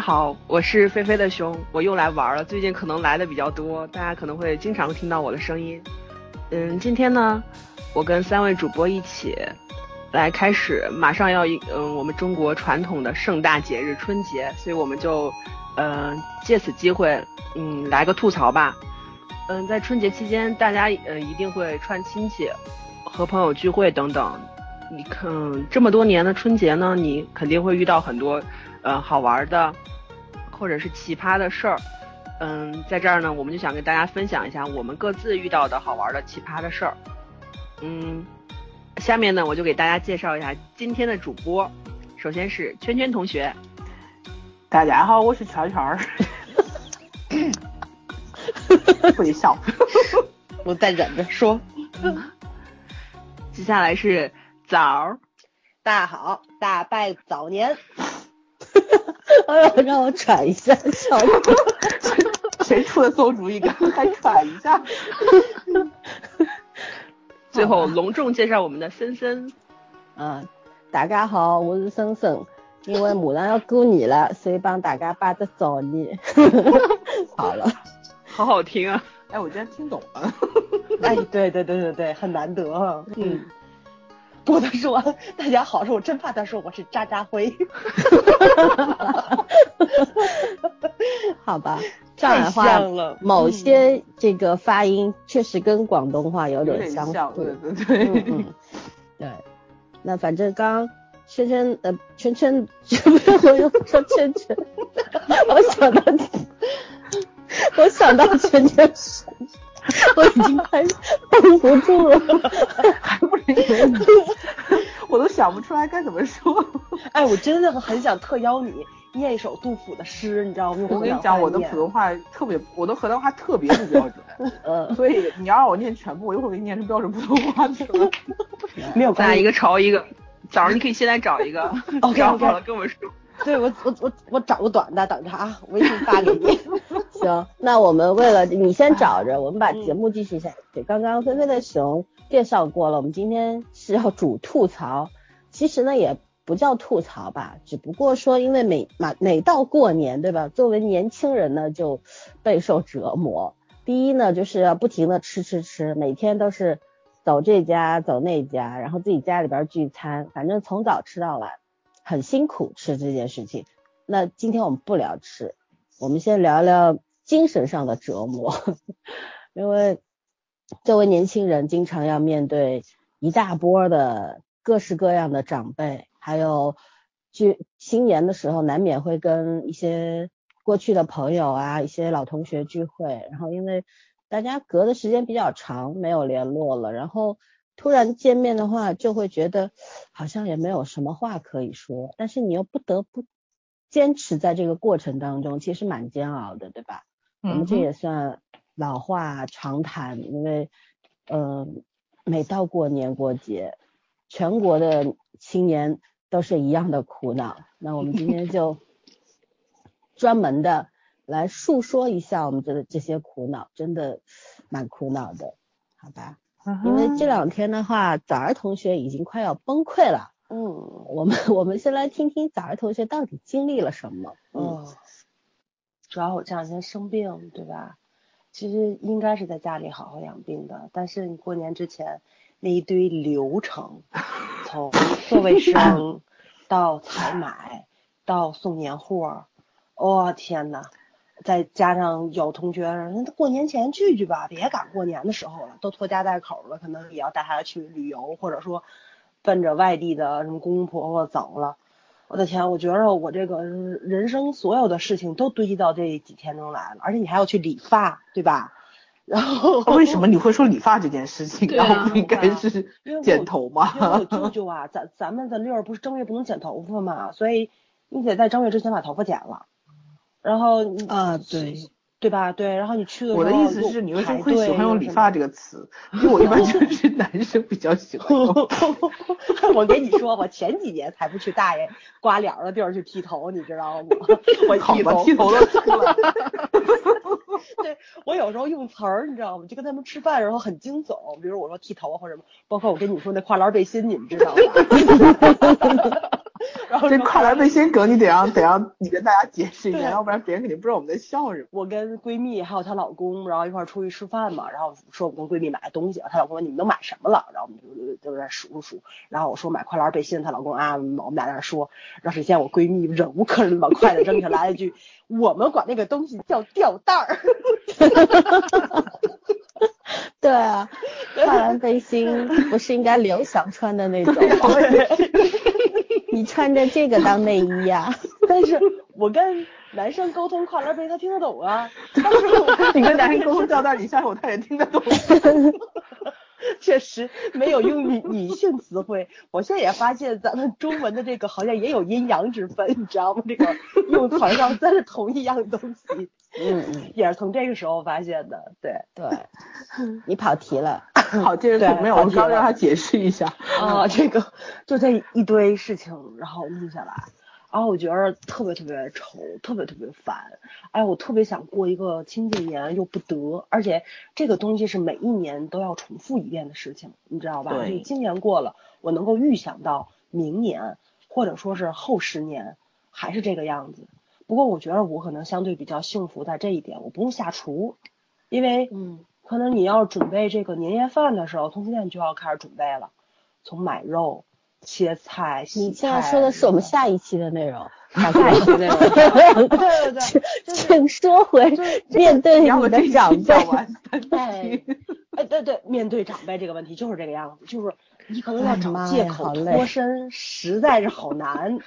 好，我是菲菲的熊，我又来玩了。最近可能来的比较多，大家可能会经常听到我的声音。嗯，今天呢，我跟三位主播一起来开始，马上要一嗯我们中国传统的盛大节日春节，所以我们就嗯借此机会嗯来个吐槽吧。嗯，在春节期间，大家呃一定会串亲戚、和朋友聚会等等。你看这么多年的春节呢，你肯定会遇到很多呃好玩的或者是奇葩的事儿。嗯，在这儿呢，我们就想跟大家分享一下我们各自遇到的好玩的奇葩的事儿。嗯，下面呢，我就给大家介绍一下今天的主播。首先是圈圈同学，大家好，我是圈圈。不许笑，我在忍着说。接下来是枣儿，大家好，大拜早年。哎呀，让我喘一下，笑。谁出的馊主意？还喘一下。最后隆重介绍我们的森森。嗯，大家好，我是森森。因为马上要过年了，所以帮大家拜个早年。好了。好好听啊！哎，我竟然听懂了。哎，对对对对对，很难得。嗯。不能说大家好，说我真怕他说我是渣渣辉。好吧，上海话某些这个发音确实跟广东话有点相似。对对对。嗯。对。那反正刚圈圈呃圈圈，我又说圈圈，我想到。我想到圈圈是，我已经快绷不住了，还不能，我都想不出来该怎么说。哎，我真的很想特邀你念一首杜甫的诗，你知道吗？我跟你讲，我的普通话特别，我的河南话特别不标准，嗯，所以你要让我念全部，我一会儿给你念成标准普通话去了。没有，咱俩一个朝一个。早上你可以现在找一个，OK，好了跟我说。对我我我我找个短的，等着啊，微信发给你。行，那我们为了你先找着，我们把节目继续下去。刚刚菲菲的熊介绍过了，我们今天是要主吐槽。其实呢，也不叫吐槽吧，只不过说，因为每每每到过年，对吧？作为年轻人呢，就备受折磨。第一呢，就是要不停的吃吃吃，每天都是走这家走那家，然后自己家里边聚餐，反正从早吃到晚。很辛苦吃这件事情，那今天我们不聊吃，我们先聊聊精神上的折磨，因为作为年轻人，经常要面对一大波的各式各样的长辈，还有聚新年的时候，难免会跟一些过去的朋友啊，一些老同学聚会，然后因为大家隔的时间比较长，没有联络了，然后。突然见面的话，就会觉得好像也没有什么话可以说，但是你又不得不坚持在这个过程当中，其实蛮煎熬的，对吧？我们这也算老话常谈，因为嗯，每到过年过节，全国的青年都是一样的苦恼。那我们今天就 专门的来述说一下我们的这些苦恼，真的蛮苦恼的，好吧？因为这两天的话，早儿同学已经快要崩溃了。嗯，我们我们先来听听早儿同学到底经历了什么。嗯，主要我这两天生病，对吧？其实应该是在家里好好养病的，但是你过年之前那一堆流程，从做卫生到采买到送年货，我天呐！再加上有同学，那过年前聚聚吧，别赶过年的时候了，都拖家带口了，可能也要带孩子去旅游，或者说奔着外地的什么公公婆婆走了。我的天，我觉得我这个人生所有的事情都堆积到这几天中来了，而且你还要去理发，对吧？然后为什么你会说理发这件事情？然后不应该是剪头吗？因为我舅舅啊，咱咱们的六儿不是正月不能剪头发嘛，所以你得在正月之前把头发剪了。然后啊，对对吧？对，然后你去的时候，我的意思是，你为什么会喜欢用理发这个词？因为我一般就是 男生比较喜欢。我跟你说，我前几年才不去大爷刮脸的地儿去剃头，你知道吗？我剃头，剃头都秃了。对，我有时候用词儿，你知道吗？就跟他们吃饭的时候很惊悚，比如我说剃头或者什么，包括我跟你说那跨栏背心，你们知道吧？然后这跨栏背心梗，你得让 得让你跟大家解释一下，要不然别人肯定不知道我们在笑什么。我跟闺蜜还有她老公，然后一块儿出去吃饭嘛，然后说我跟闺蜜买的东西，她老公问你们都买什么了，然后我们就就在数数，然后我说买跨栏背心，她老公啊，我们俩在那说，然后只见我闺蜜忍无可忍把筷子扔下来一句，我们管那个东西叫吊带儿。对啊，跨栏背心不是应该刘翔穿的那种吗？你穿着这个当内衣呀？但是我跟男生沟通跨栏背，他听得懂啊。但是你跟男生沟通吊带，你相信我，他也听得懂。确实没有用女女性词汇。我现在也发现咱们中文的这个好像也有阴阳之分，你知道吗？这个用好像真是同一样东西。嗯嗯，也是从这个时候发现的。对对，你跑题了。好，接着说，没有，我刚让他解释一下。啊，这个就这一堆事情，然后录下来。然后我觉得特别特别愁，特别特别烦。哎，我特别想过一个清净年，又不得。而且这个东西是每一年都要重复一遍的事情，你知道吧？对。今年过了，我能够预想到明年，或者说是后十年还是这个样子。不过我觉得我可能相对比较幸福在这一点，我不用下厨，因为嗯，可能你要准备这个年夜饭的时候，从今天就要开始准备了，从买肉。切菜，你现在说的是我们 下一期的内容，下一期内容。对对对，请说回面对你的长辈。哎，哎对对，面对长辈这个问题就是这个样子，就是你可能要找借口脱身，实在是好难，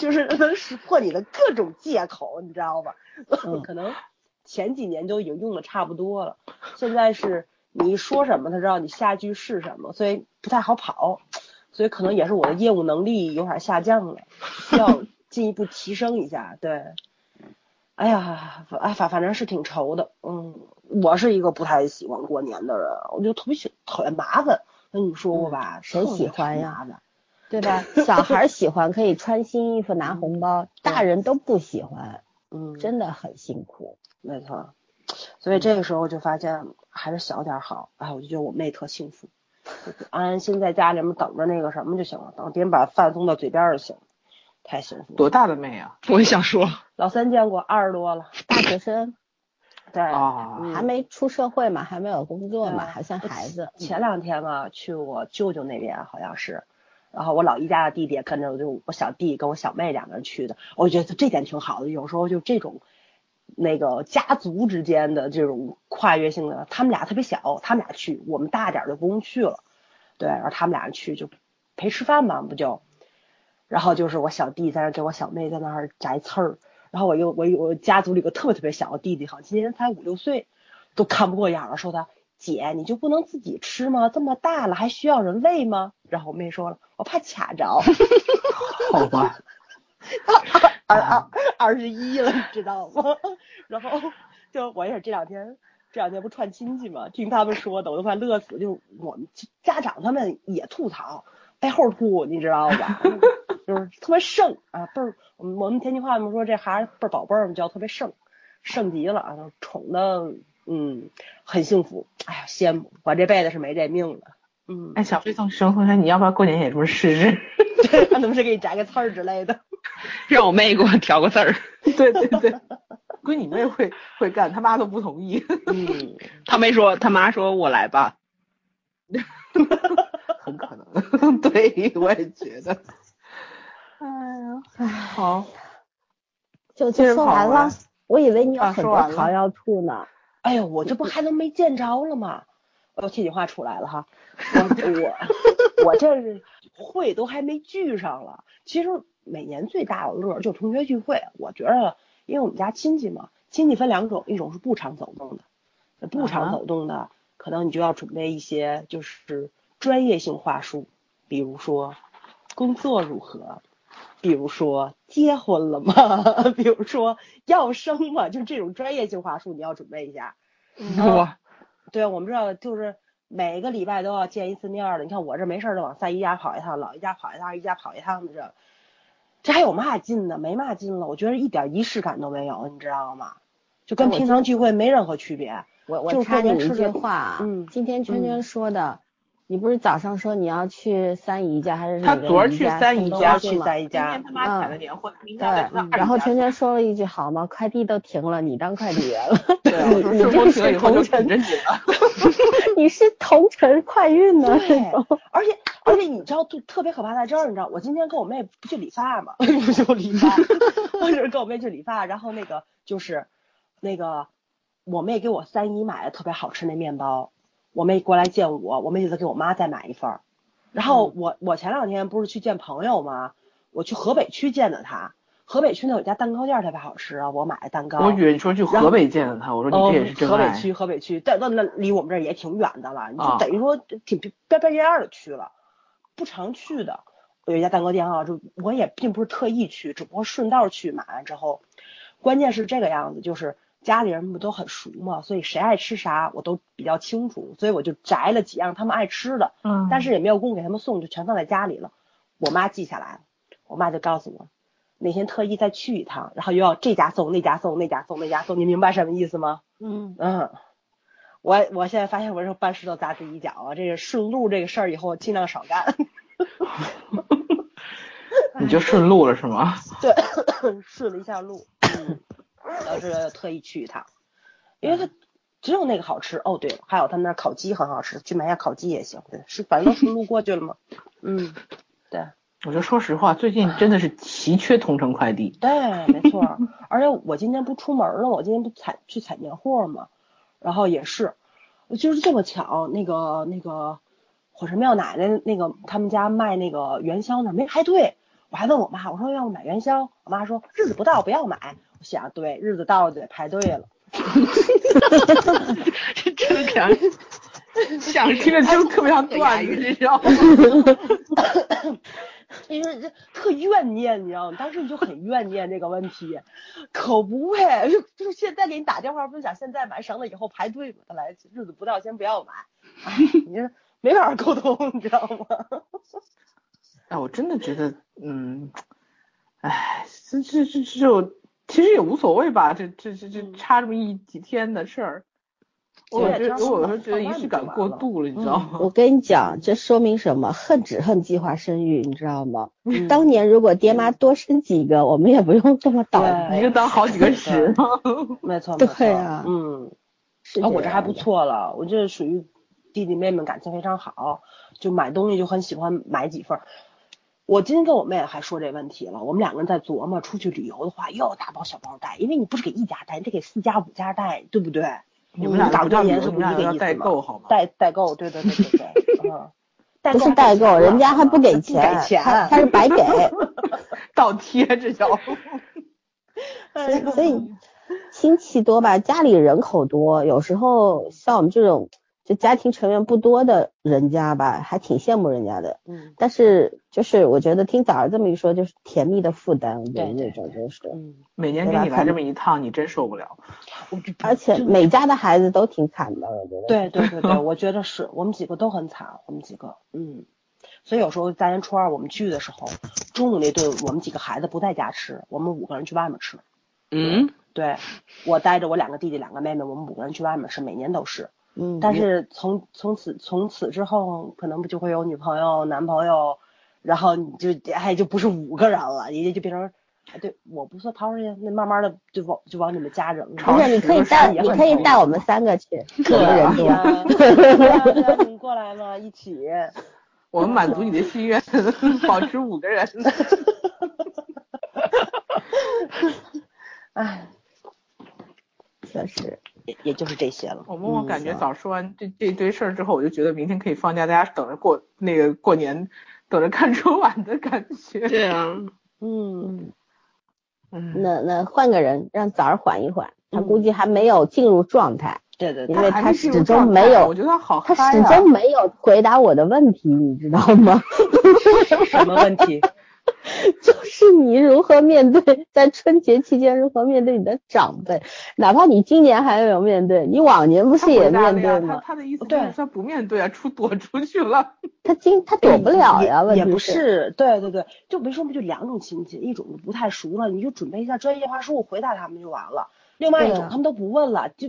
就是能识破你的各种借口，你知道吧？可能前几年都已经用的差不多了，现在是。你一说什么，他知道你下句是什么，所以不太好跑，所以可能也是我的业务能力有点下降了，需要 进一步提升一下。对，哎呀，哎反反正是挺愁的，嗯，我是一个不太喜欢过年的人，我就特别喜讨厌麻烦，跟你说过吧？谁喜欢呀？对吧？小孩喜欢可以穿新衣服拿红包，大人都不喜欢，嗯，真的很辛苦。没错。所以这个时候就发现还是小点好，哎，我就觉得我妹特幸福，安安心在家里面等着那个什么就行了，等别人把饭送到嘴边就行，太幸福。多大的妹啊？我也想说，老三见过，二十多了，大学生，对，还没出社会嘛，还没有工作嘛，还像孩子。前两天嘛，去我舅舅那边好像是，然后我老姨家的弟弟跟着就我小弟跟我小妹两个人去的，我觉得这点挺好的，有时候就这种。那个家族之间的这种跨越性的，他们俩特别小，他们俩去，我们大点就不用去了。对，然后他们俩去就陪吃饭嘛，不就？然后就是我小弟在那给我小妹在那儿摘刺儿，然后我又我我家族里个特别特别小的弟弟，好像今年才五六岁，都看不过眼了，说他姐你就不能自己吃吗？这么大了还需要人喂吗？然后我妹说了，我怕卡着。好吧。二二二十一了，你知道吗？然后就我也是这两天，这两天不串亲戚嘛，听他们说的，我都快乐死。就我们家长他们也吐槽，背后吐，你知道吧？就是特别盛啊，倍儿。我们我们天津话嘛说这孩子倍儿宝贝儿，叫特别盛，盛极了啊，宠的嗯很幸福。哎呀，羡慕我这辈子是没这命了。嗯，哎，小飞从生同学，你要不要过年也这么试试？对，能不能给你摘个刺儿之类的？让我妹给我调个字儿。对对对，闺你妹会会干，他妈都不同意。嗯，他没说，他妈说我来吧。很可能，对，我也觉得。哎呀，哎，好，就就说完了。我以为你有很多槽要吐呢。哎呦，我这不还能没见着了吗？我气话出来了哈，我我 我这是会都还没聚上了。其实每年最大的乐就同学聚会，我觉得因为我们家亲戚嘛，亲戚分两种，一种是不常走动的，不常走动的，可能你就要准备一些就是专业性话术，比如说工作如何，比如说结婚了吗，比如说要生吗，就这种专业性话术你要准备一下。哇。对啊，我们知道就是每个礼拜都要见一次面的。你看我这没事就往三姨家跑一趟，老姨家跑一趟，二姨家跑一趟的这，这还有嘛劲呢？没嘛劲了，我觉得一点仪式感都没有，你知道吗？就跟平常聚会没任何区别。我我插你一句话，嗯，今天圈圈说的你不是早上说你要去三姨家还是他昨儿去三姨家去三姨家，今天他妈采了年货，明天对，然后圈圈说了一句好吗？快递都停了，你当快递员了。对，你你停了以后就等着 你是同城快运呢？对，而且而且你知道特特别可怕在这儿，你知道我今天跟我妹不去理发嘛？不去理发，我是跟我妹去理发，然后那个就是那个我妹给我三姨买的特别好吃那面包。我妹过来见我，我妹就得给我妈再买一份儿。然后我我前两天不是去见朋友吗？我去河北区见的他。河北区那有家蛋糕店特别好吃啊，我买的蛋糕。我以为你说去河北见的他，我说你这也是真爱。河北区，河北区，但那那离我们这儿也挺远的了，你就等于说挺边边边沿的去了，不常去的。有一家蛋糕店啊，就我也并不是特意去，只不过顺道去买完之后，关键是这个样子，就是。家里人不都很熟嘛，所以谁爱吃啥我都比较清楚，所以我就摘了几样他们爱吃的，嗯，但是也没有空给他们送，就全放在家里了。我妈记下来了，我妈就告诉我，哪天特意再去一趟，然后又要这家送那家送那家送那家送，你明白什么意思吗？嗯嗯，我我现在发现我这搬石头砸自己脚啊，这个顺路这个事儿以后尽量少干。你就顺路了是吗？对，顺了一下路。嗯。要是要特意去一趟，因为它只有那个好吃。哦，对了，还有他们那烤鸡很好吃，去买下烤鸡也行。对，是反正都是路过去了嘛。嗯，对。我就说实话，最近真的是奇缺同城快递。对，没错。而且我今天不出门了，我今天不采去采年货嘛，然后也是，就是这么巧，那个那个火神庙奶奶那个他们家卖那个元宵呢，没排队。我还问我妈，我说要不买元宵，我妈说日子不到不要买。我想对，日子到了就得排队了。这真的感 觉像听着就特别像段子，你知道吗？因为这特怨念，你知道吗？当时你就很怨念这个问题，可不呗？就就是现在给你打电话，不是想现在买，省了以后排队嘛？来日子不到，先不要买。哎，你这没法沟通，你知道吗？哎，我真的觉得，嗯，哎，这这这这。其实也无所谓吧，这这这这差这么一几天的事儿，我觉得我有时候觉得仪式感过度了，你知道吗？我跟你讲，这说明什么？恨只恨计划生育，你知道吗？当年如果爹妈多生几个，我们也不用这么倒霉，你就当好几个十。没错，对啊，嗯，啊，我这还不错了，我这属于弟弟妹妹感情非常好，就买东西就很喜欢买几份。我今天跟我妹还说这问题了，我们两个人在琢磨出去旅游的话，又要大包小包带，因为你不是给一家带，你得给四家五家带，对不对？你们俩打多年是不是一个意思代购好吗？代代购，对对对对对，嗯，不是代购，人家还不给 钱，他他是白给，倒贴这叫。所以亲戚多吧，家里人口多，有时候像我们这种。就家庭成员不多的人家吧，还挺羡慕人家的。嗯。但是就是我觉得听早儿这么一说，就是甜蜜的负担，对那种就是。嗯。每年给你来这么一趟，你真受不了。而且每家的孩子都挺惨的，我觉得。对对对对，我觉得是我们几个都很惨，我们几个，嗯。所以有时候大年初二我们聚的时候，中午那顿我们几个孩子不在家吃，我们五个人去外面吃。嗯。对，我带着我两个弟弟两个妹妹，我们五个人去外面吃，每年都是。嗯，但是从从此从此之后，可能不就会有女朋友、男朋友，然后你就哎就不是五个人了，也就变成哎对，我不说掏出去，那慢慢的就往就往你们家扔。不是，你可以带你可以带我们三个去，可人多。你过来嘛，一起。我们满足你的心愿，保持五个人。哎，确实。也也就是这些了。我默默感觉早说完这这堆事儿之后，我就觉得明天可以放假，大家等着过那个过年，等着看春晚的感觉。对啊，嗯嗯。那那换个人，让早儿缓一缓，他估计还没有进入状态。对对。因为他始终没有，我觉得他好他始终没有回答我的问题，你知道吗？什么问题？就是你如何面对在春节期间如何面对你的长辈，哪怕你今年还没有面对，你往年不是也面对吗？他的意思就是他不面对啊，出躲出去了。他今他躲不了呀，也不是，对对对，就没说不就两种亲戚，一种不太熟了，你就准备一下专业化术，回答他们就完了。另外一种他们都不问了，就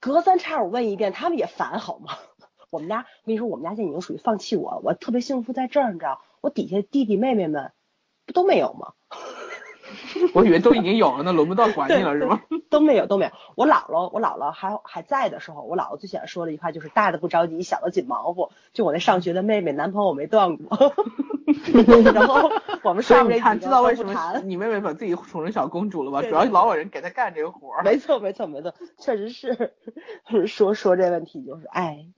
隔三差五问一遍，他们也烦好吗？我们家，我跟你说，我们家现在已经属于放弃我，我特别幸福在这儿，你知道，我底下弟弟妹妹们不都没有吗？我以为都已经有了呢，轮不到管你了是吗？都没有，都没有。我姥姥，我姥姥还还在的时候，我姥姥最喜欢说的一句话就是“大的不着急，小的紧忙活”。就我那上学的妹妹，男朋友没断过。然后我们上面看知道为什么你妹妹把自己宠成小公主了吧？主要老有人给她干这个活儿。没错，没错，没错，确实是 说说这问题就是哎。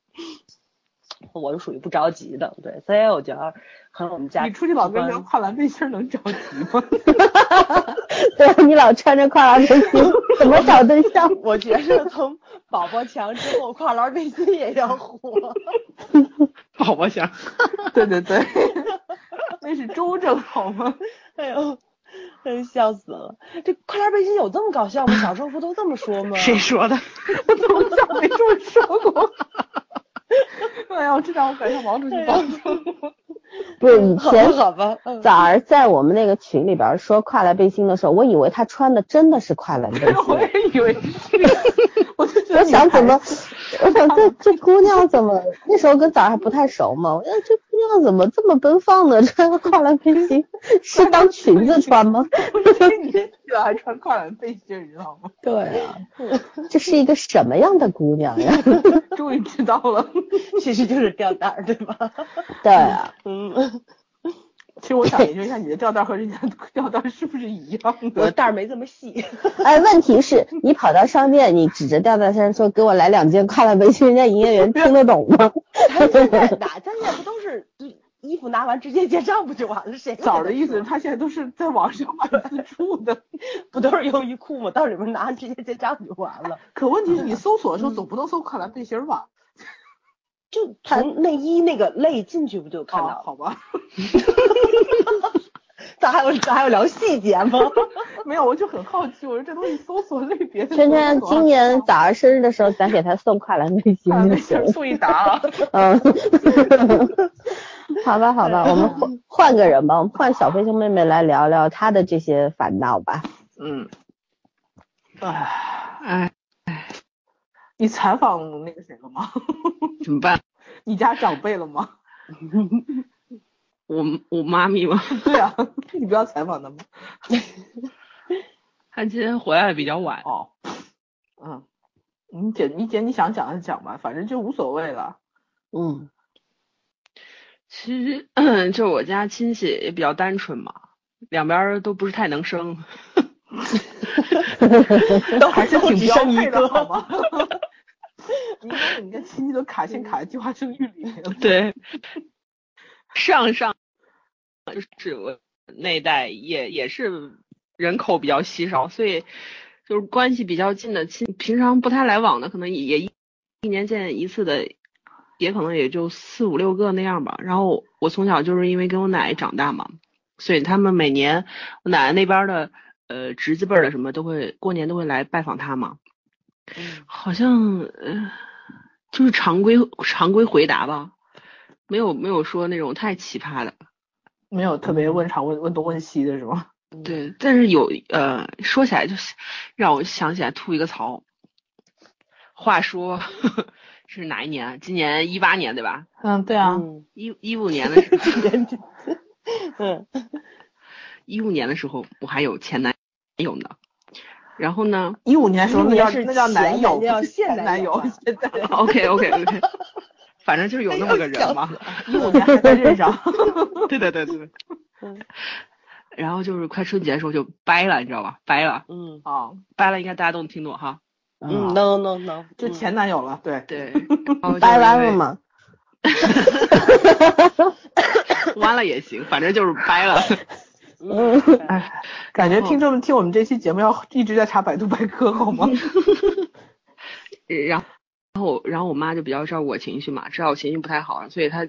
我是属于不着急的，对，所以我觉得可能我们家你出去老跟人跨栏背心能着急吗？对，你老穿着跨栏背心，怎么找对象？我觉得从宝宝强之后，跨栏背心也要火。宝宝强，对对对，那是周正好吗？哎呦，真笑死了！这跨栏背心有这么搞笑吗？小时候不都这么说吗？谁说的？我从小没这么说过。哎呀，我知道我赶上王主席帮助。不是以前好吧，早儿在我们那个群里边说跨栏背心的时候，我以为他穿的真的是跨栏背心。我也以为是，我就觉得。我想怎么，我想这这姑娘怎么那时候跟早儿还不太熟嘛？我想这姑娘怎么这么奔放呢？穿个跨栏背心是当裙子穿吗？年纪了还穿跨栏背心，你知道吗？对啊，这是一个什么样的姑娘呀？终于知道了，其实就是吊带儿，对吧？对啊。嗯，其实我想研究一下你的吊带和人家的吊带是不是一样的？我的带没这么细。哎，问题是你跑到商店，你指着吊带衫说给我来两件跨栏背心，人家营业员听得懂吗？现在哪家店不都是衣服拿完直接结账不就完了？谁？早的意思他现在都是在网上买自助的，不都是优衣库吗？到里面拿直接结账就完了。可问题是你搜索的时候总不能搜跨栏背心吧？就从内衣那个类进去不就看到？好吧，咱还有咱还有聊细节吗？没有，我就很好奇，我说这东西搜索类别。圈圈今年早上生日的时候，咱给他送跨栏背心就行。送一打。嗯。好吧，好吧，我们换换个人吧，我们换小飞熊妹妹来聊聊她的这些烦恼吧。嗯。唉唉唉。你采访那个谁了吗？怎么办？你家长辈了吗？我我妈咪吗？对啊，你不要采访他吗？他今天回来的比较晚。哦。嗯。你姐，你姐，你想讲就讲吧，反正就无所谓了。嗯。其实就我家亲戚也比较单纯嘛，两边都不是太能生。都还是挺标配的好吗？你跟亲戚都卡线卡在计划生育里面了。对，上上就是我那一代也也是人口比较稀少，所以就是关系比较近的亲，平常不太来往的，可能也一一年见一次的，也可能也就四五六个那样吧。然后我从小就是因为跟我奶奶长大嘛，所以他们每年我奶奶那边的呃侄子辈的什么都会过年都会来拜访他嘛。好像呃，就是常规常规回答吧，没有没有说那种太奇葩的，没有特别问长问问东问西的是吗？对，但是有呃，说起来就是让我想起来吐一个槽。话说是哪一年？今年一八年对吧？嗯，对啊，一 一五年的时候，嗯，一五年的时候我还有前男友呢。然后呢？一五年时候那叫那叫男友，现男友。现在 OK OK OK，反正就是有那么个人嘛。一五年还在认上。对对对对。嗯。然后就是快春节的时候就掰了，你知道吧？掰了。嗯。啊，掰了应该大家都能听懂哈。嗯，no no no，就前男友了，对对。掰弯了吗？弯了也行，反正就是掰了。嗯，哎，感觉听众们听我们这期节目要一直在查百度百科，好吗？然后，然后，然后我妈就比较照顾我情绪嘛，知道我情绪不太好，所以她，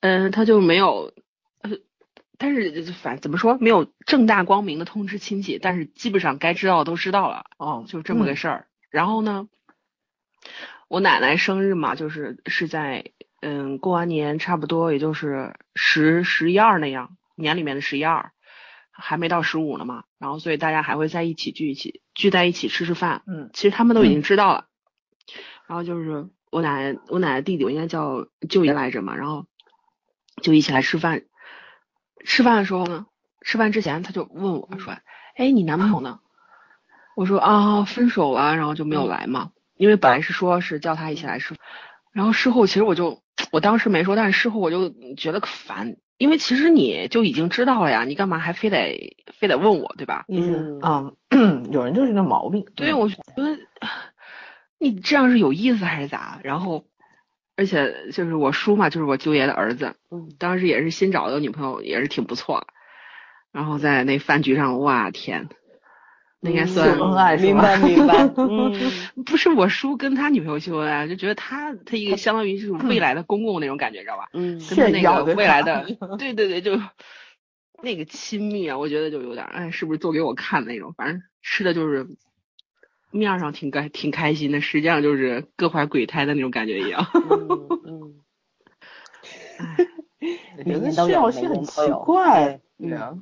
嗯，她就没有，呃，但是反怎么说，没有正大光明的通知亲戚，但是基本上该知道的都知道了，哦，就这么个事儿。然后呢，我奶奶生日嘛，就是是在嗯过完年差不多也就是十十一二那样。年里面的十一二，还没到十五呢嘛，然后所以大家还会在一起聚一起，聚在一起吃吃饭。嗯，其实他们都已经知道了。然后就是我奶奶我奶奶弟弟，我应该叫舅爷来着嘛，然后就一起来吃饭。吃饭的时候呢，吃饭之前他就问我说：“哎，你男朋友呢？”我说：“啊，分手了，然后就没有来嘛。因为本来是说是叫他一起来吃，然后事后其实我就我当时没说，但是事后我就觉得可烦，因为其实你就已经知道了呀，你干嘛还非得非得问我，对吧？嗯嗯，有人就是这毛病。对，我觉得你这样是有意思还是咋？然后。而且就是我叔嘛，就是我舅爷的儿子，嗯，当时也是新找的女朋友，也是挺不错。然后在那饭局上，哇天，那应该算恩爱是吧？明白明白。嗯，不是我叔跟他女朋友秀恩爱，就觉得他他一个相当于是未来的公公那种感觉，知道吧？嗯，跟那个未来的，对对对，就那个亲密啊，我觉得就有点，哎，是不是做给我看那种？反正吃的就是。面上挺开挺开心的，实际上就是各怀鬼胎的那种感觉一样。嗯嗯，人的需要性很奇怪。对啊。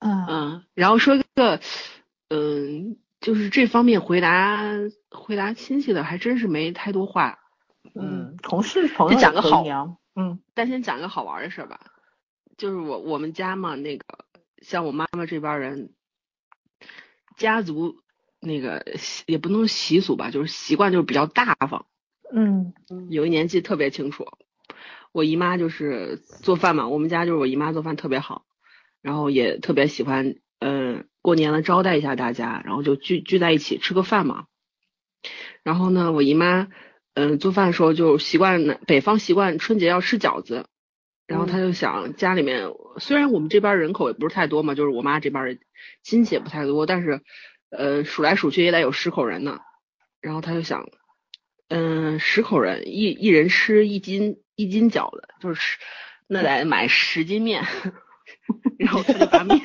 嗯，然后说一个，嗯，就是这方面回答回答亲戚的还真是没太多话。嗯，同事朋友讲个好，嗯，但先讲个好玩的事吧，就是我我们家嘛，那个像我妈妈这边人，家族。那个也不能习俗吧，就是习惯，就是比较大方。嗯，有一年记得特别清楚，我姨妈就是做饭嘛，我们家就是我姨妈做饭特别好，然后也特别喜欢，嗯，过年了招待一下大家，然后就聚聚在一起吃个饭嘛。然后呢，我姨妈，嗯，做饭的时候就习惯，北方习惯春节要吃饺子，然后她就想家里面虽然我们这边人口也不是太多嘛，就是我妈这边亲戚也不太多，但是。呃，数来数去也得有十口人呢，然后她就想，嗯，十口人一一人吃一斤一斤饺子，就是，那得买十斤面，然后他就把面，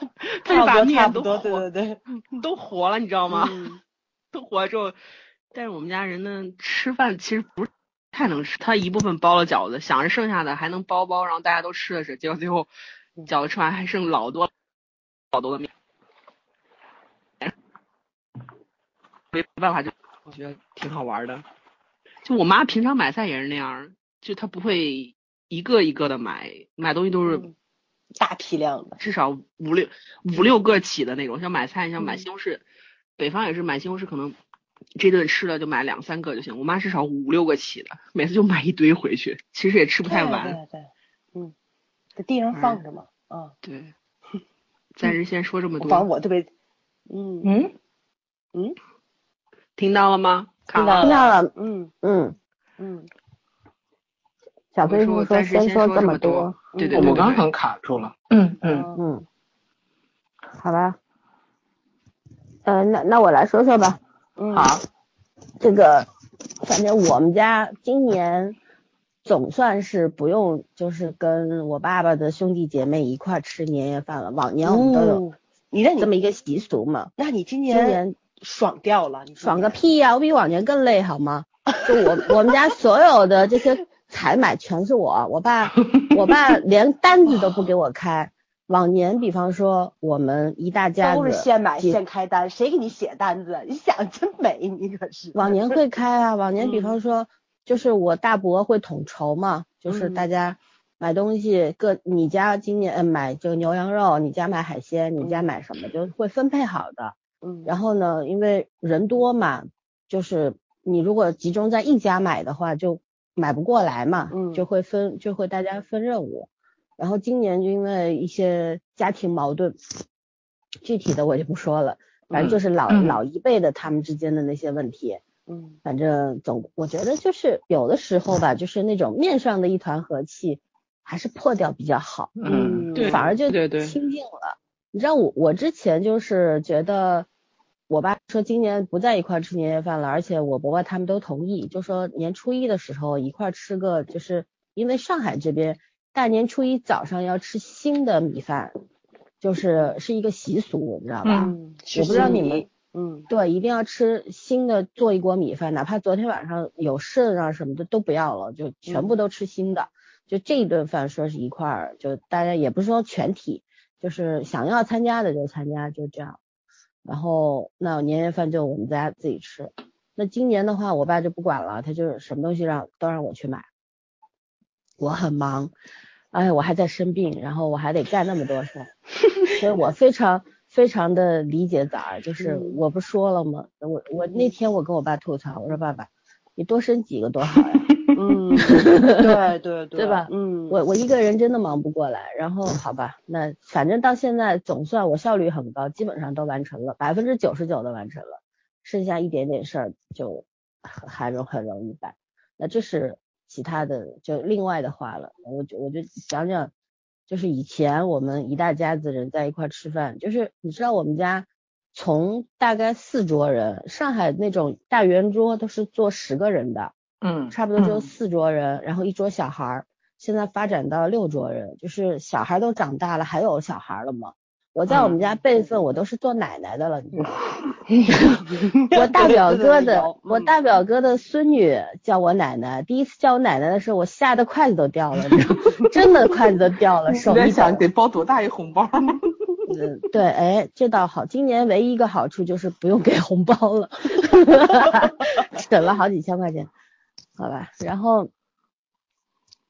他就把面都对对对，都活了，你知道吗？都活了之后，但是我们家人呢，吃饭其实不是太能吃，他一部分包了饺子，想着剩下的还能包包，然后大家都吃了吃，结果最后饺子吃完还剩老多老多的面。没办法，就我觉得挺好玩的。就我妈平常买菜也是那样，就她不会一个一个的买，买东西都是大批量的，至少五六五六个起的那种。像买菜，像买西红柿，北方也是买西红柿，可能这顿吃了就买两三个就行。我妈至少五六个起的，每次就买一堆回去，其实也吃不太完。对对，嗯，在地上放着嘛，啊，对。暂时先说这么多。反正我特别，嗯嗯嗯。听到了吗？听到了。嗯嗯嗯。小飞说：“先说这么多。”对对对。我刚刚卡住了。嗯嗯嗯。好吧。嗯，那那我来说说吧。嗯。好。这个，反正我们家今年总算是不用，就是跟我爸爸的兄弟姐妹一块吃年夜饭了。往年我们都有，你这这么一个习俗嘛。那你今年？今年。爽掉了，爽个屁呀！我比往年更累，好吗？就我 我们家所有的这些采买全是我，我爸 我爸连单子都不给我开。往年比方说我们一大家子都是现买现开单，谁给你写单子？你想真美，你可是。往年会开啊，往年比方说就是我大伯会统筹嘛，就是大家买东西各你家今年买就牛羊肉，你家买海鲜，你家买什么就会分配好的。嗯，然后呢，因为人多嘛，就是你如果集中在一家买的话，就买不过来嘛，嗯，就会分，就会大家分任务。然后今年就因为一些家庭矛盾，具体的我就不说了，反正就是老老一辈的他们之间的那些问题，嗯，反正总我觉得就是有的时候吧，就是那种面上的一团和气，还是破掉比较好，嗯，对，反而就对对清静了。你知道我我之前就是觉得。我爸说今年不在一块吃年夜饭了，而且我伯伯他们都同意，就说年初一的时候一块吃个，就是因为上海这边大年初一早上要吃新的米饭，就是是一个习俗，你知道吧？嗯，我不知道你们，嗯，对，一定要吃新的，做一锅米饭，哪怕昨天晚上有剩啊什么的都不要了，就全部都吃新的。就这一顿饭说是一块儿，就大家也不是说全体，就是想要参加的就参加，就这样。然后那年夜饭就我们家自己吃，那今年的话，我爸就不管了，他就是什么东西让都让我去买。我很忙，哎，我还在生病，然后我还得干那么多事儿，所以我非常非常的理解崽儿。就是我不说了吗？我我那天我跟我爸吐槽，我说爸爸，你多生几个多好呀。嗯，对对对吧？嗯，我我一个人真的忙不过来。然后好吧，那反正到现在总算我效率很高，基本上都完成了，百分之九十九都完成了，剩下一点点事儿就还容很容易办。那这是。其他的就另外的话了，我就我就讲讲，就是以前我们一大家子人在一块吃饭，就是你知道我们家从大概四桌人，上海那种大圆桌都是坐十个人的，嗯，差不多就四桌人，然后一桌小孩儿，现在发展到六桌人，就是小孩都长大了，还有小孩了嘛。我在我们家辈分，我都是做奶奶的了，你知道吗？我大表哥的，我大表哥的孙女叫我奶奶。第一次叫我奶奶的时候，我吓得筷子都掉了，真的筷子都掉了。手一想，得包多大一红包？嗯，对，哎，这倒好。今年唯一一个好处就是不用给红包了，省了好几千块钱，好吧。然后。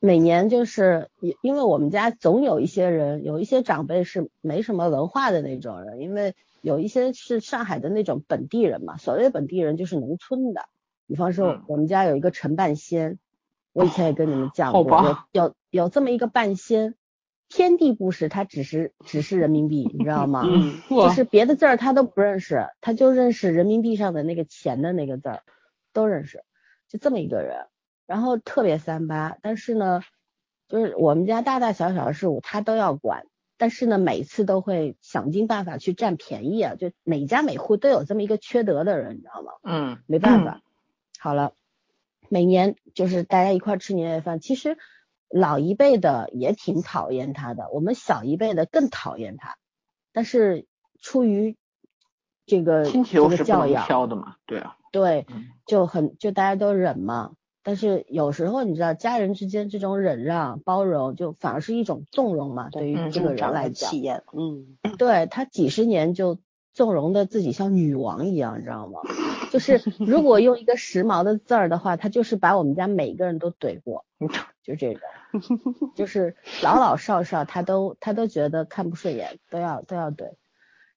每年就是因因为我们家总有一些人，有一些长辈是没什么文化的那种人，因为有一些是上海的那种本地人嘛。所谓本地人就是农村的，比方说我们家有一个陈半仙，我以前也跟你们讲过，有有有这么一个半仙，天地不识，他只是只是人民币，你知道吗？嗯就是别的字儿他都不认识，他就认识人民币上的那个钱的那个字儿，都认识，就这么一个人。然后特别三八，但是呢，就是我们家大大小小的事物他都要管，但是呢，每次都会想尽办法去占便宜啊，就每家每户都有这么一个缺德的人，你知道吗？嗯，没办法。好了，每年就是大家一块吃年夜饭，其实老一辈的也挺讨厌他的，我们小一辈的更讨厌他，但是出于这个这个教养，挑的嘛，对啊，对，就很就大家都忍嘛。但是有时候你知道，家人之间这种忍让、包容，就反而是一种纵容嘛。对于这个人来讲，嗯，对他几十年就纵容的自己像女王一样，你知道吗？就是 如果用一个时髦的字儿的话，他就是把我们家每个人都怼过，就这个，就是老老少少他都他都觉得看不顺眼，都要都要怼。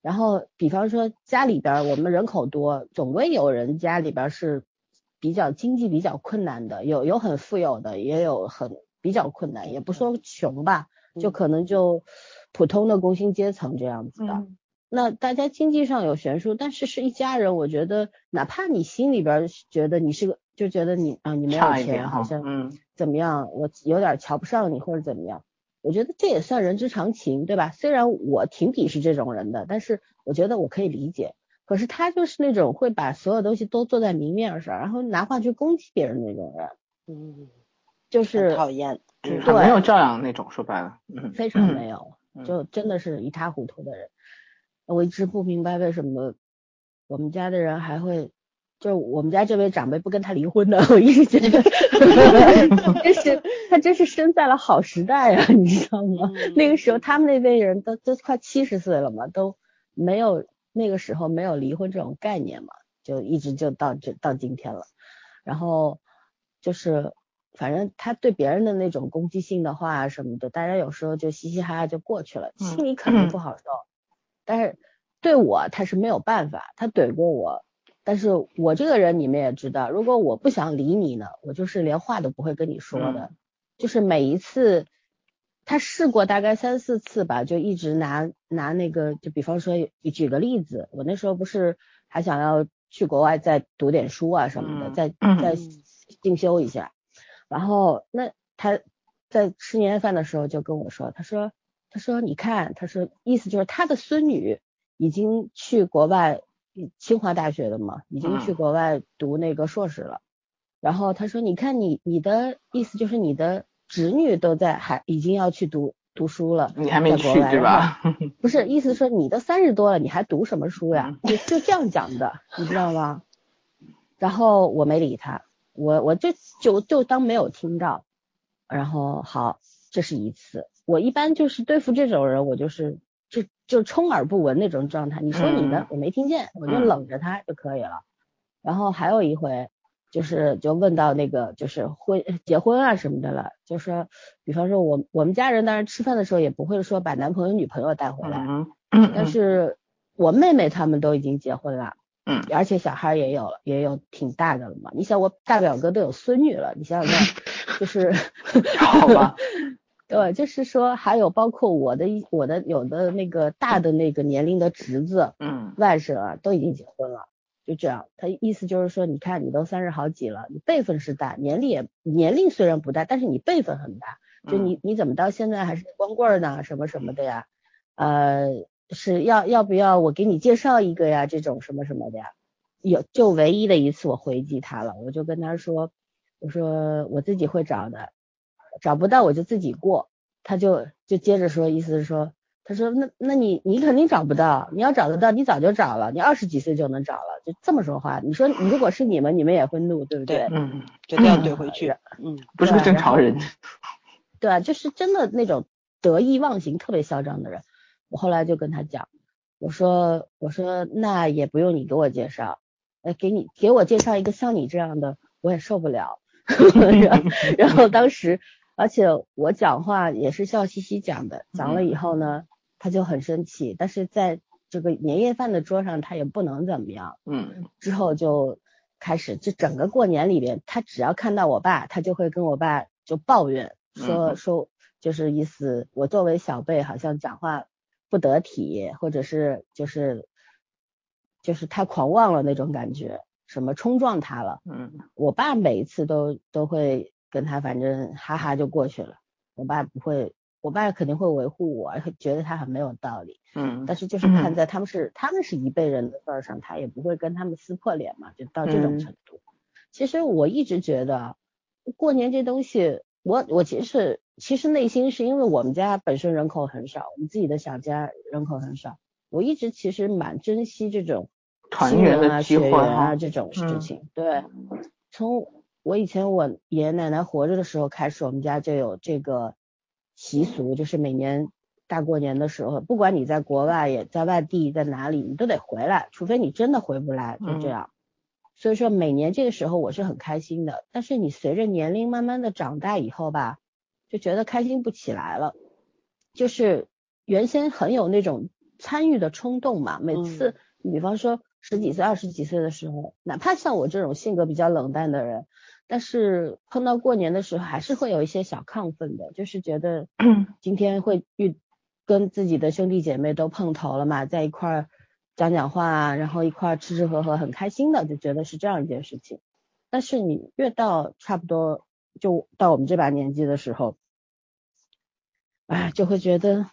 然后比方说家里边我们人口多，总归有人家里边是。比较经济比较困难的，有有很富有的，也有很比较困难，也不说穷吧，就可能就普通的工薪阶层这样子的。那大家经济上有悬殊，但是是一家人，我觉得哪怕你心里边觉得你是个，就觉得你啊你没有钱，好像嗯怎么样，我有点瞧不上你或者怎么样，我觉得这也算人之常情，对吧？虽然我挺鄙视这种人的，但是我觉得我可以理解。可是他就是那种会把所有东西都做在明面上，然后拿话去攻击别人那种人，嗯，就是讨厌，对，没有教养那种，说白了，非常没有，就真的是一塌糊涂的人。我一直不明白为什么我们家的人还会，就我们家这位长辈不跟他离婚的，我一直觉得，真是他真是生在了好时代啊，你知道吗？那个时候他们那辈人都都快七十岁了嘛，都没有。那个时候没有离婚这种概念嘛，就一直就到这到今天了。然后就是反正他对别人的那种攻击性的话什么的，大家有时候就嘻嘻哈哈就过去了，心里肯定不好受。但是对我他是没有办法，他怼过我，但是我这个人你们也知道，如果我不想理你呢，我就是连话都不会跟你说的，就是每一次。他试过大概三四次吧，就一直拿拿那个，就比方说，举个例子，我那时候不是还想要去国外再读点书啊什么的，再再进修一下。然后那他在吃年夜饭的时候就跟我说，他说他说你看，他说意思就是他的孙女已经去国外清华大学的嘛，已经去国外读那个硕士了。然后他说你看你你的意思就是你的。侄女都在，还已经要去读读书了。你还没去对吧？不是，意思说你都三十多了，你还读什么书呀？就就这样讲的，你知道吗？然后我没理他，我我就就就当没有听到。然后好，这是一次。我一般就是对付这种人，我就是就就充耳不闻那种状态。你说你的，我没听见，我就冷着他就可以了。然后还有一回，就是就问到那个就是婚结婚啊什么的了，就是比方说我我们家人当然吃饭的时候也不会说把男朋友女朋友带回来，但是我妹妹他们都已经结婚了，嗯，而且小孩也有了，也有挺大的了嘛。你想我大表哥都有孙女了，你想想看，就是好吧。对，就是说还有包括我的一我的有的那个大的那个年龄的侄子，嗯，外甥啊都已经结婚了，就这样。他意思就是说，你看你都三十好几了，你辈分是大，年龄也年龄虽然不大，但是你辈分很大。就你你怎么到现在还是光棍呢？什么什么的呀？呃，是要要不要我给你介绍一个呀？这种什么什么的呀？有就唯一的一次我回击他了，我就跟他说，我说我自己会找的。找不到我就自己过，他就就接着说，意思是说，他说那那你你肯定找不到，你要找得到，你早就找了，你二十几岁就能找了，就这么说话。你说如果是你们，你们也会怒，对不对？嗯，绝对要怼回去。嗯，不是个正常人。对啊，就是真的那种得意忘形、特别嚣张的人。我后来就跟他讲，我说我说那也不用你给我介绍，呃，给你给我介绍一个像你这样的，我也受不了。然后当时。而且我讲话也是笑嘻嘻讲的，讲了以后呢，他就很生气，但是在这个年夜饭的桌上，他也不能怎么样。嗯。之后就开始，就整个过年里边，他只要看到我爸，他就会跟我爸就抱怨，说说就是意思，我作为小辈好像讲话不得体，或者是就是就是太狂妄了那种感觉，什么冲撞他了。嗯。我爸每一次都都会。跟他反正哈哈就过去了，我爸不会，我爸肯定会维护我，觉得他很没有道理，嗯，但是就是看在他们是他们是一辈人的份上，他也不会跟他们撕破脸嘛，就到这种程度。其实我一直觉得过年这东西，我我其实其实内心是因为我们家本身人口很少，我们自己的小家人口很少，我一直其实蛮珍惜这种团圆啊、血缘啊这种事情，对，从。我以前我爷爷奶奶活着的时候开始，我们家就有这个习俗，就是每年大过年的时候，不管你在国外也在外地在哪里，你都得回来，除非你真的回不来，就这样。所以说每年这个时候我是很开心的，但是你随着年龄慢慢的长大以后吧，就觉得开心不起来了。就是原先很有那种参与的冲动嘛，每次你比方说十几岁、二十几岁的时候，哪怕像我这种性格比较冷淡的人。但是碰到过年的时候，还是会有一些小亢奋的，就是觉得 今天会遇跟自己的兄弟姐妹都碰头了嘛，在一块儿讲讲话，然后一块儿吃吃喝喝，很开心的，就觉得是这样一件事情。但是你越到差不多就到我们这把年纪的时候，哎，就会觉得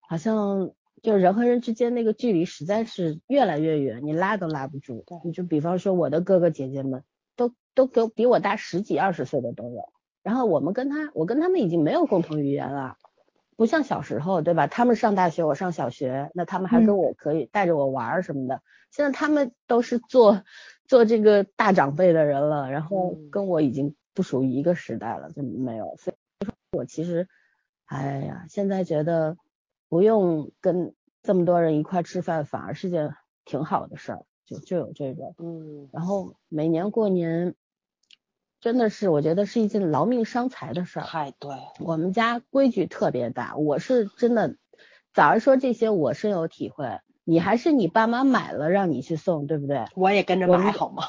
好像就人和人之间那个距离实在是越来越远，你拉都拉不住。你就比方说我的哥哥姐姐们。都都给比我大十几二十岁的都有，然后我们跟他，我跟他们已经没有共同语言了，不像小时候，对吧？他们上大学，我上小学，那他们还跟我可以带着我玩什么的。现在他们都是做做这个大长辈的人了，然后跟我已经不属于一个时代了，就没有。所以说，我其实，哎呀，现在觉得不用跟这么多人一块吃饭，反而是件挺好的事儿。就就有这个，嗯，然后每年过年，真的是我觉得是一件劳命伤财的事儿。太对，我们家规矩特别大，我是真的，早上说这些我深有体会。你还是你爸妈买了让你去送，对不对？我也跟着买好吗？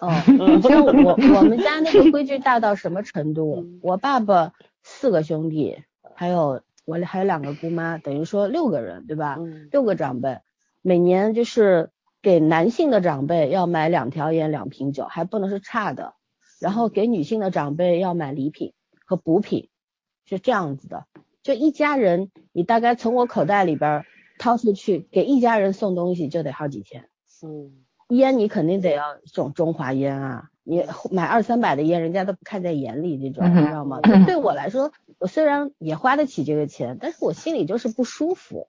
哦，你知道我 我们家那个规矩大到什么程度？我爸爸四个兄弟，还有我还有两个姑妈，等于说六个人，对吧？六个长辈，每年就是。给男性的长辈要买两条烟两瓶酒，还不能是差的。然后给女性的长辈要买礼品和补品，是这样子的。就一家人，你大概从我口袋里边掏出去给一家人送东西就得好几千。嗯，烟你肯定得要这种中华烟啊，你买二三百的烟人家都不看在眼里，这种你知道吗？对我来说，我虽然也花得起这个钱，但是我心里就是不舒服。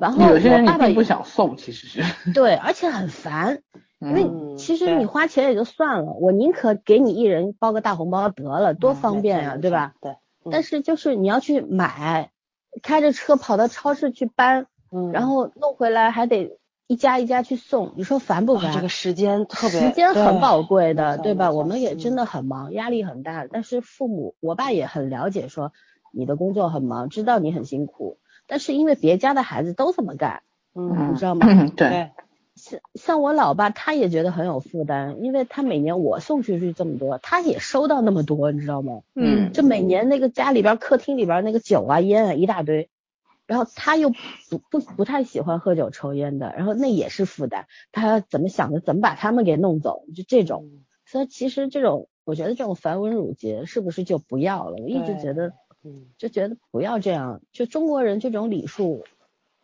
然后有些人爸爸不想送，其实是对，而且很烦，因为其实你花钱也就算了，我宁可给你一人包个大红包得了，多方便呀，对吧？对。但是就是你要去买，开着车跑到超市去搬，然后弄回来还得一家一家去送，你说烦不烦？这个时间特别，时间很宝贵的，对吧？我们也真的很忙，压力很大。但是父母，我爸也很了解，说你的工作很忙，知道你很辛苦。但是因为别家的孩子都这么干，嗯，你知道吗？嗯，对，像像我老爸，他也觉得很有负担，因为他每年我送出去这么多，他也收到那么多，你知道吗？嗯就每年那个家里边客厅里边那个酒啊烟啊一大堆，然后他又不不不太喜欢喝酒抽烟的，然后那也是负担，他怎么想的怎么把他们给弄走，就这种。所以其实这种我觉得这种繁文缛节是不是就不要了？我一直觉得嗯，就觉得不要这样，就中国人这种礼数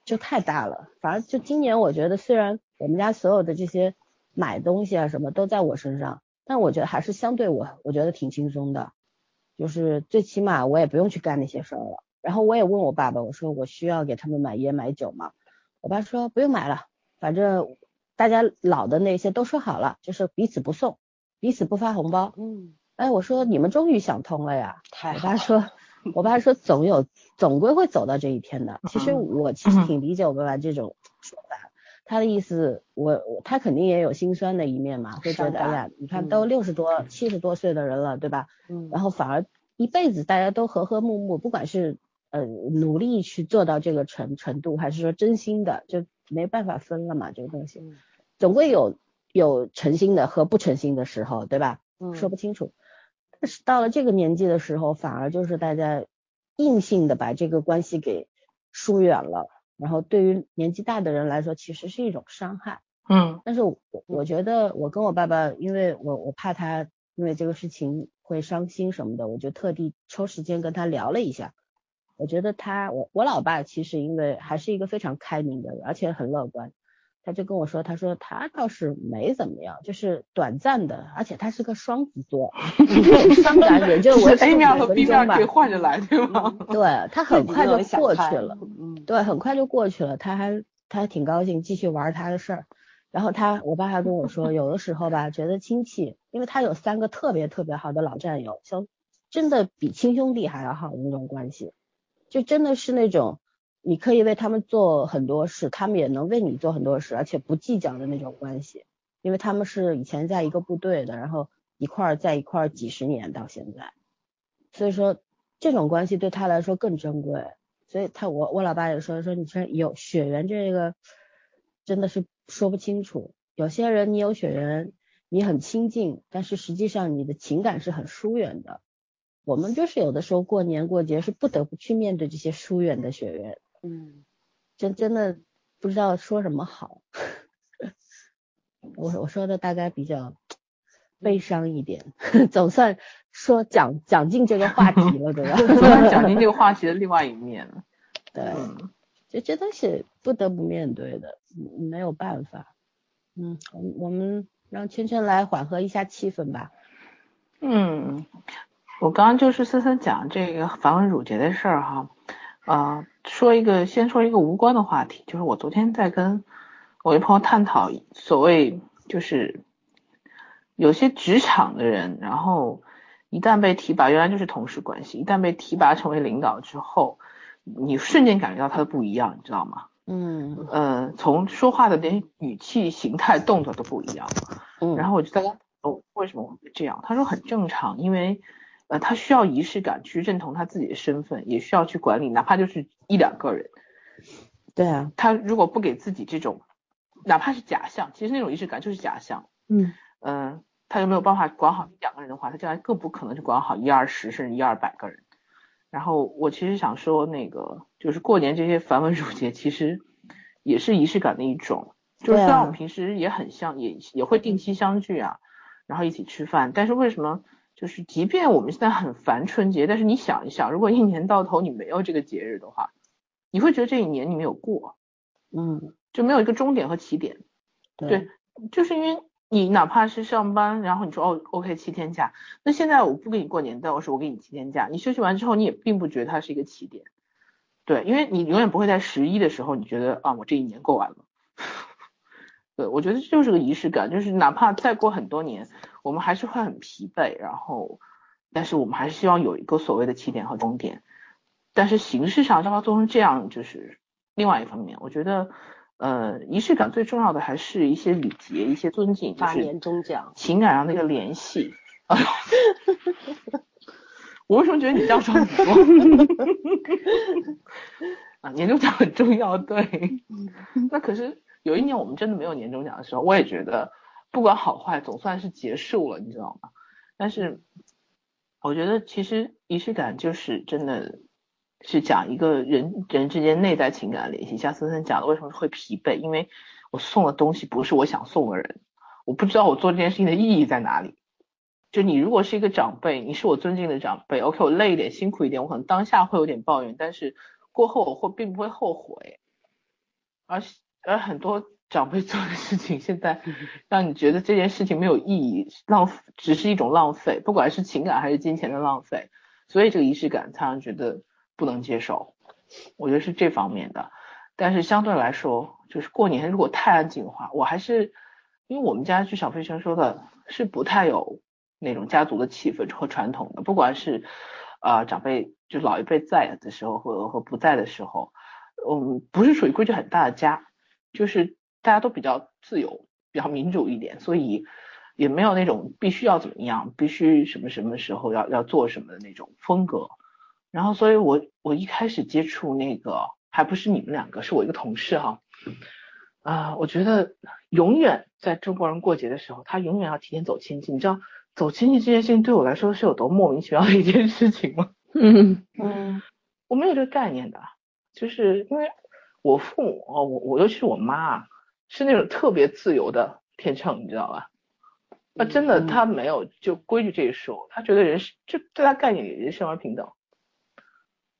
就太大了。反正就今年我觉得虽然我们家所有的这些买东西啊什么都在我身上，但我觉得还是相对我我觉得挺轻松的，就是最起码我也不用去干那些事儿了。然后我也问我爸爸，我说我需要给他们买烟买酒吗？我爸说不用买了，反正大家老的那些都说好了，就是彼此不送，彼此不发红包。嗯，哎，我说你们终于想通了呀。我太好了，爸说，我爸说总有总归会走到这一天的。其实嗯我其实挺理解我爸爸这种说法，他的意思，我我他肯定也有心酸的一面嘛，会觉得哎呀，你看嗯都六十多、七十多岁的人了，对吧？嗯，然后反而一辈子大家都和和睦睦，不管是呃努力去做到这个程程度，还是说真心的，就没办法分了嘛，这个东西嗯总归有有诚心的和不诚心的时候，对吧？嗯说不清楚。但是到了这个年纪的时候，反而就是大家硬性的把这个关系给疏远了，然后对于年纪大的人来说，其实是一种伤害。嗯但是我我觉得我跟我爸爸，因为我我怕他因为这个事情会伤心什么的，我就特地抽时间跟他聊了一下。我觉得他我我老爸其实因为还是一个非常开明的人，而且很乐观。他就跟我说，他说他倒是没怎么样，就是短暂的，而且他是个双子座，伤感也就维持 A 面五和 B 面可以。换着来，对吗？对他 很快就过去了。嗯，对，很快就过去了，他还他还挺高兴，继续玩他的事儿。然后他，我爸还跟我说，有的时候吧，觉得亲戚，因为他有三个特别特别好的老战友，像真的比亲兄弟还要好的那种关系，就真的是那种你可以为他们做很多事，他们也能为你做很多事，而且不计较的那种关系，因为他们是以前在一个部队的，然后一块儿在一块儿几十年到现在，所以说这种关系对他来说更珍贵。所以他我我老爸也说说你说有血缘这个真的是说不清楚。有些人你有血缘，你很亲近，但是实际上你的情感是很疏远的。我们就是有的时候过年过节是不得不去面对这些疏远的血缘，嗯，真真的不知道说什么好。我我说的大概比较悲伤一点，总算说讲讲进这个话题了，对吧？讲进这个话题的另外一面了。对，嗯这这都是不得不面对的，嗯没有办法。嗯，我们我们让圈圈来缓和一下气氛吧。嗯，我刚刚就是森森讲这个繁文缛节的事儿哈，呃，说一个先说一个无关的话题，就是我昨天在跟我一朋友探讨所谓就是有些职场的人，然后一旦被提拔，原来就是同事关系，一旦被提拔成为领导之后，你瞬间感觉到他的不一样，你知道吗？嗯呃，从说话的连语气、形态、动作都不一样。嗯，然后我就在跟他哦，为什么我会这样？他说很正常，因为呃，他需要仪式感去认同他自己的身份，也需要去管理，哪怕就是一两个人。对啊，他如果不给自己这种，哪怕是假象，其实那种仪式感就是假象。嗯嗯、他又没有办法管好一两个人的话，他将来更不可能去管好一二十甚至一二百个人。然后我其实想说，那个就是过年这些繁文缛节，其实也是仪式感的一种。就是虽然我们平时也很像，也也会定期相聚啊，然后一起吃饭，但是为什么就是即便我们现在很烦春节，但是你想一想，如果一年到头你没有这个节日的话，你会觉得这一年你没有过，嗯，就没有一个终点和起点。对对，就是因为你哪怕是上班，然后你说哦，OK 七天假，那现在我不给你过年，但我说我给你七天假，你休息完之后，你也并不觉得它是一个起点，对，因为你永远不会在十一的时候，你觉得啊，我这一年过完了。对，我觉得这就是个仪式感，就是哪怕再过很多年，我们还是会很疲惫，然后，但是我们还是希望有一个所谓的起点和终点，但是形式上让它做成这样，就是另外一方面，我觉得，呃，仪式感最重要的还是一些礼节、一些尊敬，就是年终奖，情感上的一个联系。我为什么觉得你这样说很多？啊，年终奖很重要，对。那可是有一年我们真的没有年终奖的时候，我也觉得不管好坏，总算是结束了，你知道吗？但是我觉得其实仪式感就是真的。是讲一个人人之间内在情感的联系，像森森讲的，为什么会疲惫？因为我送的东西不是我想送的人，我不知道我做这件事情的意义在哪里。就你如果是一个长辈，你是我尊敬的长辈，OK，我累一点，辛苦一点，我可能当下会有点抱怨，但是过后我会并不会后悔。而而很多长辈做的事情，现在让你觉得这件事情没有意义，浪只是一种浪费，不管是情感还是金钱的浪费，所以这个仪式感才让觉得。不能接受，我觉得是这方面的。但是相对来说，就是过年如果太安静的话，我还是因为我们家就小飞生说的是不太有那种家族的气氛和传统的。不管是啊长辈就老一辈在的时候和和不在的时候，嗯，不是属于规矩很大的家，就是大家都比较自由，比较民主一点，所以也没有那种必须要怎么样，必须什么什么时候要要做什么的那种风格。然后，所以我我一开始接触那个还不是你们两个，是我一个同事哈，啊，我觉得永远在中国人过节的时候，他永远要提前走亲戚。你知道走亲戚这件事情对我来说是有多莫名其妙的一件事情吗？嗯 嗯，我没有这个概念的，就是因为我父母哦，我我尤其是我妈是那种特别自由的天秤，你知道吧？那真的他没有就规矩这一说，他觉得人是就在他概念里人生而平等。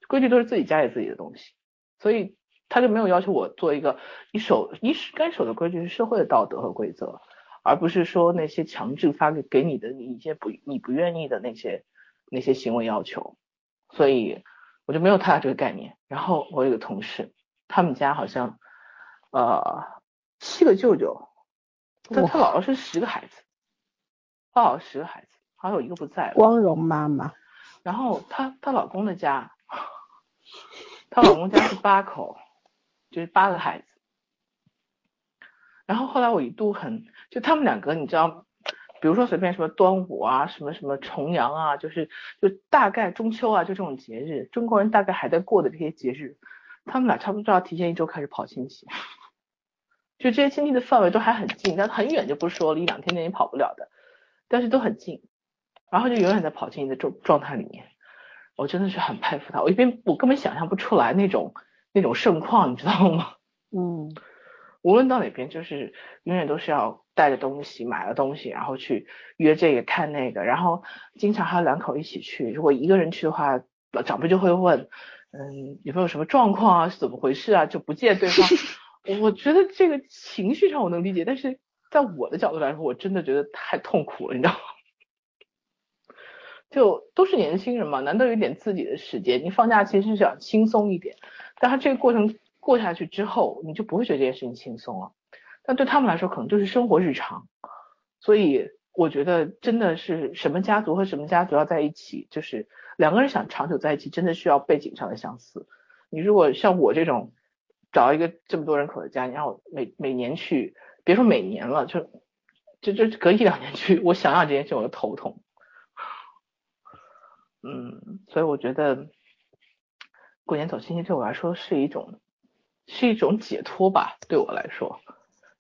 规矩都是自己家里自己的东西，所以他就没有要求我做一个你守你该守的规矩是社会的道德和规则，而不是说那些强制发给给你的你一些不你不愿意的那些那些行为要求，所以我就没有太大这个概念。然后我有个同事，他们家好像呃七个舅舅，但他姥姥是十个孩子，他姥姥十个孩子，好像有一个不在了。光荣妈妈。然后她她老公的家。她老公家是八口，就是八个孩子。然后后来我一度很，就他们两个，你知道，比如说随便什么端午啊，什么什么重阳啊，就是就大概中秋啊，就这种节日，中国人大概还在过的这些节日，他们俩差不多要提前一周开始跑亲戚。就这些亲戚的范围都还很近，但很远就不说了，一两天内也跑不了的，但是都很近，然后就永远在跑亲戚的状状态里面。我真的是很佩服他，我一边我根本想象不出来那种那种盛况，你知道吗？嗯，无论到哪边，就是永远都是要带着东西，买了东西，然后去约这个看那个，然后经常还有两口一起去。如果一个人去的话，长辈就会问，嗯，有没有什么状况啊？是怎么回事啊？就不见对方。我觉得这个情绪上我能理解，但是在我的角度来说，我真的觉得太痛苦了，你知道吗？就都是年轻人嘛，难得有点自己的时间。你放假其实是想轻松一点，但他这个过程过下去之后，你就不会觉得这件事情轻松了。但对他们来说，可能就是生活日常。所以我觉得真的是什么家族和什么家族要在一起，就是两个人想长久在一起，真的需要背景上的相似。你如果像我这种找一个这么多人口的家，你让我每每年去，别说每年了，就就就隔一两年去，我想想这件事我就头痛。嗯，所以我觉得过年走亲戚对我来说是一种是一种解脱吧，对我来说，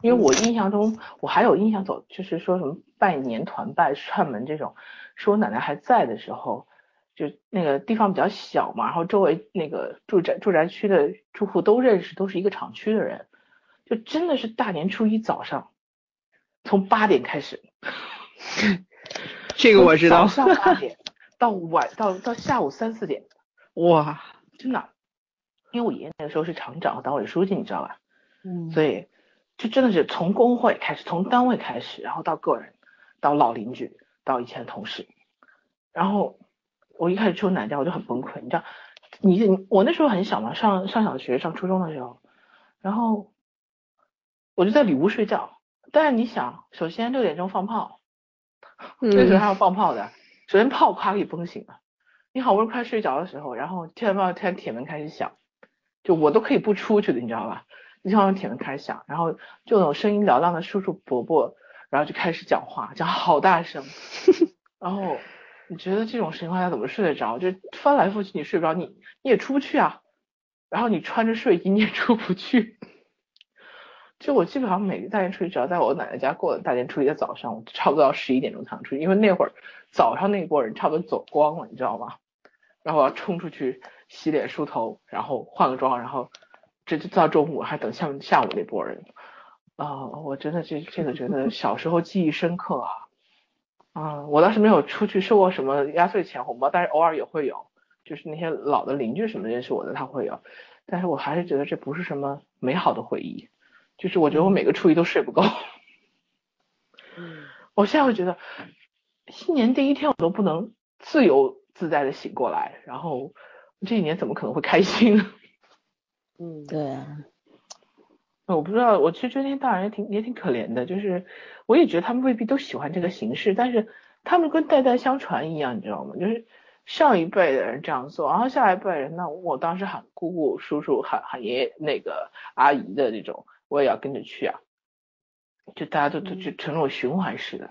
因为我印象中我还有印象走就是说什么拜年团拜串门这种，是我奶奶还在的时候，就那个地方比较小嘛，然后周围那个住宅住宅区的住户都认识，都是一个厂区的人，就真的是大年初一早上从八点开始，这个我知道，早上八点。到晚到到下午三四点，哇，真的，因为我爷爷那个时候是厂长和党委书记，你知道吧？嗯，所以就真的是从工会开始，从单位开始，然后到个人，到老邻居，到以前的同事，然后我一开始去我奶奶家我就很崩溃，你知道，你我那时候很小嘛，上上小学上初中的时候，然后我就在里屋睡觉，但是你想，首先六点钟放炮，那时候还要放炮的。首先炮夸给崩醒了，你好不容易快睡着的时候，然后天突然铁门开始响，就我都可以不出去的，你知道吧？日常用铁门开始响，然后就那种声音嘹亮的叔叔伯伯，然后就开始讲话，讲好大声，然后你觉得这种情况下怎么睡得着？就翻来覆去你睡不着，你你也出不去啊，然后你穿着睡衣你也出不去。就我基本上每个大年初一，只要在我奶奶家过大年初一的早上，我差不多要十一点钟才能出去，因为那会儿早上那波人差不多走光了，你知道吗？然后我要冲出去洗脸梳头，然后换个妆，然后这就到中午还等下下午那波人。啊，我真的这这个觉得小时候记忆深刻啊。啊，我倒是没有出去收过什么压岁钱红包，但是偶尔也会有，就是那些老的邻居什么认识我的他会有，但是我还是觉得这不是什么美好的回忆。就是我觉得我每个初一都睡不够，嗯，我现在会觉得新年第一天我都不能自由自在的醒过来，然后这一年怎么可能会开心呢？嗯，对啊，我不知道，我其实觉得那些大人也挺也挺可怜的，就是我也觉得他们未必都喜欢这个形式，但是他们跟代代相传一样，你知道吗？就是上一辈的人这样做，然后下一辈人，那我当时喊姑姑、叔叔、喊喊爷爷、那个阿姨的这种。我也要跟着去啊，就大家都都就成了循环式的，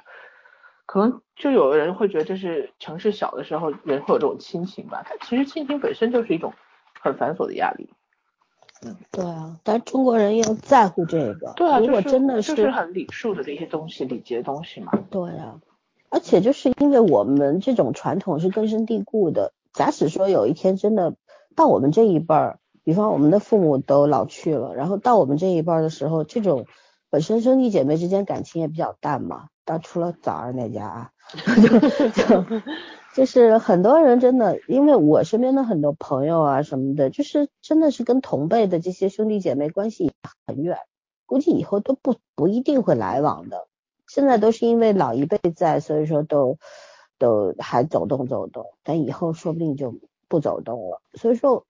可能就有的人会觉得这是城市小的时候人会有这种亲情吧，它其实亲情本身就是一种很繁琐的压力。嗯，对啊，但是中国人又在乎这个，对啊，如果真的是很礼数的这些东西，礼节东西嘛。对啊，而且就是因为我们这种传统是根深蒂固的，假使说有一天真的到我们这一辈儿。比方我们的父母都老去了，然后到我们这一辈儿的时候，这种本身兄弟姐妹之间感情也比较淡嘛，但除了早儿那家啊，就 就就是很多人真的，因为我身边的很多朋友啊什么的，就是真的是跟同辈的这些兄弟姐妹关系很远，估计以后都不不一定会来往的。现在都是因为老一辈在，所以说都都还走动走动，但以后说不定就不走动了，所以说。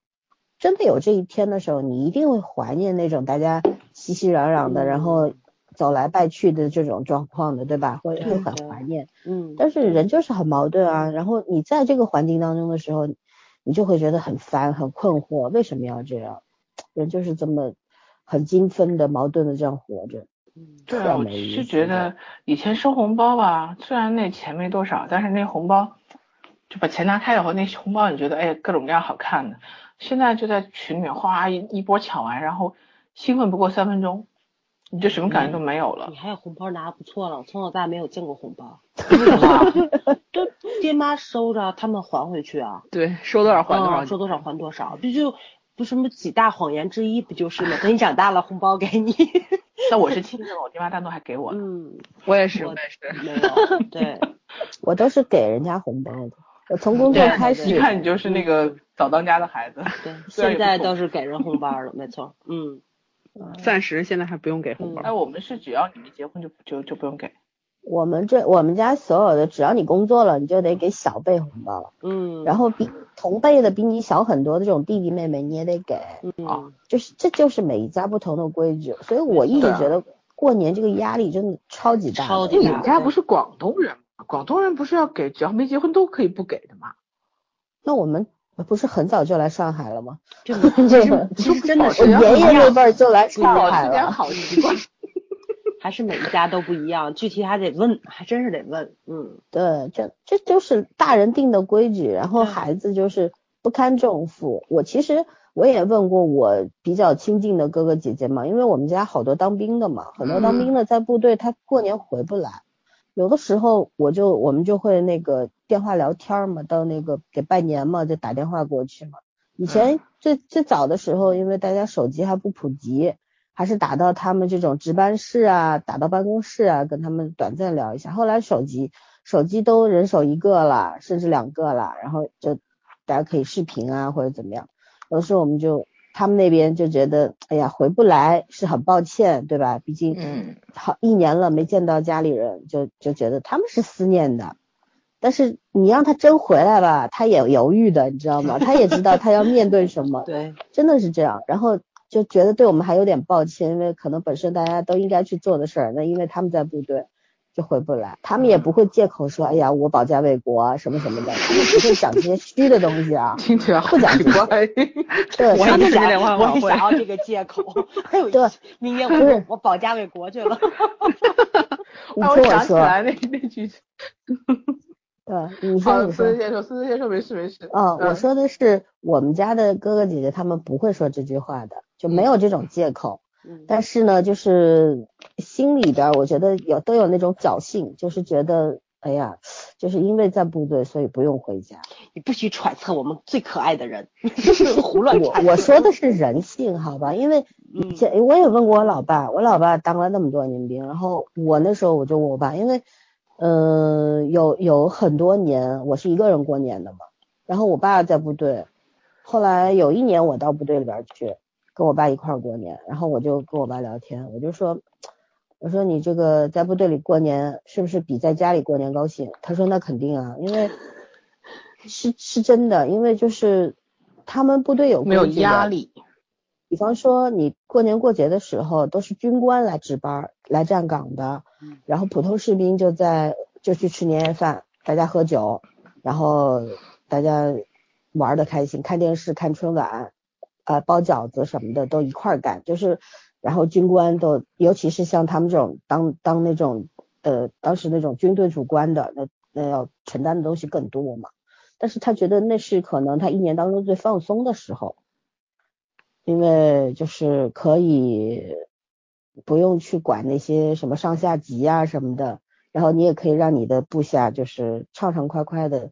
真的有这一天的时候，你一定会怀念那种大家熙熙攘攘的，然后走来拜去的这种状况的，对吧？会会很怀念。嗯。但是人就是很矛盾啊，然后你在这个环境当中的时候，你就会觉得很烦、很困惑，为什么要这样？人就是这么很精分的、矛盾的这样活着。嗯，对啊，我是觉得以前收红包吧，虽然那钱没多少，但是那红包就把钱拿开以后，那红包你觉得哎各种各样好看的。现在就在群里面哗一一波抢完，然后兴奋不过三分钟，你就什么感觉都没有了。你还有红包拿不错了，我从小到大没有见过红包。都爹妈收着，他们还回去啊。对，收多少还多少，收多少还多少，不就不什么几大谎言之一不就是吗？等你长大了，红包给你。那我是亲的，我爹妈单独还给我。嗯，我也是，我也是。没有，对，我都是给人家红包的。我从工作开始，一看你就是那个早当家的孩子。对，现在倒是给人红包了，没错。嗯，暂时现在还不用给红包。哎，我们是只要你没结婚就就就不用给。我们这我们家所有的只要你工作了，你就得给小辈红包了。嗯。然后比同辈的比你小很多的这种弟弟妹妹你也得给。嗯。就是这就是每一家不同的规矩，所以我一直觉得过年这个压力真的超级大。超级大。你家不是广东人？广东人不是要给，只要没结婚都可以不给的吗？那我们不是很早就来上海了吗？就 其实其实真的是爷爷那辈儿就来上海了。好 习惯。还是每一家都不一样，具体还得问，还真是得问。嗯，对，这这就是大人定的规矩，然后孩子就是不堪重负。我其实我也问过我比较亲近的哥哥姐姐嘛，因为我们家好多当兵的嘛，很多当兵的在部队，他过年回不来。有的时候我就我们就会那个电话聊天嘛，到那个给拜年嘛，就打电话过去嘛。以前最最早的时候，因为大家手机还不普及，还是打到他们这种值班室啊，打到办公室啊，跟他们短暂聊一下。后来手机手机都人手一个了，甚至两个了，然后就大家可以视频啊或者怎么样。有的时候我们就。他们那边就觉得，哎呀，回不来是很抱歉，对吧？毕竟，嗯，好一年了没见到家里人，就就觉得他们是思念的。但是你让他真回来吧，他也犹豫的，你知道吗？他也知道他要面对什么，对，真的是这样。然后就觉得对我们还有点抱歉，因为可能本身大家都应该去做的事儿，那因为他们在部队，就回不来。他们也不会借口说，哎呀，我保家卫国什么什么的，他们不会讲这些虚的东西啊。听起来不讲奇怪。对，我他们想我也想要这个借口。还有对，明年我我保家卫国去了。你听我说，来那那句。对，你说你说，思思先说，思思先说，没事没事。嗯，我说的是我们家的哥哥姐姐，他们不会说这句话的，就没有这种借口。嗯，但是呢，就是心里边我觉得有都有那种侥幸，就是觉得，哎呀，就是因为在部队，所以不用回家。你不许揣测我们最可爱的人，胡乱我我说的是人性，好吧？因为这我也问过我老爸，我老爸当了那么多年兵，然后我那时候我就问我爸，因为。嗯，有有很多年我是一个人过年的嘛，然后我爸在部队，后来有一年我到部队里边去跟我爸一块过年，然后我就跟我爸聊天，我就说，我说你这个在部队里过年是不是比在家里过年高兴？他说那肯定啊，因为 是是真的，因为就是他们部队有没有压力，比方说你过年过节的时候都是军官来值班来站岗的。然后普通士兵就在就去吃年夜饭，大家喝酒，然后大家玩的开心，看电视看春晚，呃包饺子什么的都一块干，就是然后军官都尤其是像他们这种当当那种呃当时那种军队主官的，那那要承担的东西更多嘛，但是他觉得那是可能他一年当中最放松的时候，因为就是可以。不用去管那些什么上下级啊什么的，然后你也可以让你的部下就是畅畅快快的，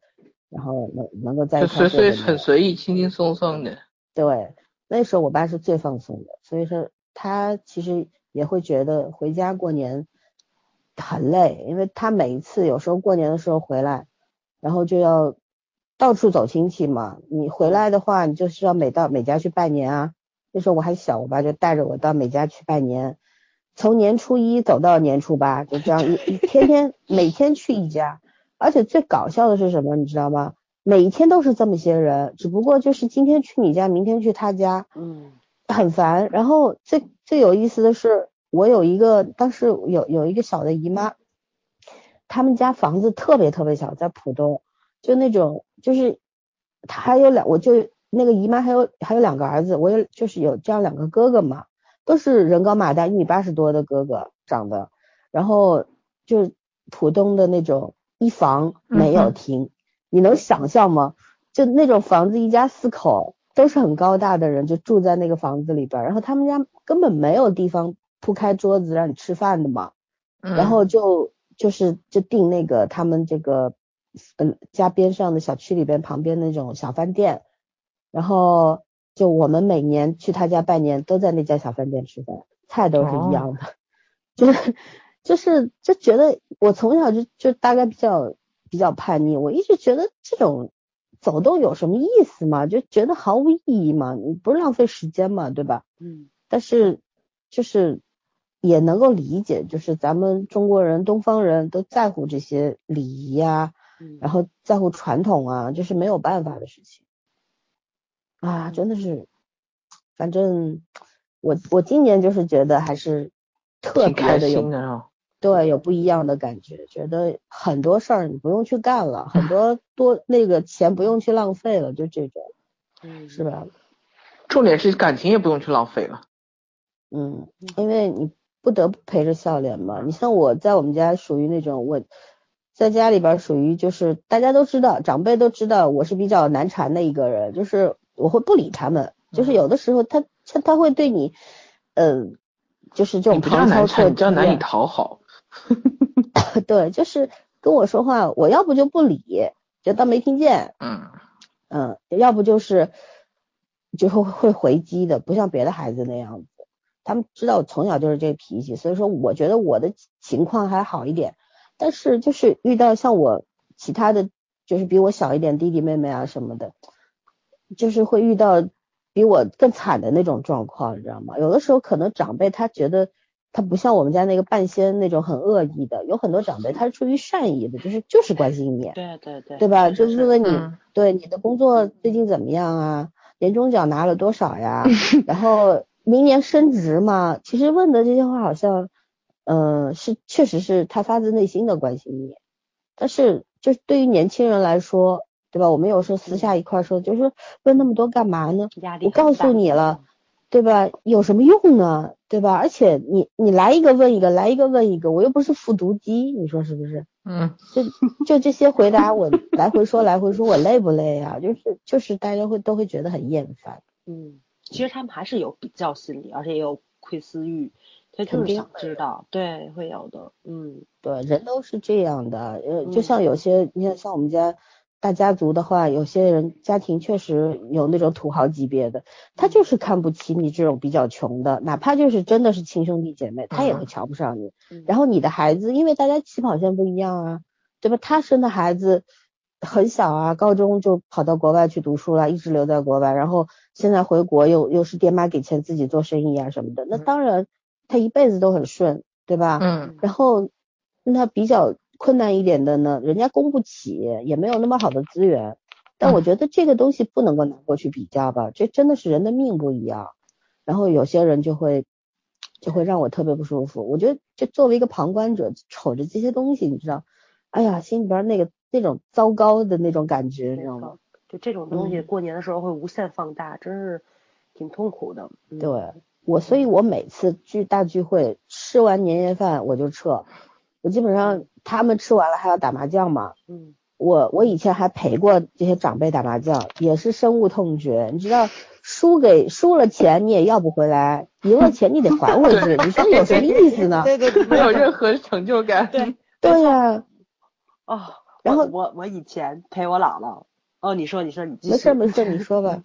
然后能能够在一块随随很随意、轻轻松松的。对，那时候我爸是最放松的，所以说他其实也会觉得回家过年很累，因为他每一次有时候过年的时候回来，然后就要到处走亲戚嘛。你回来的话，你就是要每到每家去拜年啊。那时候我还小，我爸就带着我到每家去拜年。从年初一走到年初八，就这样一一天天每天去一家，而且最搞笑的是什么，你知道吗？每一天都是这么些人，只不过就是今天去你家，明天去他家，嗯，很烦。然后最最有意思的是，我有一个当时有有一个小的姨妈，他们家房子特别特别小，在浦东，就那种就是他还有两，我就那个姨妈还有还有两个儿子，我有就是有这样两个哥哥嘛。都是人高马大，一米八十多的哥哥长的，然后就浦东的那种一房没有厅，你能想象吗？就那种房子，一家四口都是很高大的人，就住在那个房子里边，然后他们家根本没有地方铺开桌子让你吃饭的嘛，然后就就是就订那个他们这个嗯家边上的小区里边旁边那种小饭店，然后。就我们每年去他家拜年，都在那家小饭店吃饭，菜都是一样的，就是就是就觉得我从小就就大概比较比较叛逆，我一直觉得这种走动有什么意思嘛？就觉得毫无意义嘛，你不是浪费时间嘛，对吧？嗯。但是就是也能够理解，就是咱们中国人、东方人都在乎这些礼仪啊，然后在乎传统啊，就是没有办法的事情。啊，真的是，反正我我今年就是觉得还是特别的有，对，有不一样的感觉，觉得很多事儿你不用去干了，很多 多那个钱不用去浪费了，就这种，嗯，是吧？重点是感情也不用去浪费了，嗯，因为你不得不陪着笑脸嘛。你像我在我们家属于那种我在家里边属于就是大家都知道，长辈都知道我是比较难缠的一个人，就是。我会不理他们，就是有的时候他他他会对你，呃，就是这种旁敲侧击，比较难以讨好。对，就是跟我说话，我要不就不理，就当没听见。嗯嗯，要不就是就会会回击的，不像别的孩子那样子。他们知道我从小就是这脾气，所以说我觉得我的情况还好一点。但是就是遇到像我其他的就是比我小一点弟弟妹妹啊什么的。就是会遇到比我更惨的那种状况，你知道吗？有的时候可能长辈他觉得他不像我们家那个半仙那种很恶意的，有很多长辈他是出于善意的，就是就是关心你，对对对，对吧？就是问问你对你的工作最近怎么样啊？年终奖拿了多少呀？然后明年升职吗？其实问的这些话好像嗯，是确实是他发自内心的关心你，但是就是对于年轻人来说，对吧？我们有时候私下一块说，就是问那么多干嘛呢？我告诉你了，对吧？有什么用呢？对吧？而且你你来一个问一个，来一个问一个，我又不是复读机，你说是不是？嗯，就就这些回答，我来回说来回说，我累不累啊？就是就是大家会都会觉得很厌烦。嗯，其实他们还是有比较心理，而且也有窥私欲，他就是想知道，对，会有的。嗯，对，人都是这样的，呃，就像有些，你看像我们家。大家族的话，有些人家庭确实有那种土豪级别的，他就是看不起你这种比较穷的，哪怕就是真的是亲兄弟姐妹，他也会瞧不上你。然后你的孩子，因为大家起跑线不一样啊，对吧？他生的孩子很小啊，高中就跑到国外去读书了，一直留在国外，然后现在回国又又是爹妈给钱自己做生意啊什么的，那当然他一辈子都很顺，对吧？嗯。然后那他比较。困难一点的呢，人家供不起，也没有那么好的资源。但我觉得这个东西不能够拿过去比较吧，这真的是人的命不一样。然后有些人就会就会让我特别不舒服。我觉得就作为一个旁观者，瞅着这些东西，你知道，哎呀，心里边那个那种糟糕的那种感觉，你知道吗？就这种东西，过年的时候会无限放大，真是挺痛苦的。对我，所以我每次聚大聚会，吃完年夜饭我就撤。我基本上他们吃完了还要打麻将嘛，嗯，我我以前还陪过这些长辈打麻将，也是深恶痛绝。你知道，输给输了钱你也要不回来，赢了钱你得还回去，你说有什么意思呢？对对 对，没有任何成就感。对对呀，哦，然后我我以前陪我姥姥，哦，你说你说你继续。没事没事，你说吧。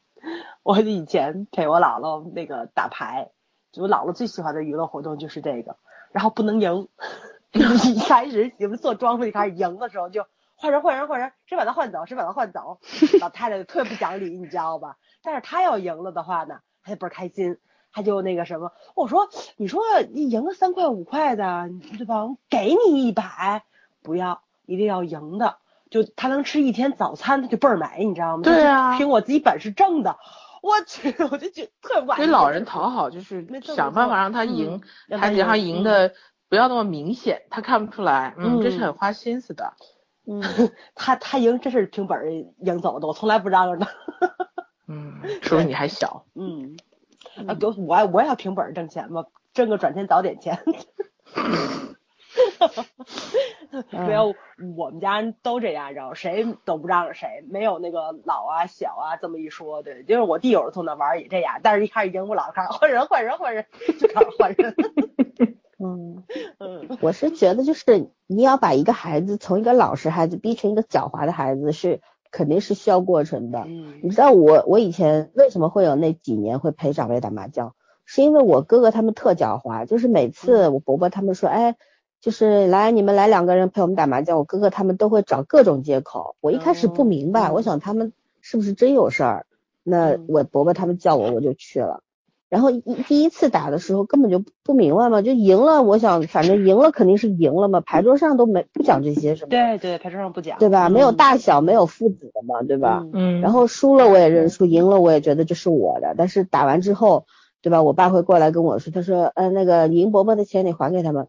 我以前陪我姥姥那个打牌，就我姥姥最喜欢的娱乐活动就是这个，然后不能赢。一 开始你们做庄户一开始赢的时候就换人换人换人，谁把他换走谁把他换走，老太太就特别不讲理，你知道吧？但是她要赢了的话呢，他就倍儿开心，他就那个什么，我说你说你赢个三块五块的，对吧？我给你一百，不要，一定要赢的，就他能吃一天早餐，他就倍儿美，你知道吗？对啊，凭我自己本事挣的，我去，我就觉得特别。给老人讨好就是想办法让他赢，他让他赢的。不要那么明显，他看不出来，嗯，这是很花心思的，嗯，他他赢这是凭本儿赢走的，我从来不让着的，嗯，说明你还小，嗯，啊，给我我也要凭本儿挣钱嘛，挣个转天早点钱，没有，我们家人都这样，知道谁都不让着谁，没有那个老啊小啊这么一说，对，就是我弟有时候从那玩也这样，但是一开始赢我老开始换人换人换人就开始换人。嗯 嗯，我是觉得就是你要把一个孩子从一个老实孩子逼成一个狡猾的孩子是肯定是需要过程的。嗯，你知道我我以前为什么会有那几年会陪长辈打麻将，是因为我哥哥他们特狡猾，就是每次我伯伯他们说，哎，就是来你们来两个人陪我们打麻将，我哥哥他们都会找各种借口。我一开始不明白，我想他们是不是真有事儿，那我伯伯他们叫我我就去了。然后一第一次打的时候根本就不明白嘛，就赢了，我想反正赢了肯定是赢了嘛，牌桌上都没不讲这些什么，对对，牌桌上不讲，对吧？没有大小，没有父子的嘛，对吧？嗯。然后输了我也认输，赢了我也觉得这是我的，但是打完之后，对吧？我爸会过来跟我说，他说，呃，那个赢伯伯的钱你还给他们。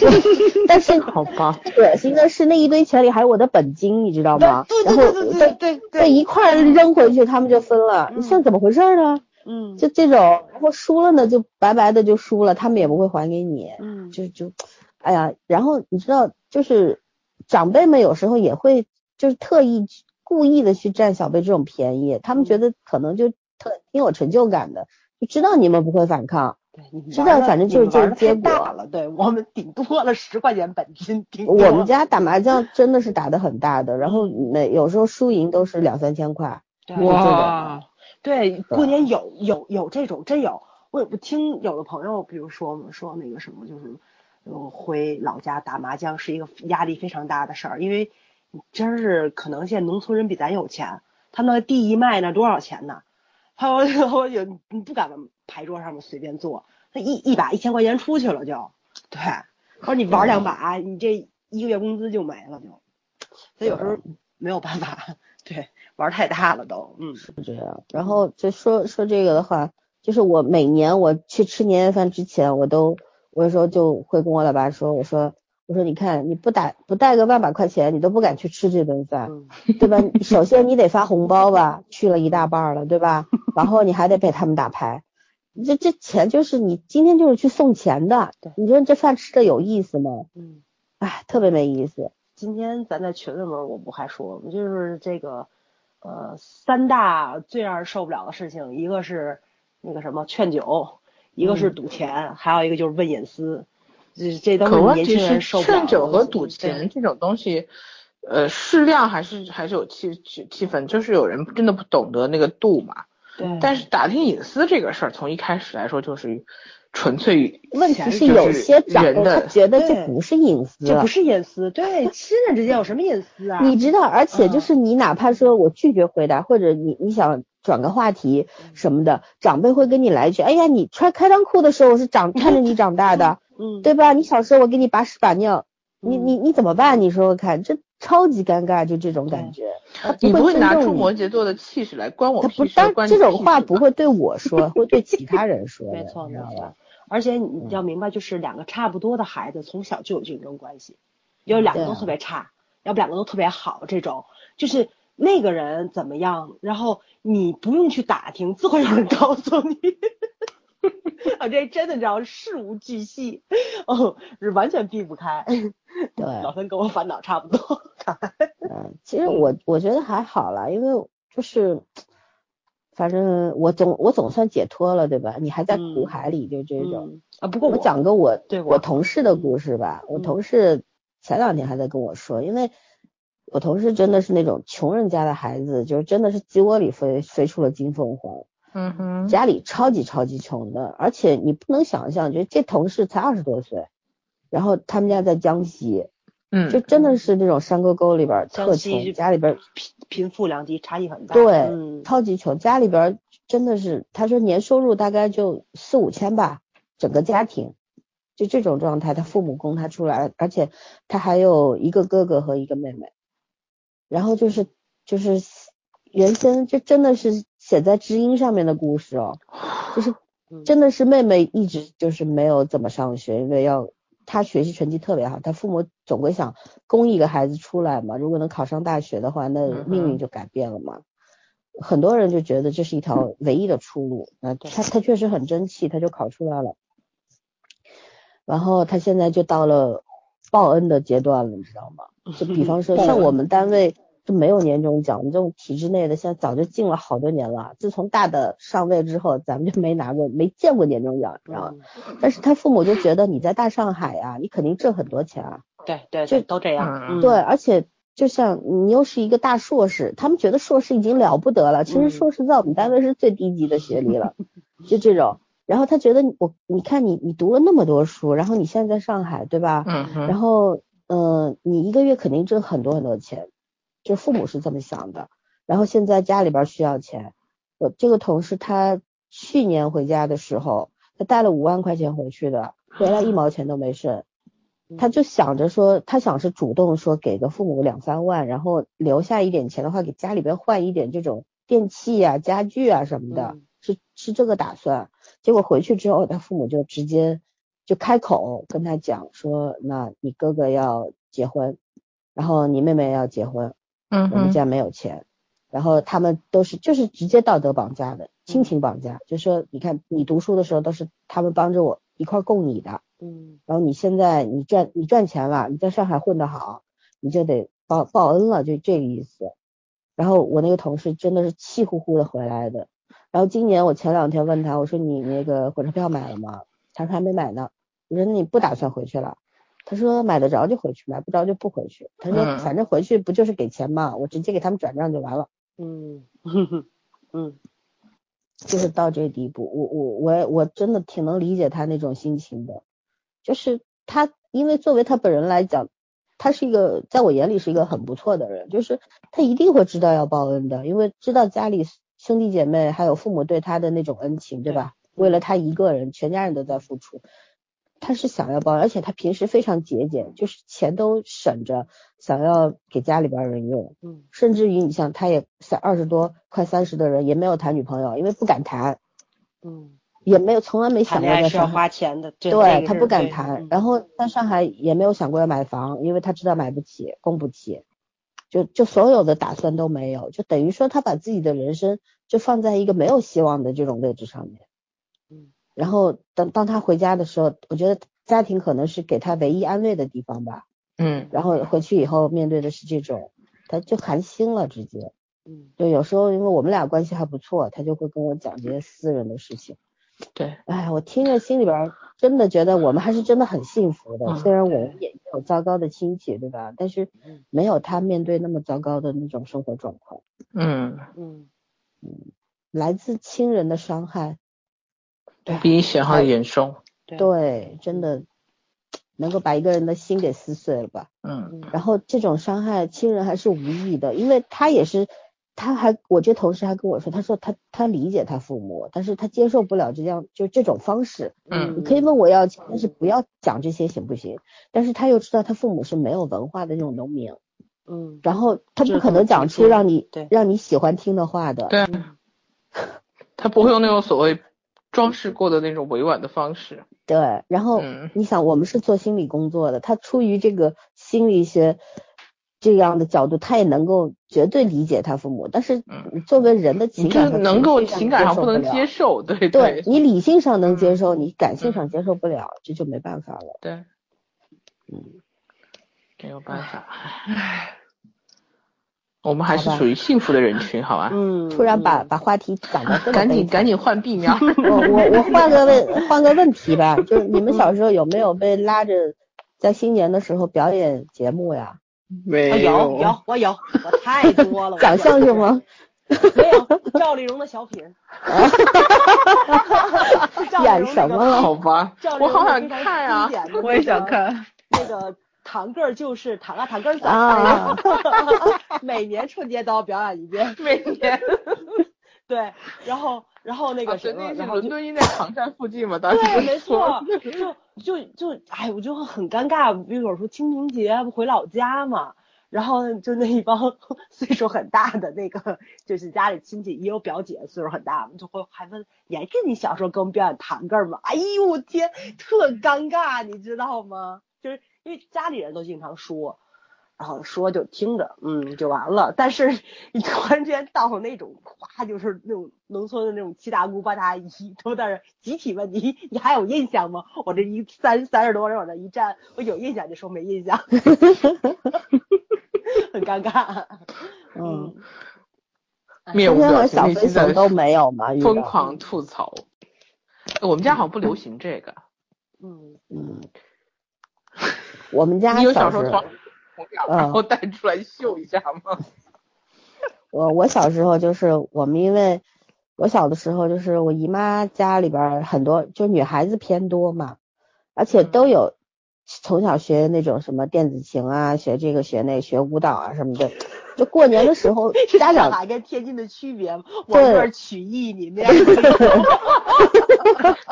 但是好吧，恶心的是那一堆钱里还有我的本金，你知道吗？对对对对对对，一块扔回去，他们就分了。你像怎么回事呢？嗯，就这种，然后输了呢，就白白的就输了，他们也不会还给你。嗯，就就，哎呀，然后你知道，就是长辈们有时候也会就是特意故意的去占小辈这种便宜，他们觉得可能就特挺有成就感的，就知道你们不会反抗，对，知道反正就是这个结果。了，对我们顶多了十块钱本金。我们家打麻将真的是打的很大的，然后每有时候输赢都是两三千块。哇。对，过年有有有这种真有，我我听有的朋友，比如说说那个什么，就是回老家打麻将是一个压力非常大的事儿，因为真是可能现在农村人比咱有钱，他那地一卖那多少钱呢？他说 我有你不敢牌桌上面随便坐，他一一把一千块钱出去了就，对，他说你玩两把，你这一个月工资就没了就，他有时候没有办法，对。玩太大了都，嗯，是这样。然后就说说这个的话，就是我每年我去吃年夜饭之前，我都我有时候就会跟我老爸说，我说我说你看你不打不带个万把块钱，你都不敢去吃这顿饭，对吧？首先你得发红包吧，去了一大半了，对吧？然后你还得陪他们打牌，这这钱就是你今天就是去送钱的，你说这饭吃的有意思吗？嗯，哎，特别没意思。今天咱在群里面我不还说吗？就是这个呃三大最让人受不了的事情，一个是那个什么劝酒。一个是赌钱，还有一个就是问隐私，这这都是年轻人受不了。劝酒和赌钱这种东西，呃，适量还是还是有气气气氛，就是有人真的不懂得那个度嘛。对。但是打听隐私这个事儿，从一开始来说就是纯粹问题是有些长辈他觉得这不是隐私，这不是隐私，对，亲人之间有什么隐私啊？你知道，而且就是你哪怕说我拒绝回答，或者你你想。转个话题什么的，长辈会跟你来一句：“哎呀，你穿开裆裤的时候，我是长看着你长大的，嗯，对吧？你小时候我给你把屎把尿，你你你怎么办？你说说看，这超级尴尬，就这种感觉。你不会拿出摩羯座的气势来关我屁事？但这种话不会对我说，会对其他人说。没错，没错。而且你要明白，就是两个差不多的孩子，从小就有竞争关系，有两个都特别差，要不两个都特别好，这种就是那个人怎么样，然后。你不用去打听，自会有人告诉你。啊，这真的叫事无巨细，哦，是完全避不开。对，老三跟我烦恼差不多。嗯，其实我我觉得还好啦，因为就是，反正我总我总算解脱了，对吧？你还在苦海里，就这种。啊，不过我讲个我对我同事的故事吧。我同事前两天还在跟我说，因为。我同事真的是那种穷人家的孩子，就是真的是鸡窝里飞飞出了金凤凰，嗯哼，家里超级超级穷的，而且你不能想象，就这同事才二十多岁，然后他们家在江西，嗯，就真的是那种山沟沟里边特穷，家里边贫贫富两极差异很大，对，超级穷，家里边真的是，他说年收入大概就四五千吧，整个家庭就这种状态，他父母供他出来，而且他还有一个哥哥和一个妹妹。然后就是就是原先这真的是写在知音上面的故事哦，就是真的是妹妹一直就是没有怎么上学，因为要她学习成绩特别好，他父母总归想供一个孩子出来嘛，如果能考上大学的话，那命运就改变了嘛。很多人就觉得这是一条 唯一的出路，那他他确实很争气，他就考出来了。然后他现在就到了报恩的阶段了，你知道吗？就比方说，像我们单位就没有年终奖，我们这种体制内的，现在早就进了好多年了。自从大的上位之后，咱们就没拿过、没见过年终奖，你知道吗？但是他父母就觉得你在大上海呀，你肯定挣很多钱啊。对对，就都这样。对，而且就像你又是一个大硕士，他们觉得硕士已经了不得了。其实硕士在我们单位是最低级的学历了，就这种。然后他觉得我，你看你，你读了那么多书，然后你现在在上海，对吧？嗯然后。嗯，你一个月肯定挣很多很多钱，就父母是这么想的。然后现在家里边需要钱，我这个同事他去年回家的时候，他带了五万块钱回去的，回来一毛钱都没剩。他就想着说，他想是主动说给个父母两三万，然后留下一点钱的话，给家里边换一点这种电器啊、家具啊什么的，是是这个打算。结果回去之后，他父母就直接。就开口跟他讲说，那你哥哥要结婚，然后你妹妹要结婚，嗯，我们家没有钱，然后他们都是就是直接道德绑架的，亲情绑架，就说你看你读书的时候都是他们帮着我一块供你的，嗯，然后你现在你赚你赚钱了，你在上海混得好，你就得报报恩了，就这个意思。然后我那个同事真的是气呼呼的回来的，然后今年我前两天问他，我说你那个火车票买了吗？他说还没买呢。我说你不打算回去了？他说买得着就回去，买不着就不回去。他说反正回去不就是给钱嘛，我直接给他们转账就完了。嗯 嗯，就是到这地步，我我我我真的挺能理解他那种心情的。就是他，因为作为他本人来讲，他是一个在我眼里是一个很不错的人，就是他一定会知道要报恩的，因为知道家里兄弟姐妹还有父母对他的那种恩情，对吧？为了他一个人，全家人都在付出。他是想要包，而且他平时非常节俭，就是钱都省着，想要给家里边人用。嗯，甚至于你像他也三二十多快三十的人也没有谈女朋友，因为不敢谈。嗯，也没有从来没想过在上海花钱的，对他不敢谈。然后在上海也没有想过要买房，因为他知道买不起，供不起，就就所有的打算都没有，就等于说他把自己的人生就放在一个没有希望的这种位置上面。嗯。然后等当他回家的时候，我觉得家庭可能是给他唯一安慰的地方吧。嗯。然后回去以后面对的是这种，他就寒心了，直接。嗯。就有时候因为我们俩关系还不错，他就会跟我讲这些私人的事情。对，哎，我听着心里边真的觉得我们还是真的很幸福的，虽然我们也有糟糕的亲戚，对吧？但是没有他面对那么糟糕的那种生活状况。嗯嗯嗯，来自亲人的伤害，比你想象的严重。对，真的能够把一个人的心给撕碎了吧？嗯。然后这种伤害，亲人还是无意的，因为他也是。他还，我这同事还跟我说，他说他他理解他父母，但是他接受不了这样就这种方式。嗯，你可以问我要钱，但是不要讲这些行不行？但是他又知道他父母是没有文化的那种农民。嗯，然后他不可能讲出让你让你喜欢听的话的。对，他不会用那种所谓装饰过的那种委婉的方式。对，然后你想，我们是做心理工作的，他出于这个心理学。这样的角度，他也能够绝对理解他父母，但是作为人的情感，能够情感上不能接受，对对，你理性上能接受，你感性上接受不了，这就没办法了。对，嗯，没有办法，唉，我们还是属于幸福的人群，好吧？嗯，突然把把话题讲到这，赶紧赶紧换 B 苗。我我我换个问换个问题吧，就是你们小时候有没有被拉着在新年的时候表演节目呀？没有有我有我太多了，讲相声吗？没有赵丽蓉的小品，演什么了？好吧，我好想看啊，我也想看。那个堂个儿就是堂啊堂个儿仔，每年春节都要表演一遍，每年。对，然后然后那个什么，然后伦敦应在唐山附近嘛，当时对，没错，就就就哎，我就很尴尬，比如说清明节不回老家嘛，然后就那一帮岁数很大的那个，就是家里亲戚也有表姐岁数很大，就会还问，也是你小时候给我们表演堂个儿吗？哎呦我天，特尴尬，你知道吗？就是因为家里人都经常说。然后说就听着，嗯，就完了。但是你突然间到那种，哗，就是那种农村的那种七大姑八大姨都在那集体问你，你还有印象吗？我这一三三十多人往那一站，我有印象就说没印象，很尴尬。嗯，面无表情，内心都没有嘛，疯狂吐槽。我们家好像不流行这个。嗯嗯，我们家小时候。然后带出来秀一下吗？我我小时候就是我们，因为我小的时候就是我姨妈家里边很多就女孩子偏多嘛，而且都有从小学那种什么电子琴啊，学这个学那学舞蹈啊什么的。就过年的时候，家长跟天津的区别我们这儿曲艺，你那样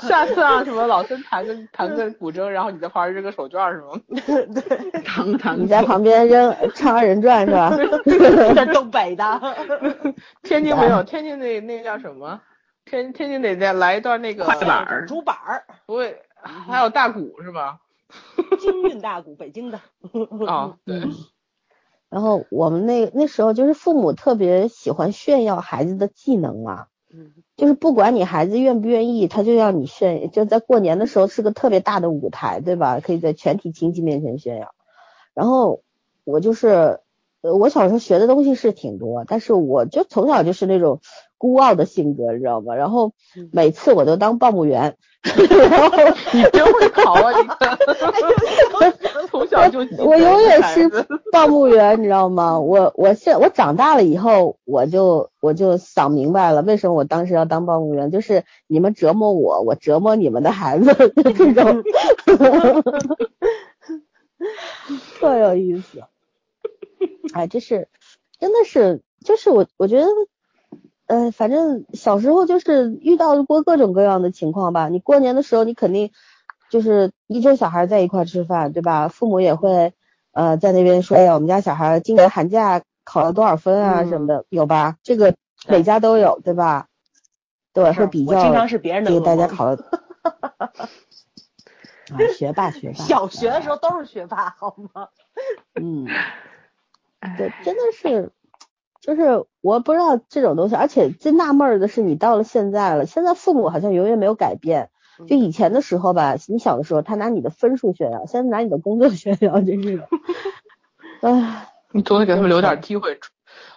下次啊什么老孙弹个弹个古筝，然后你在旁边扔个手绢是吗？对，弹弹。你在旁边扔唱二人转是吧？在东北的。天津没有，天津那那叫什么？天天津得再来一段那个快板儿、竹板儿，不会，还有大鼓是吧？京韵大鼓，北京的。啊，对。然后我们那那时候就是父母特别喜欢炫耀孩子的技能啊，就是不管你孩子愿不愿意，他就要你炫，就在过年的时候是个特别大的舞台，对吧？可以在全体亲戚面前炫耀。然后我就是，呃，我小时候学的东西是挺多，但是我就从小就是那种孤傲的性格，你知道吗？然后每次我都当报幕员。然后 你真会考啊！你 从小就我永远是报幕员，你知道吗？我我现我长大了以后，我就我就想明白了，为什么我当时要当报幕员，就是你们折磨我，我折磨你们的孩子这种，特有意思。哎，这是真的是，就是我我觉得。呃，反正小时候就是遇到过各种各样的情况吧。你过年的时候，你肯定就是一周小孩在一块吃饭，对吧？父母也会呃在那边说，哎呀，我们家小孩今年寒假考了多少分啊什么的，有吧？这个每家都有，对吧？对，会比较。经常是别人的给大家考的。啊，学霸学霸。小学的时候都是学霸，好吗？嗯，对，真的是，就是我不知道这种东西，而且最纳闷的是，你到了现在了，现在父母好像永远没有改变。就以前的时候吧，你小的时候他拿你的分数炫耀，现在拿你的工作炫耀，就是。唉，你总得给他们留点机会，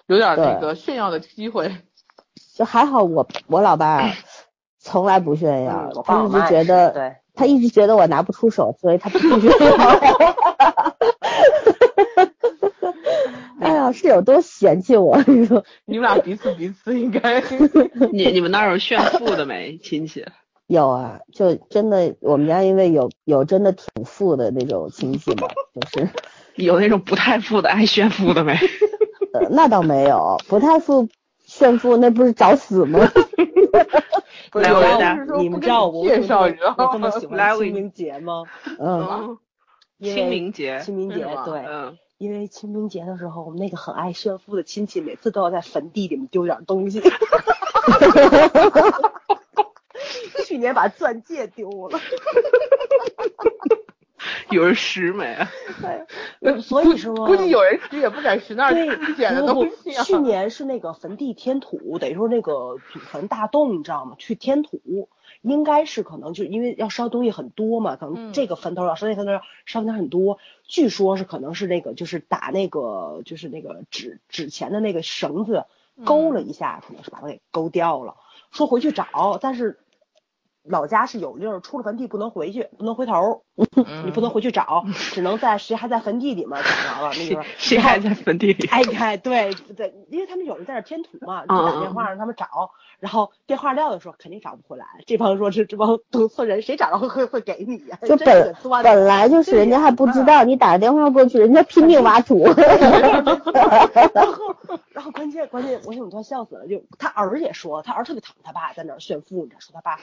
留点那个炫耀的机会。就还好，我我老爸 从来不炫耀，他一直觉得，他一直觉得我拿不出手，所以他不炫耀。是有多嫌弃我？你说，你们俩彼此彼此应该。你你们那儿有炫富的没亲戚？有啊，就真的我们家因为有有真的挺富的那种亲戚嘛，就是 有那种不太富的爱炫富的没？呃，那倒没有，不太富炫富那不是找死吗？来，我家你们知道我介绍一我这么喜欢清明节吗？嗯，清明节，清明节对，因为清明节的时候，我们那个很爱炫富的亲戚每次都要在坟地里面丢点东西。去年把钻戒丢了，有人拾没？所以说估计有人拾也不敢拾那儿捡的东西去年是那个坟地添土，等于说那个祖坟大洞，你知道吗？去添土，应该是可能就因为要烧东西很多嘛，可能这个坟头要烧那坟头烧的很多。据说是可能是那个就是打那个就是那个纸纸钱的那个绳子勾了一下，可能是把它给勾掉了。说回去找，但是。老家是有令，出了坟地不能回去，不能回头，你不能回去找，只能在谁还在坟地里面找着了。那个谁还在坟地里？哎哎，对对，因为他们有人在那添土嘛，就打电话让他们找，然后电话撂的时候肯定找不回来。这帮说是这帮 懂错人，谁找着会会给你呀？就本本来就是人家还不知道，你打个电话过去，人家拼命挖土。然后然后关键关键，我想我都笑死了。就他儿也说，他儿特别疼他爸在那炫富，你知道，说他爸。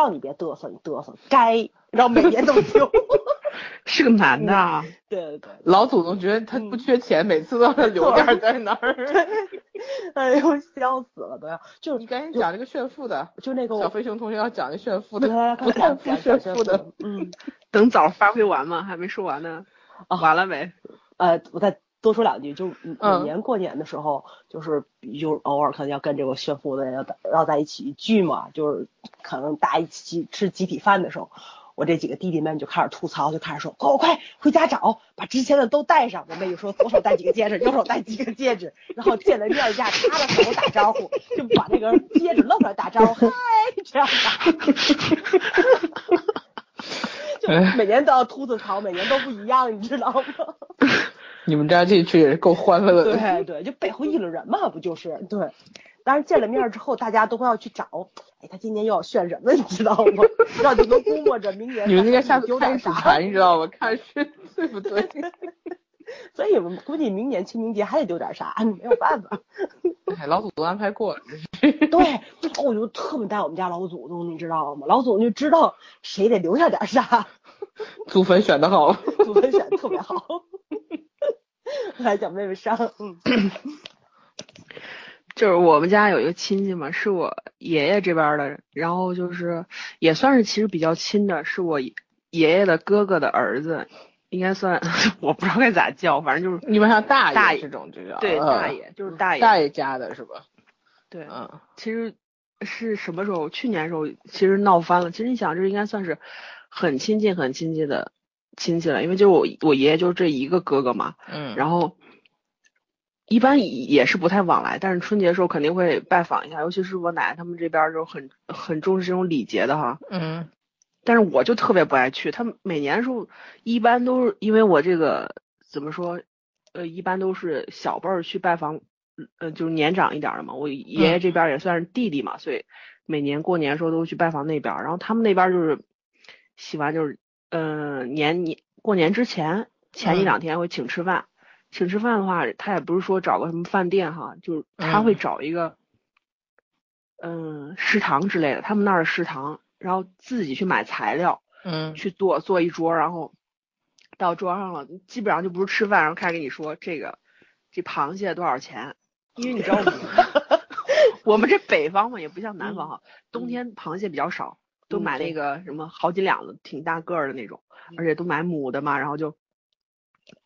告诉你别嘚瑟，你嘚瑟该，然后每年都丢。是个男的。啊。对对对。老祖宗觉得他不缺钱，每次都要留点在那儿。哎呦，笑死了都要。就你赶紧讲这个炫富的，就那个小飞熊同学要讲那炫富的，不炫富的。嗯。等早发挥完嘛，还没说完呢。完了没？呃，我再。多说两句，就每年过年的时候，就是就偶尔可能要跟这个炫富的人要要在一起聚嘛，就是可能大家一起吃集体饭的时候，我这几个弟弟们就开始吐槽，就开始说快快快回家找，把值钱的都带上。我妹就说左手戴几个戒指，右手戴几个戒指，然后见了面一下，插着手打招呼，就把那个戒指露出来打招呼，嗨，这样打。就每年都要吐吐槽，每年都不一样，你知道吗？你们家这去也是够欢乐的。对对，就背后议论人嘛，不就是对？但是见了面之后，大家都会要去找，哎，他今年又要炫什么，你知道吗？这样就能估摸着明年。你们应该下次开始谈，你知道吗？看是对不对？所以我们估计明年清明节还得丢点啥，没有办法。哎，老祖宗安排过了。对，我就特别带我们家老祖宗，你知道吗？老祖宗就知道谁得留下点啥。祖坟选的好。祖坟选的特别好。来讲妹妹上，嗯，就是我们家有一个亲戚嘛，是我爷爷这边的，然后就是也算是其实比较亲的，是我爷爷的哥哥的儿子，应该算 我不知道该咋叫，反正就是你们像大大爷这种就叫对大爷，就是大爷大爷家的是吧？对，嗯，其实是什么时候？去年时候其实闹翻了。其实你想，这应该算是很亲近、很亲近的。亲戚了，因为就是我我爷爷就是这一个哥哥嘛，嗯，然后一般也是不太往来，但是春节的时候肯定会拜访一下，尤其是我奶奶他们这边就很很重视这种礼节的哈，嗯，但是我就特别不爱去，他们每年的时候一般都是因为我这个怎么说，呃，一般都是小辈儿去拜访，呃，就是年长一点的嘛，我爷爷这边也算是弟弟嘛，所以每年过年的时候都去拜访那边，然后他们那边就是喜欢就是。嗯，年年过年之前前一两天会请吃饭，请吃饭的话，他也不是说找个什么饭店哈，就是他会找一个嗯食堂之类的，他们那儿的食堂，然后自己去买材料，嗯，去做做一桌，然后到桌上了，基本上就不是吃饭，然后开始跟你说这个这螃蟹多少钱，因为你知道我们 这北方嘛，也不像南方哈，冬天螃蟹比较少，都买那个什么好几两的，挺大个儿的那种，而且都买母的嘛，然后就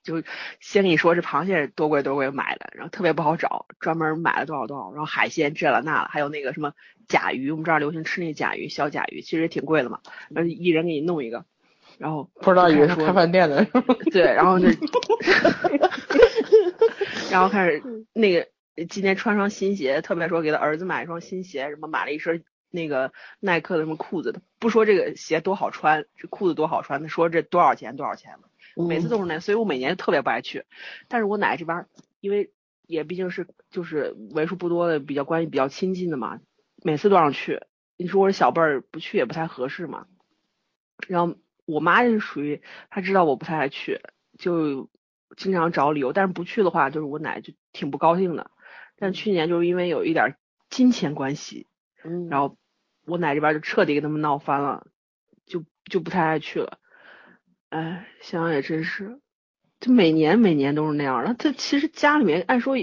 就先跟你说这螃蟹多贵多贵买的，然后特别不好找，专门买了多少多少，然后海鲜这了那了，还有那个什么甲鱼，我们这儿流行吃那甲鱼，小甲鱼其实也挺贵的嘛，然后一人给你弄一个，然后不知道以为是开饭店的，对，然后就 然后开始那个今天穿双新鞋，特别说给他儿子买一双新鞋，什么买了一身那个耐克的什么裤子，不说这个鞋多好穿，这裤子多好穿，他说这多少钱多少钱每次都是那，所以我每年特别不爱去。但是我奶这边因为也毕竟是就是为数不多的比较关系比较亲近的嘛，每次都让去。你说我小辈儿不去也不太合适嘛。然后我妈是属于她知道我不太爱去，就经常找理由。但是不去的话，就是我奶就挺不高兴的。但去年就是因为有一点金钱关系，嗯，然后我奶这边就彻底跟他们闹翻了，就就不太爱去了。哎，想想也真是，就每年每年都是那样。然后他其实家里面按说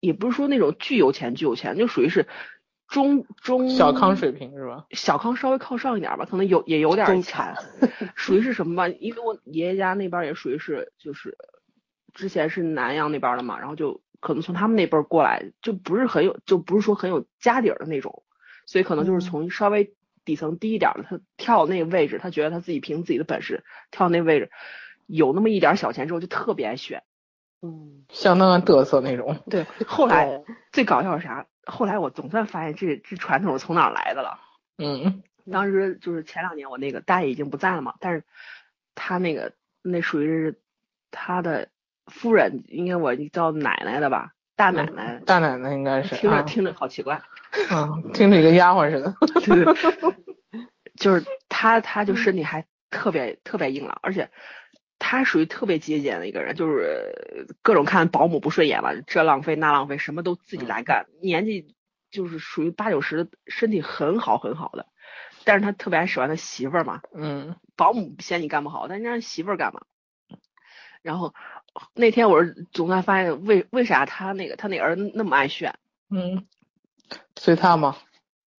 也不是说那种巨有钱巨有钱，就属于是中中小康水平是吧？小康稍微靠上一点吧，可能有也有点钱，属于是什么吧？因为我爷爷家那边也属于是就是之前是南阳那边的嘛，然后就可能从他们那辈过来，就不是很有，就不是说很有家底儿的那种，所以可能就是从稍微。底层低一点的，他跳那个位置，他觉得他自己凭自己的本事跳那位置，有那么一点小钱之后，就特别爱选，嗯，相当嘚瑟那种。对，后来最搞笑是啥？后来我总算发现这这传统是从哪来的了。嗯，当时就是前两年我那个大爷已经不在了嘛，但是他那个那属于是他的夫人，应该我叫奶奶的吧。大奶奶，大奶奶应该是听着听着好奇怪，嗯，听着跟丫鬟似的，就是她，她就身体还特别特别硬朗，而且她属于特别节俭的一个人，就是各种看保姆不顺眼吧，这浪费那浪费，什么都自己来干，年纪就是属于八九十，身体很好很好的，但是他特别爱使唤他媳妇儿嘛，嗯，保姆嫌你干不好，但是让媳妇儿干嘛？然后。那天我是总算发现为为啥他那个他那儿子那么爱炫，嗯，随他吗？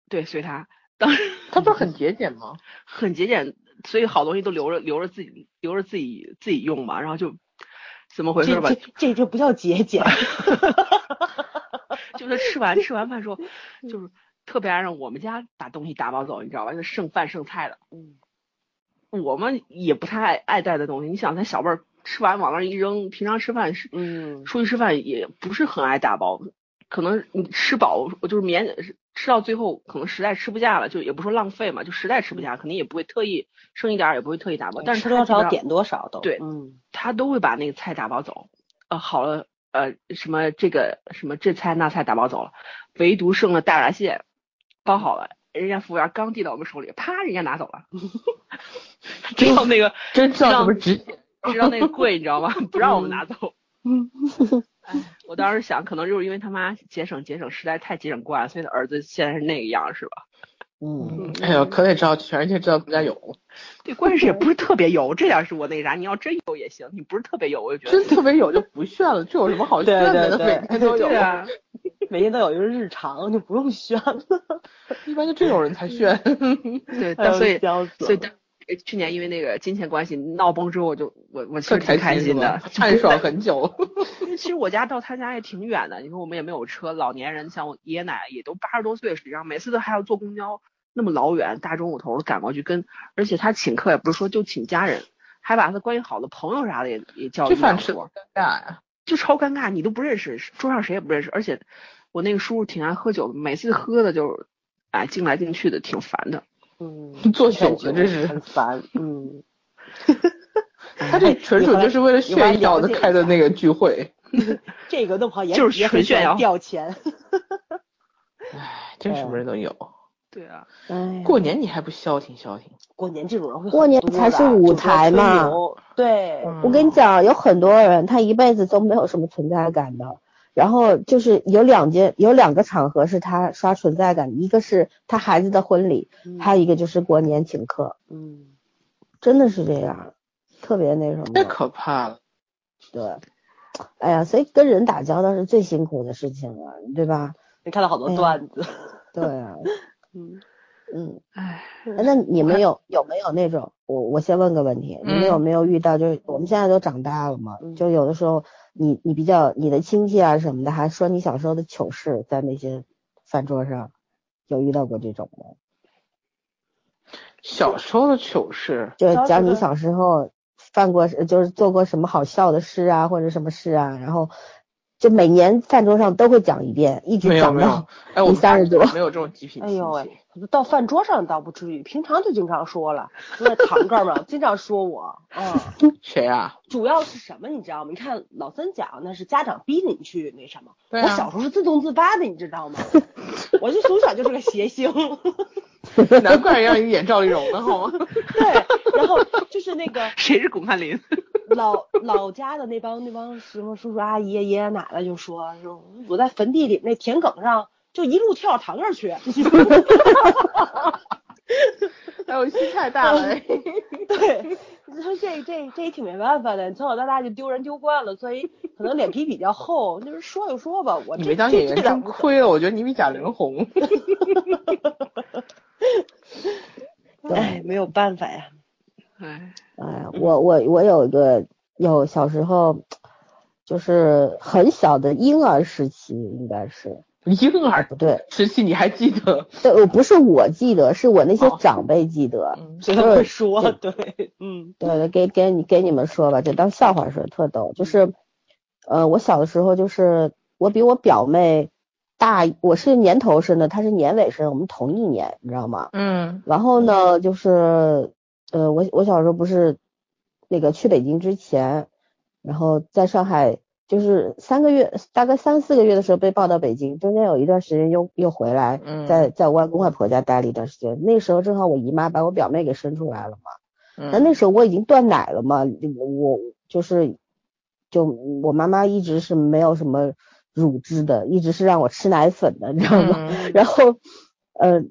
对，随他。当时他不是很节俭吗？很节俭，所以好东西都留着留着自己留着自己自己用嘛。然后就怎么回事吧？这这不叫节俭，就是吃完吃完饭说，就是特别爱让我们家把东西打包走，你知道吧？就剩饭剩菜的。嗯，我们也不太爱爱带的东西。你想，咱小辈儿。吃完往那一扔，平常吃饭是，嗯，出去吃饭也不是很爱打包，可能你吃饱，我就是免吃到最后，可能实在吃不下了，就也不说浪费嘛，就实在吃不下，肯定也不会特意剩一点，也不会特意打包，但是吃多少点多少都，对，嗯，他都会把那个菜打包走，呃，好了，呃，什么这个什么这菜那菜打包走了，唯独剩了大闸蟹，包好了，人家服务员刚递到我们手里，啪，人家拿走了，知道那个真知道什么直接。知道那个贵，你知道吗？不让我们拿走。嗯，哎，我当时想，可能就是因为他妈节省节省，实在太节省惯了，所以他儿子现在是那个样，是吧？嗯，哎呦，可得知道全世界知道咱家有。对，关键是也不是特别有，这点是我那啥。你要真有也行，你不是特别有，我就觉得真特别有就不炫了。这有什么好炫的？每天都有啊，每天都有，就是日常，就不用炫了。一般就这种人才炫。对，但所以所以。去年因为那个金钱关系闹崩之后，我就我我其实挺开心的，太爽很久。其实我家到他家也挺远的，你说我们也没有车，老年人像我爷爷奶奶也都八十多岁，实际上每次都还要坐公交那么老远，大中午头赶过去跟，而且他请客也不是说就请家人，还把他关系好的朋友啥的也也叫一饭吃尴尬呀，就超尴尬，你都不认识，桌上谁也不认识，而且我那个叔叔挺爱喝酒的，每次喝的就哎敬来敬去的，挺烦的。嗯，做酒的这是很烦，嗯，他这纯属就是为了炫耀的开的那个聚会，这个弄不好也就是纯炫耀。掉钱，哎，真什么人都有，对啊，哎，过年你还不消停消停？过年这种人会过年才是舞台嘛，对，我跟你讲，有很多人他一辈子都没有什么存在感的。然后就是有两件，有两个场合是他刷存在感，一个是他孩子的婚礼，还有一个就是过年请客。嗯，真的是这样，特别那什么。太可怕了。对，哎呀，所以跟人打交道是最辛苦的事情了，对吧？你看到好多段子。对啊，嗯嗯，唉，那你们有有没有那种？我我先问个问题，你们有没有遇到？就是我们现在都长大了嘛，就有的时候你你比较你的亲戚啊什么的，还说你小时候的糗事，在那些饭桌上有遇到过这种吗？小时候的糗事，就讲你小时候犯过，就是做过什么好笑的事啊，或者什么事啊，然后就每年饭桌上都会讲一遍，一直讲到哎，我三十多，没有这种极品哎呦喂，到饭桌上倒不至于，平常就经常说了，那堂哥们经常说我，嗯，谁啊？主要是什么你知道吗？你看老三讲那是家长逼你去那什么，我小时候是自动自发的，你知道吗？我就从小就是个谐星。难怪让你演赵丽蓉呢，好吗？对，然后就是那个谁是巩汉林？老老家的那帮那帮什么叔叔阿姨爷爷奶奶就说说我在坟地里那田埂上就一路跳堂上去。哎，我心太大了。对，他说这这这也挺没办法的，从小到大就丢人丢惯了，所以可能脸皮比较厚。就是说就说吧，我你没当演员真亏了，我觉得你比贾玲红。哎，没有办法呀。哎，哎，我我我有一个有小时候，就是很小的婴儿时期，应该是婴儿不对时期，你还记得？对，我不是我记得，是我那些长辈记得。谁会说？对，嗯，对，给给你给你们说吧，就当笑话说，特逗。就是，呃，我小的时候就是我比我表妹大，我是年头生的，她是年尾生，我们同一年，你知道吗？嗯。然后呢，就是。呃，我我小时候不是那个去北京之前，然后在上海就是三个月，大概三四个月的时候被抱到北京，中间有一段时间又又回来，在在我外公外婆家待了一段时间。那时候正好我姨妈把我表妹给生出来了嘛，那那时候我已经断奶了嘛，我就是就我妈妈一直是没有什么乳汁的，一直是让我吃奶粉的，你知道吗？然后呃，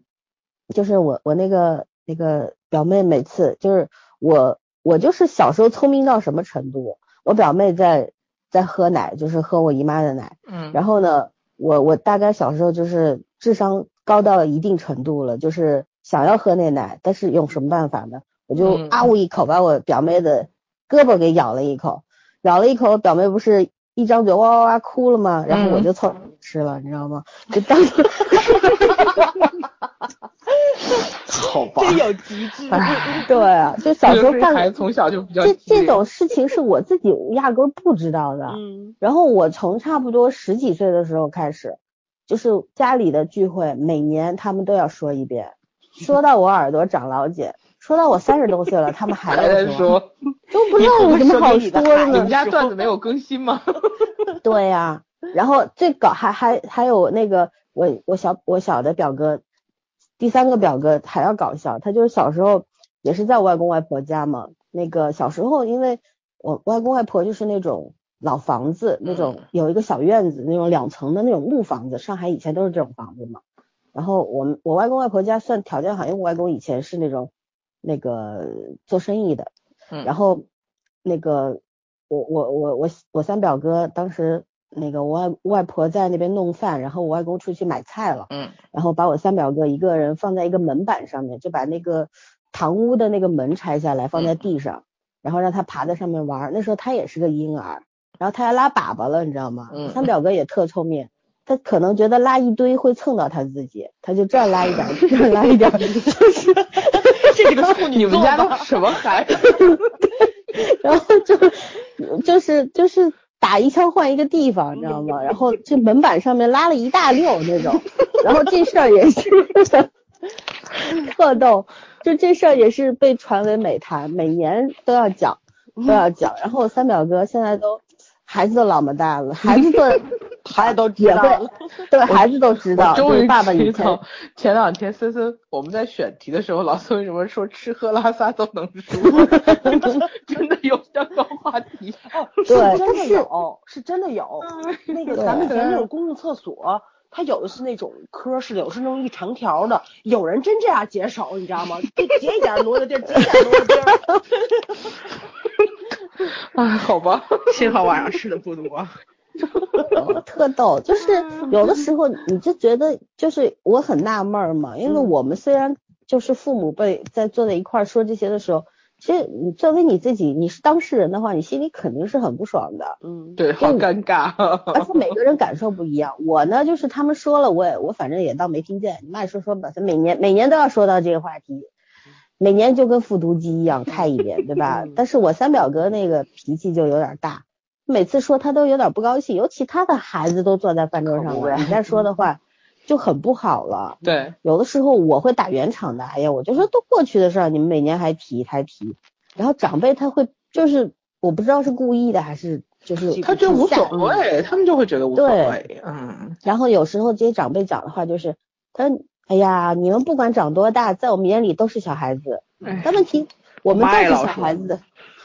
就是我我那个那个。表妹每次就是我，我就是小时候聪明到什么程度？我表妹在在喝奶，就是喝我姨妈的奶。嗯。然后呢，我我大概小时候就是智商高到一定程度了，就是想要喝那奶，但是用什么办法呢？我就啊呜一口把我表妹的胳膊给咬了一口，咬了一口，表妹不是一张嘴哇哇哇哭了嘛？然后我就凑吃了，你知道吗？就当时。好吧，真有极致。对啊，就小时候干，从小就比较这这种事情是我自己压根不知道的。嗯。然后我从差不多十几岁的时候开始，就是家里的聚会，每年他们都要说一遍，说到我耳朵长老茧，说到我三十多岁了，他们还在说，都不知道有什么好说的。你们家段子没有更新吗？对呀，然后最搞还还还有那个我我小我小的表哥。第三个表哥还要搞笑，他就是小时候也是在我外公外婆家嘛。那个小时候，因为我外公外婆就是那种老房子，那种有一个小院子，那种两层的那种木房子，上海以前都是这种房子嘛。然后我们我外公外婆家算条件好，因为我外公以前是那种那个做生意的。然后那个我我我我我三表哥当时。那个我外外婆在那边弄饭，然后我外公出去买菜了，嗯，然后把我三表哥一个人放在一个门板上面，就把那个堂屋的那个门拆下来放在地上，然后让他爬在上面玩。那时候他也是个婴儿，然后他要拉粑粑了，你知道吗？嗯，三表哥也特聪明，他可能觉得拉一堆会蹭到他自己，他就这样拉一点，这样拉一点，就是这个处女你们家的什么孩子？然后就就是就是。打一枪换一个地方，你知道吗？然后这门板上面拉了一大溜那种，然后这事儿也是 特逗，就这事儿也是被传为美谈，每年都要讲，都要讲。然后三表哥现在都孩子都老么大了，孩子都 孩子都知道了，对孩子都知道。终于爸爸以前前两天森森我们在选题的时候，老孙为什么说吃喝拉撒都能说？真的有相关话题哦，是真的有，是真的有。那个咱们以前那种公共厕所，它有的是那种科室的，有是那种一长条的。有人真这样解手，你知道吗？就节一点挪的地儿，解一点挪的地儿。哎，好吧，幸好晚上吃的不多。特逗，就是有的时候你就觉得，就是我很纳闷嘛，因为我们虽然就是父母辈在坐在一块说这些的时候。其实你作为你自己，你是当事人的话，你心里肯定是很不爽的。嗯，对，好尴尬。而且每个人感受不一样。我呢，就是他们说了，我也我反正也当没听见。你慢说说吧，每年每年都要说到这个话题，每年就跟复读机一样看一遍，对吧？但是我三表哥那个脾气就有点大，每次说他都有点不高兴，尤其他的孩子都坐在饭桌上了，你再说的话。就很不好了。对，有的时候我会打圆场的。哎呀，我就说都过去的事儿，你们每年还提还提。然后长辈他会就是我不知道是故意的还是就是他觉得无所谓，他们就会觉得无所谓。嗯。然后有时候这些长辈讲的话就是他哎呀，你们不管长多大，在我们眼里都是小孩子。但问题我们再是小孩子，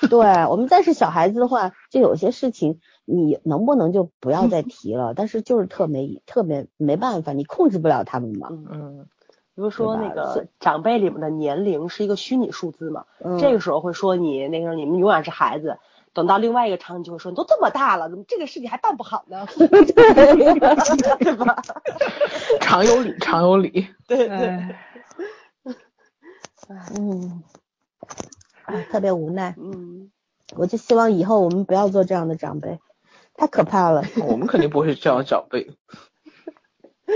对我们再是小孩子的话，就有些事情。你能不能就不要再提了？但是就是特没特别没办法，你控制不了他们嘛。嗯，比如说那个长辈里面的年龄是一个虚拟数字嘛，这个时候会说你那个你们永远是孩子。等到另外一个场景就会说你都这么大了，怎么这个事情还办不好呢？对吧？常有理，常有理。对对。嗯，特别无奈。嗯，我就希望以后我们不要做这样的长辈。太可怕了！我们肯定不会是这样的长辈。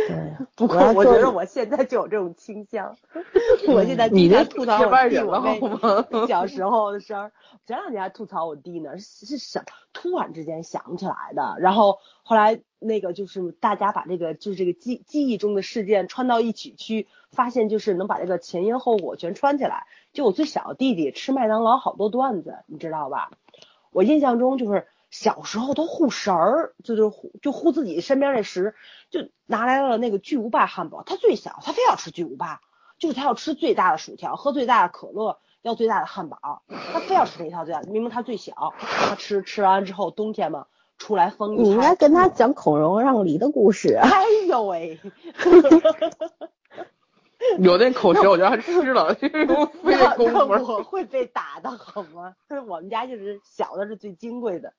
对，不过我觉得我现在就有这种倾向。我现在你在吐槽我弟我妹 小时候的事儿。前两天还吐槽我弟呢，是什突然之间想起来的。然后后来那个就是大家把这个就是这个记记忆中的事件串到一起去，发现就是能把这个前因后果全串起来。就我最小的弟弟吃麦当劳好多段子，你知道吧？我印象中就是。小时候都护食儿，就就护就护自己身边这食，就拿来了那个巨无霸汉堡。他最小，他非要吃巨无霸，就是他要吃最大的薯条，喝最大的可乐，要最大的汉堡，他非要吃那套最大。明明他最小，他吃吃完之后，冬天嘛，出来风。你应该跟他讲孔融让梨的故事。哎呦喂！有那口舌，我觉得他吃了，那我会被打的好吗？我们家就是小的是最金贵的。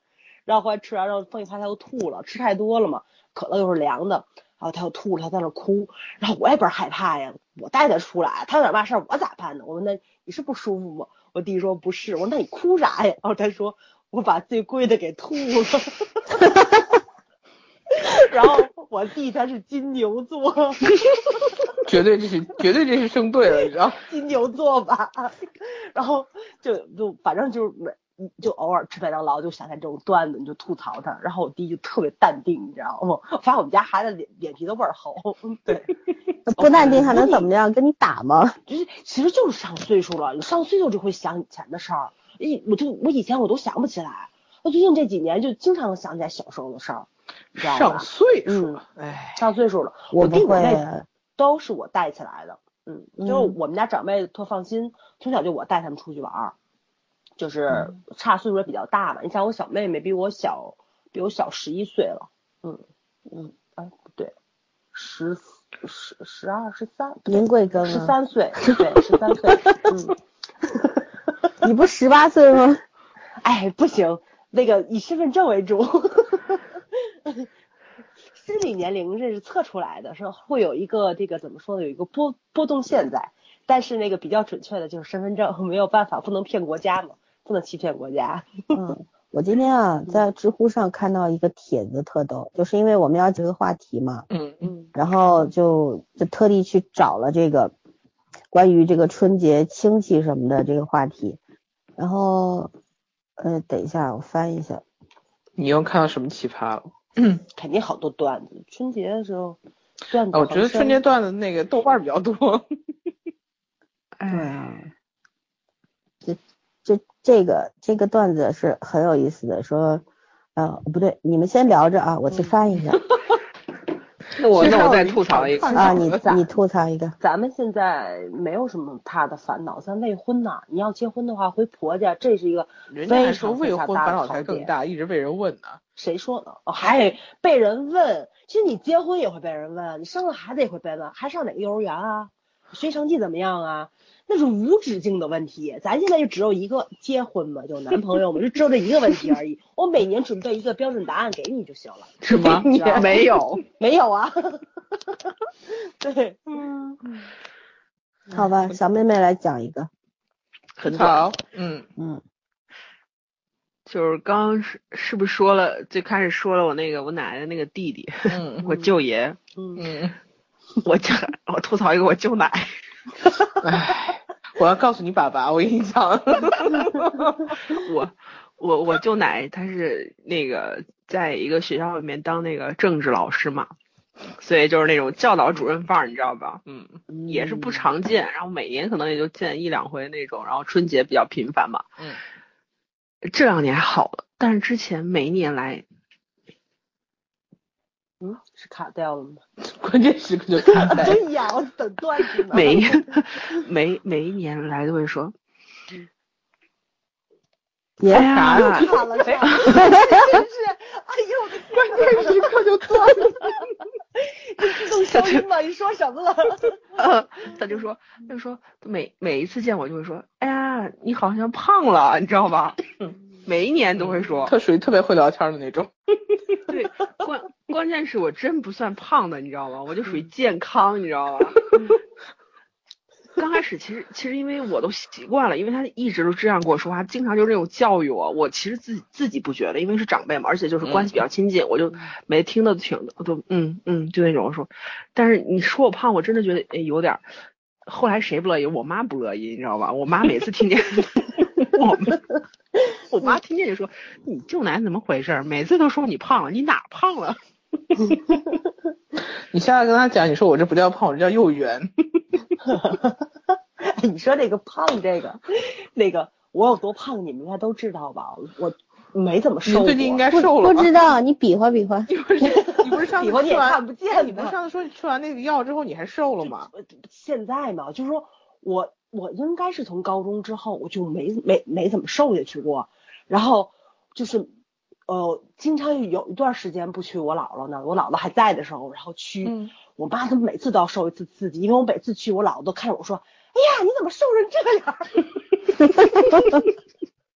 然后后来吃完，然后风一发，他又吐了，吃太多了嘛，可乐又是凉的，然后他又吐了，他在那哭，然后我也不是害怕呀，我带他出来，他有点嘛事儿，我咋办呢？我问他你是不舒服吗？我弟说不是，我说那你哭啥呀？然后他说我把最贵的给吐了，然后我弟他是金牛座，绝对这是绝对这是生对了，你知道？金牛座吧，然后就就反正就是没。你就偶尔吃麦当劳就想起这种段子，你就吐槽他，然后我弟就特别淡定，你知道吗？发现我们家孩子脸脸皮都倍儿厚，对，不淡定还能怎么样？跟你打吗？就是其实就是上岁数了，你上岁数就会想以前的事儿，一我就我以前我都想不起来，我最近这几年就经常想起来小时候的事儿，上岁？数了，哎，上岁数了，我弟我妹都是我带起来的，嗯，就是我们家长辈特放心，从小就我带他们出去玩儿。就是差岁数也比较大嘛，你像我小妹妹比我小，比我小十一岁了，嗯嗯，哎不对，十十十二十三，您贵庚？十三岁，对，十三岁，嗯，你不十八岁吗？哎，不行，那个以身份证为主，心理年龄这是测出来的，是会有一个这个怎么说呢？有一个波波动线在，但是那个比较准确的就是身份证，没有办法，不能骗国家嘛。不能欺骗国家。嗯，我今天啊在知乎上看到一个帖子特逗，就是因为我们要这个话题嘛，嗯嗯，然后就就特地去找了这个关于这个春节亲戚什么的这个话题，然后呃等一下我翻一下，你又看到什么奇葩了？肯定好多段子，春节的时候段子。我觉得春节段子那个豆瓣比较多。哎。这这个这个段子是很有意思的，说，呃，不对，你们先聊着啊，我去翻一下。那我 那我再吐槽一个啊，你你吐槽一个。咱们现在没有什么大的烦恼，咱未婚呢，你要结婚的话回婆家，这是一个人家说未婚烦恼才更大，一直被人问呢。谁说的？还被人问？其实你结婚也会被人问，你生了孩子也会被问，还上哪个幼儿园啊？学习成绩怎么样啊？那是无止境的问题。咱现在就只有一个结婚嘛，有男朋友嘛，就只有这一个问题而已。我每年准备一个标准答案给你就行了，是吗？没有，没有啊。对，嗯，好吧，小妹妹来讲一个。很好，嗯嗯，就是刚刚是是不是说了？最开始说了我那个我奶奶那个弟弟，嗯 我舅爷，嗯，嗯，我讲我吐槽一个我舅奶，唉，我要告诉你爸爸，我跟你讲，我我我舅奶他是那个在一个学校里面当那个政治老师嘛，所以就是那种教导主任范儿，你知道吧？嗯也是不常见，然后每年可能也就见一两回那种，然后春节比较频繁嘛。嗯，这两年好了，但是之前每一年来，嗯，是卡掉了吗？关键时刻就卡 在，对呀，我等段子呢。每一每每一年来都会说，也哎呀，卡了，卡了，真是，哎呦我的天关键时刻就断了。你自动消音吗？你说什么了？呃，他就说，他就说每每一次见我就会说，哎呀，你好像胖了，你知道吧？每一年都会说，他属于特别会聊天的那种。对，关关键是我真不算胖的，你知道吗？我就属于健康，你知道吗？刚开始其实其实因为我都习惯了，因为他一直都这样跟我说话，经常就这种教育我。我其实自己自己不觉得，因为是长辈嘛，而且就是关系比较亲近，我就没听的挺我都嗯嗯就那种说。但是你说我胖，我真的觉得哎有点儿。后来谁不乐意？我妈不乐意，你知道吧？我妈每次听见 我们，我妈听见就说：“你舅奶怎么回事？每次都说你胖了，你哪胖了？” 你下次跟他讲，你说我这不叫胖，我这叫又圆。你说这个胖这个，那个我有多胖，你们应该都知道吧？我没怎么瘦最近应该瘦了吧？不知道，你比划比划。你不是你不是上次吃完看不见你不是上次说吃完那个药之后你还瘦了吗？现在嘛，就是说我我应该是从高中之后我就没没没怎么瘦下去过，然后就是呃，经常有一段时间不去我姥姥那儿，我姥姥还在的时候，然后去，嗯我妈他们每次都要受一次刺激，因为我每次去我姥姥都看着我说，哎呀，你怎么瘦成这样？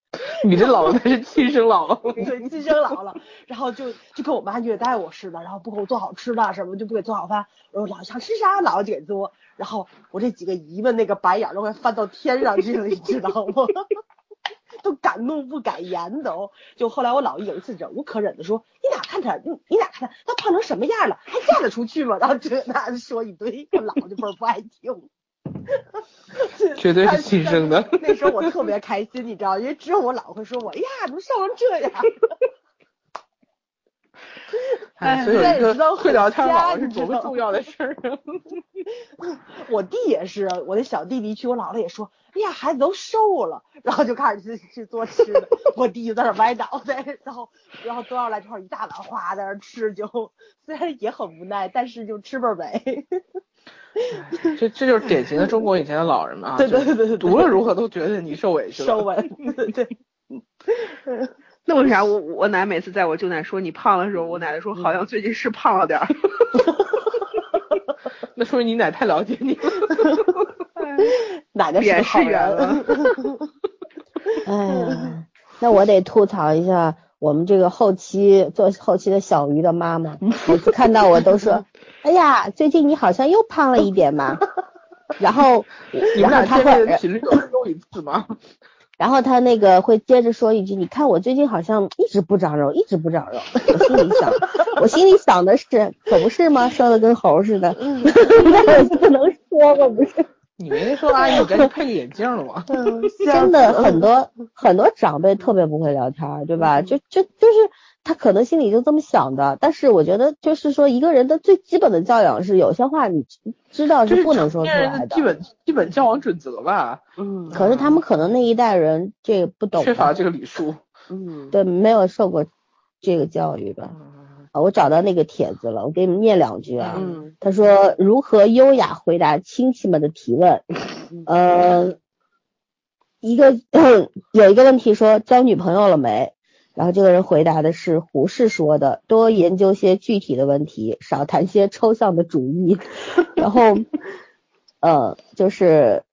你这姥姥才是亲生姥姥。对，亲生姥姥，然后就就跟我妈虐待我似的，然后不给我做好吃的，什么就不给做好饭，然后姥姥想吃啥，姥姥就给做，然后我这几个姨们那个白眼都快翻到天上去了，你知道吗？都敢怒不敢言都，就后来我姥爷有一次忍无可忍的说：“你哪看他，你你哪看他，他胖成什么样了，还嫁得出去吗？”然后这那说一堆，我姥就倍儿不爱听。绝对是亲生的。那时候我特别开心，你知道，因为只有我姥会说我，哎呀，怎么瘦成这样？哎，所以有一个知道会聊天回家姥姥是多么重要的事儿啊！我弟也是，我的小弟弟去，我姥姥也说，哎呀，孩子都瘦了，然后就开始去去做吃的，我弟就在那儿歪脑袋，然后然后端上来之后一大碗花在那儿吃，就虽然也很无奈，但是就吃倍儿美。这这就是典型的中国以前的老人嘛，对对对对对无论如何都觉得你受委屈了。收稳，对，那为啥我我奶每次在我舅奶说你胖的时候，我奶奶说好像最近是胖了点儿。那说明你奶太了解你了。奶奶是好人。哎呀，那我得吐槽一下我们这个后期做后期的小鱼的妈妈，每次看到我都说，哎呀，最近你好像又胖了一点嘛。然后，你们俩见面的，频率有一周一次吗？然后他那个会接着说一句，你看我最近好像一直不长肉，一直不长肉。我心里想，我心里想的是，可不是吗？瘦的跟猴似的，那我 不能说吗？不是。你没说阿姨，你赶紧配个眼镜了吗？真的很多很多长辈特别不会聊天，对吧？就就就是他可能心里就这么想的，但是我觉得就是说一个人的最基本的教养是有些话你知道这是是不能说出来的基。本基本交往准则吧，嗯可是他们可能那一代人这个不懂吧，缺乏这个礼数。嗯，对，没有受过这个教育吧。啊，我找到那个帖子了，我给你们念两句啊。嗯他说如何优雅回答亲戚们的提问？呃，一个 有一个问题说交女朋友了没？然后这个人回答的是胡适说的，多研究些具体的问题，少谈些抽象的主义。然后呃，就是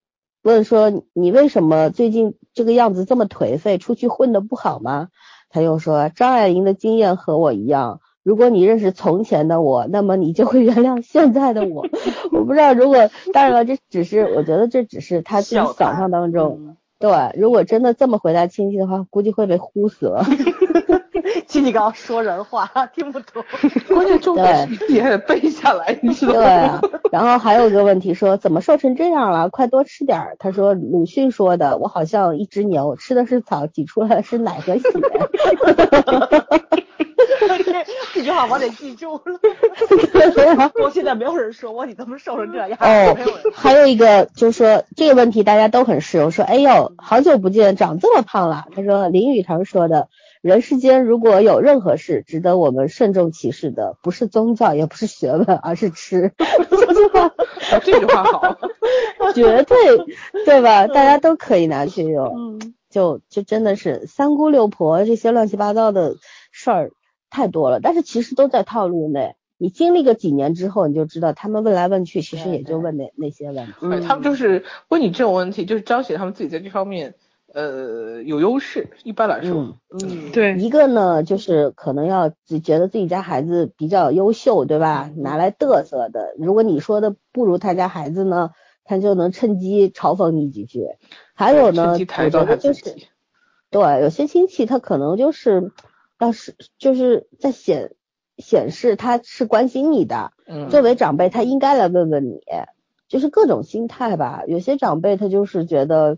问说你为什么最近这个样子这么颓废，出去混的不好吗？他又说张爱玲的经验和我一样，如果你认识从前的我，那么你就会原谅现在的我。我不知道，如果当然了，这只是我觉得这只是他自己想象当中。对，如果真的这么回答亲戚的话，估计会被呼死了。亲戚刚说人话，听不懂。关键重点是你还得背下来，你知道吗？对啊。然后还有一个问题说，怎么瘦成这样了？快多吃点儿。他说鲁迅说的，我好像一只牛，吃的是草，挤出来的是奶和血。这句话我得记住了。我现在没有人说我你怎么瘦成这样。哦，还有一个就是说这个问题大家都很适用，说哎呦好久不见，长这么胖了。他说林语堂说的，人世间如果有任何事值得我们慎重其事的，不是宗教，也不是学问，而是吃。这句话，这句话好，绝对对吧？大家都可以拿去用。嗯，就就真的是三姑六婆这些乱七八糟的事儿。太多了，但是其实都在套路内。你经历个几年之后，你就知道他们问来问去，其实也就问那那些问题。对，他们就是问你这种问题，就是彰显他们自己在这方面呃有优势。一般来说，嗯，对。一个呢，就是可能要觉得自己家孩子比较优秀，对吧？拿来嘚瑟的。如果你说的不如他家孩子呢，他就能趁机嘲讽你几句。还有呢，我觉得就是，对，有些亲戚他可能就是。要是就是在显显示他是关心你的，嗯，作为长辈他应该来问问你，就是各种心态吧。有些长辈他就是觉得，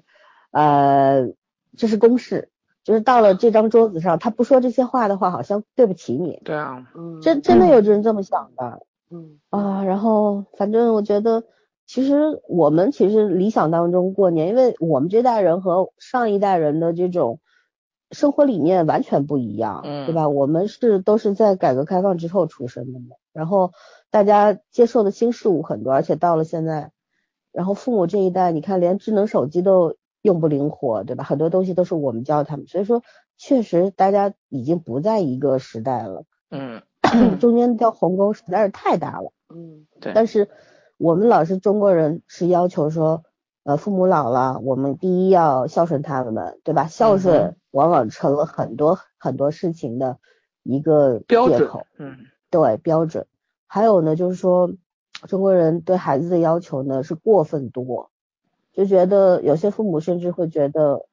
呃，这是公事，就是到了这张桌子上，他不说这些话的话，好像对不起你。对啊，嗯，真真的有人这么想的，嗯啊，然后反正我觉得，其实我们其实理想当中过年，因为我们这代人和上一代人的这种。生活理念完全不一样，嗯，对吧？我们是都是在改革开放之后出生的嘛，然后大家接受的新事物很多，而且到了现在，然后父母这一代，你看连智能手机都用不灵活，对吧？很多东西都是我们教他们，所以说确实大家已经不在一个时代了，嗯，中间条鸿沟实在是太大了，嗯，对。但是我们老是中国人是要求说，呃，父母老了，我们第一要孝顺他们，对吧？孝顺。往往成了很多很多事情的一个借口，嗯，对标准。还有呢，就是说中国人对孩子的要求呢是过分多，就觉得有些父母甚至会觉得，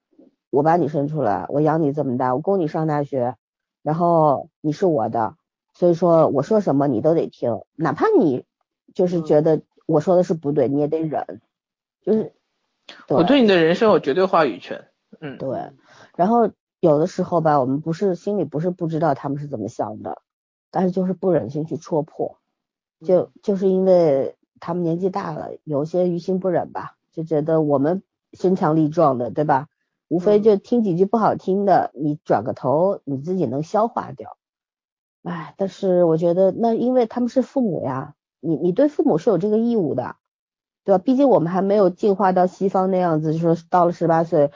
我把你生出来，我养你这么大，我供你上大学，然后你是我的，所以说我说什么你都得听，哪怕你就是觉得我说的是不对，你也得忍，就是我对你的人生有绝对话语权，嗯，对。然后有的时候吧，我们不是心里不是不知道他们是怎么想的，但是就是不忍心去戳破，就就是因为他们年纪大了，有些于心不忍吧，就觉得我们身强力壮的，对吧？无非就听几句不好听的，你转个头你自己能消化掉。哎，但是我觉得那因为他们是父母呀，你你对父母是有这个义务的，对吧？毕竟我们还没有进化到西方那样子，就说到了十八岁。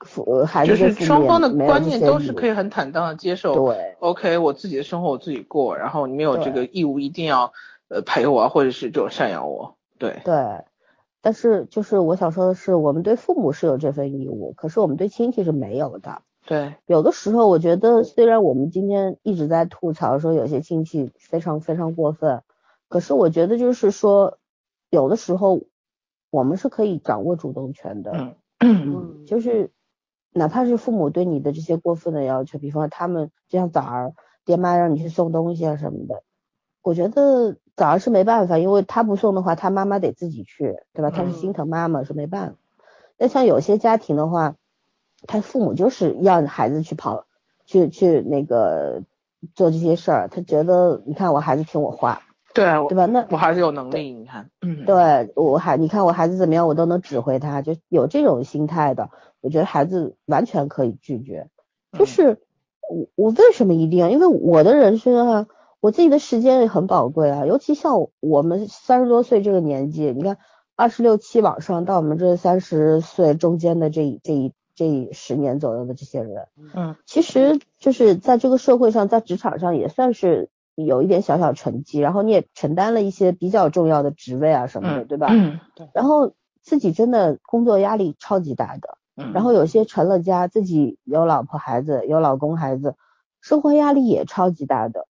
父孩子就是双方的观念都是可以很坦荡的接受。对，OK，我自己的生活我自己过，然后你没有这个义务一定要呃陪我或者是这种赡养我。对对，但是就是我想说的是，我们对父母是有这份义务，可是我们对亲戚是没有的。对，有的时候我觉得，虽然我们今天一直在吐槽说有些亲戚非常非常过分，可是我觉得就是说，有的时候我们是可以掌握主动权的。嗯，就是。哪怕是父母对你的这些过分的要求，比方说他们就像早儿爹妈让你去送东西啊什么的，我觉得枣儿是没办法，因为他不送的话，他妈妈得自己去，对吧？他是心疼妈妈是没办法。那像有些家庭的话，他父母就是要孩子去跑，去去那个做这些事儿，他觉得你看我孩子听我话，对对吧？那我还是有能力，你看，对我孩你看我孩子怎么样，我都能指挥他，就有这种心态的。我觉得孩子完全可以拒绝，就是我我为什么一定要？因为我的人生啊，我自己的时间也很宝贵啊。尤其像我们三十多岁这个年纪，你看二十六七往上到我们这三十岁中间的这这一这十年左右的这些人，嗯，其实就是在这个社会上，在职场上也算是有一点小小成绩，然后你也承担了一些比较重要的职位啊什么的，对吧？嗯，对。然后自己真的工作压力超级大的，嗯然后有些成了家，自己有老婆孩子，有老公孩子，生活压力也超级大的。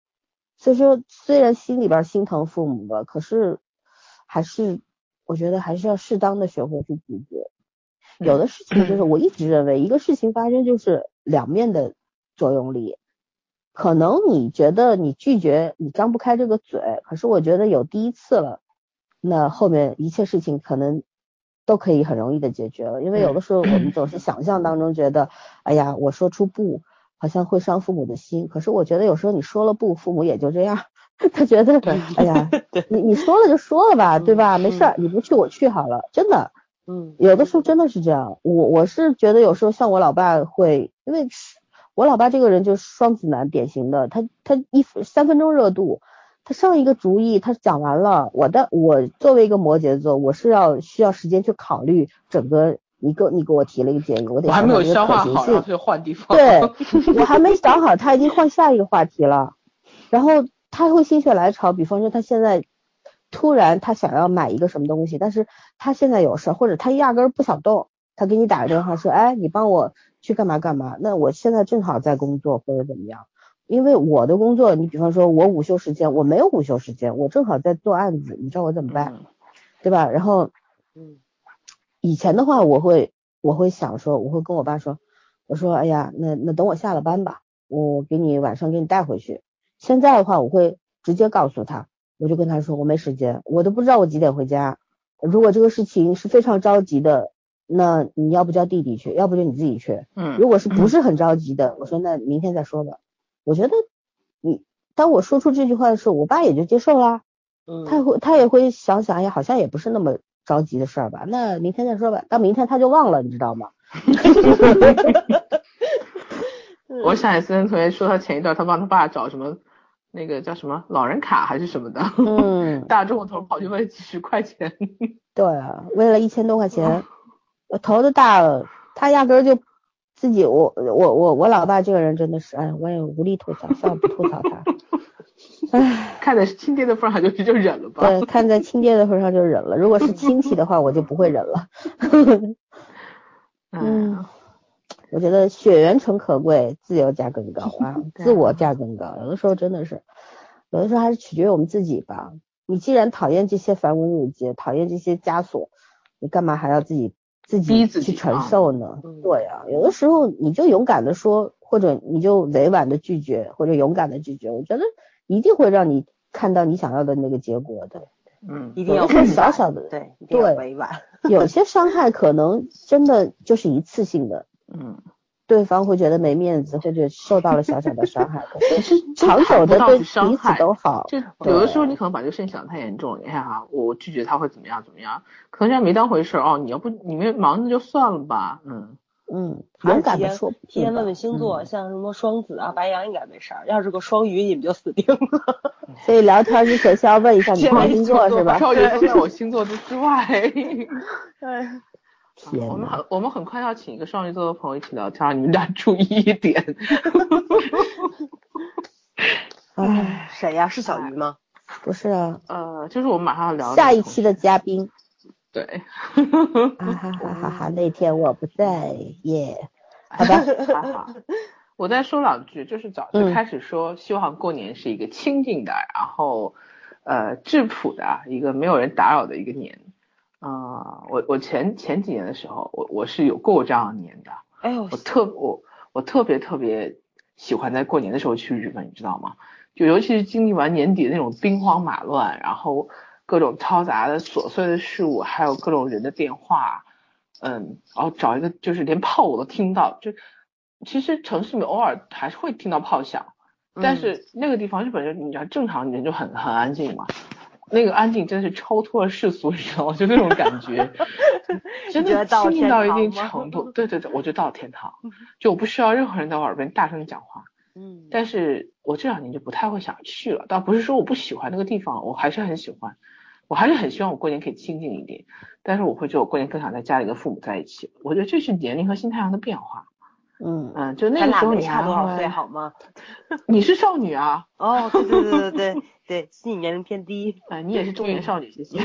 所以说，虽然心里边心疼父母吧，可是还是我觉得还是要适当的学会去拒绝。有的事情就是我一直认为，一个事情发生就是两面的作用力。可能你觉得你拒绝你张不开这个嘴，可是我觉得有第一次了，那后面一切事情可能都可以很容易的解决了。因为有的时候我们总是想象当中觉得，哎呀，我说出不，好像会伤父母的心。可是我觉得有时候你说了不，父母也就这样，他觉得，哎呀，你你说了就说了吧，对吧？没事儿，你不去我去好了，真的。嗯，有的时候真的是这样，我我是觉得有时候像我老爸会，因为我老爸这个人就是双子男典型的，他他一三分钟热度，他上一个主意他讲完了，我的我作为一个摩羯座，我是要需要时间去考虑整个，你给你给我提了一个建议，我得我还没有消化好，想换地方。对 我还没想好，他已经换下一个话题了，然后他会心血来潮，比方说他现在突然他想要买一个什么东西，但是他现在有事儿，或者他压根儿不想动，他给你打个电话说，哎，你帮我去干嘛干嘛，那我现在正好在工作或者怎么样，因为我的工作，你比方说我午休时间我没有午休时间，我正好在做案子，你知道我怎么办，嗯对吧？然后嗯以前的话，我会我会想说，我会跟我爸说，我说，哎呀，那那等我下了班吧，我给你晚上给你带回去。现在的话，我会直接告诉他，我就跟他说，我没时间，我都不知道我几点回家。如果这个事情是非常着急的，那你要不叫弟弟去，要不就你自己去。嗯如果是不是很着急的，我说那明天再说吧。我觉得你当我说出这句话的时候，我爸也就接受啦。嗯，他会他也会想想，哎呀，好像也不是那么着急的事儿吧，那明天再说吧。到明天他就忘了，你知道吗？我想起森同学说他前一段他帮他爸找什么那个叫什么老人卡还是什么的，嗯，大中午头跑去为几十块钱。对啊，为了一千多块钱，我头都大了，他压根儿就自己，我我我我老爸这个人真的是，哎，我也无力吐槽，算了，不吐槽他。唉，看在亲爹的份上就就忍了吧。对，看在亲爹的份上就忍了，如果是亲戚的话，我就不会忍了。嗯，我觉得血缘诚可贵，自由价更高 啊，自我价更高。有的时候真的是，有的时候还是取决于我们自己吧。你既然讨厌这些繁文缛节，讨厌这些枷锁，你干嘛还要自己自己去承啊受呢？嗯对呀、有的时候你就勇敢的说，或者你就委婉的拒绝，或者勇敢的拒绝，我觉得一定会让你看到你想要的那个结果的。嗯一定要有的时候委婉小小的对，对委婉。有些伤害可能真的就是一次性的，嗯，对方会觉得没面子，或者受到了小小的伤害，可是其实长久的对彼此都好。就有的时候你可能把这个事情想得太严重了。你看哈，我拒绝他会怎么样怎么样，可能人家没当回事哦。你要不你没忙着就算了吧。嗯，嗯，提前的说不提前问问星座，嗯像什么双子啊、白羊应该没事儿，要是个双鱼，你们就死定了。所以聊天之前先要问一下你先的星座是吧？超越都在我星座之之外。对，天，我们很我们很快要请一个双鱼座的朋友一起聊天，你们俩注意一点。哎，谁呀？是小鱼吗？不是啊，呃，就是我们马上要聊下一期的嘉宾，对，哈哈哈哈哈，那天我不在耶，好吧，还好。我再说两句，就是早就嗯开始说，希望过年是一个清静的，然后呃质朴的一个没有人打扰的一个年。啊、我我前前几年的时候，我我是有过这样的年的。哎呦我，特我我特别特别喜欢在过年的时候去日本，你知道吗？就尤其是经历完年底的那种兵荒马乱，然后各种嘈杂的琐碎的事物，还有各种人的电话，嗯，然后找一个就是连炮我都听到，就其实城市里面偶尔还是会听到炮响，但是那个地方日本人，你知道正常人就很很安静嘛。那个安静真的是超脱了世俗，你知道吗？就那种感觉，真的清静到一定程度。对对对，我就到了天堂，就我不需要任何人在我耳边大声讲话。嗯，但是我这两年就不太会想去了，倒不是说我不喜欢那个地方，我还是很喜欢，我还是很希望我过年可以清静一点。但是我会觉得我过年更想在家里跟父母在一起，我觉得这是年龄和心态上的变化。嗯嗯，就那个时候你还差多少岁好吗？你是少女啊，哦，对对对对对对，心理年龄偏低。啊，你也是中年少女，谢谢。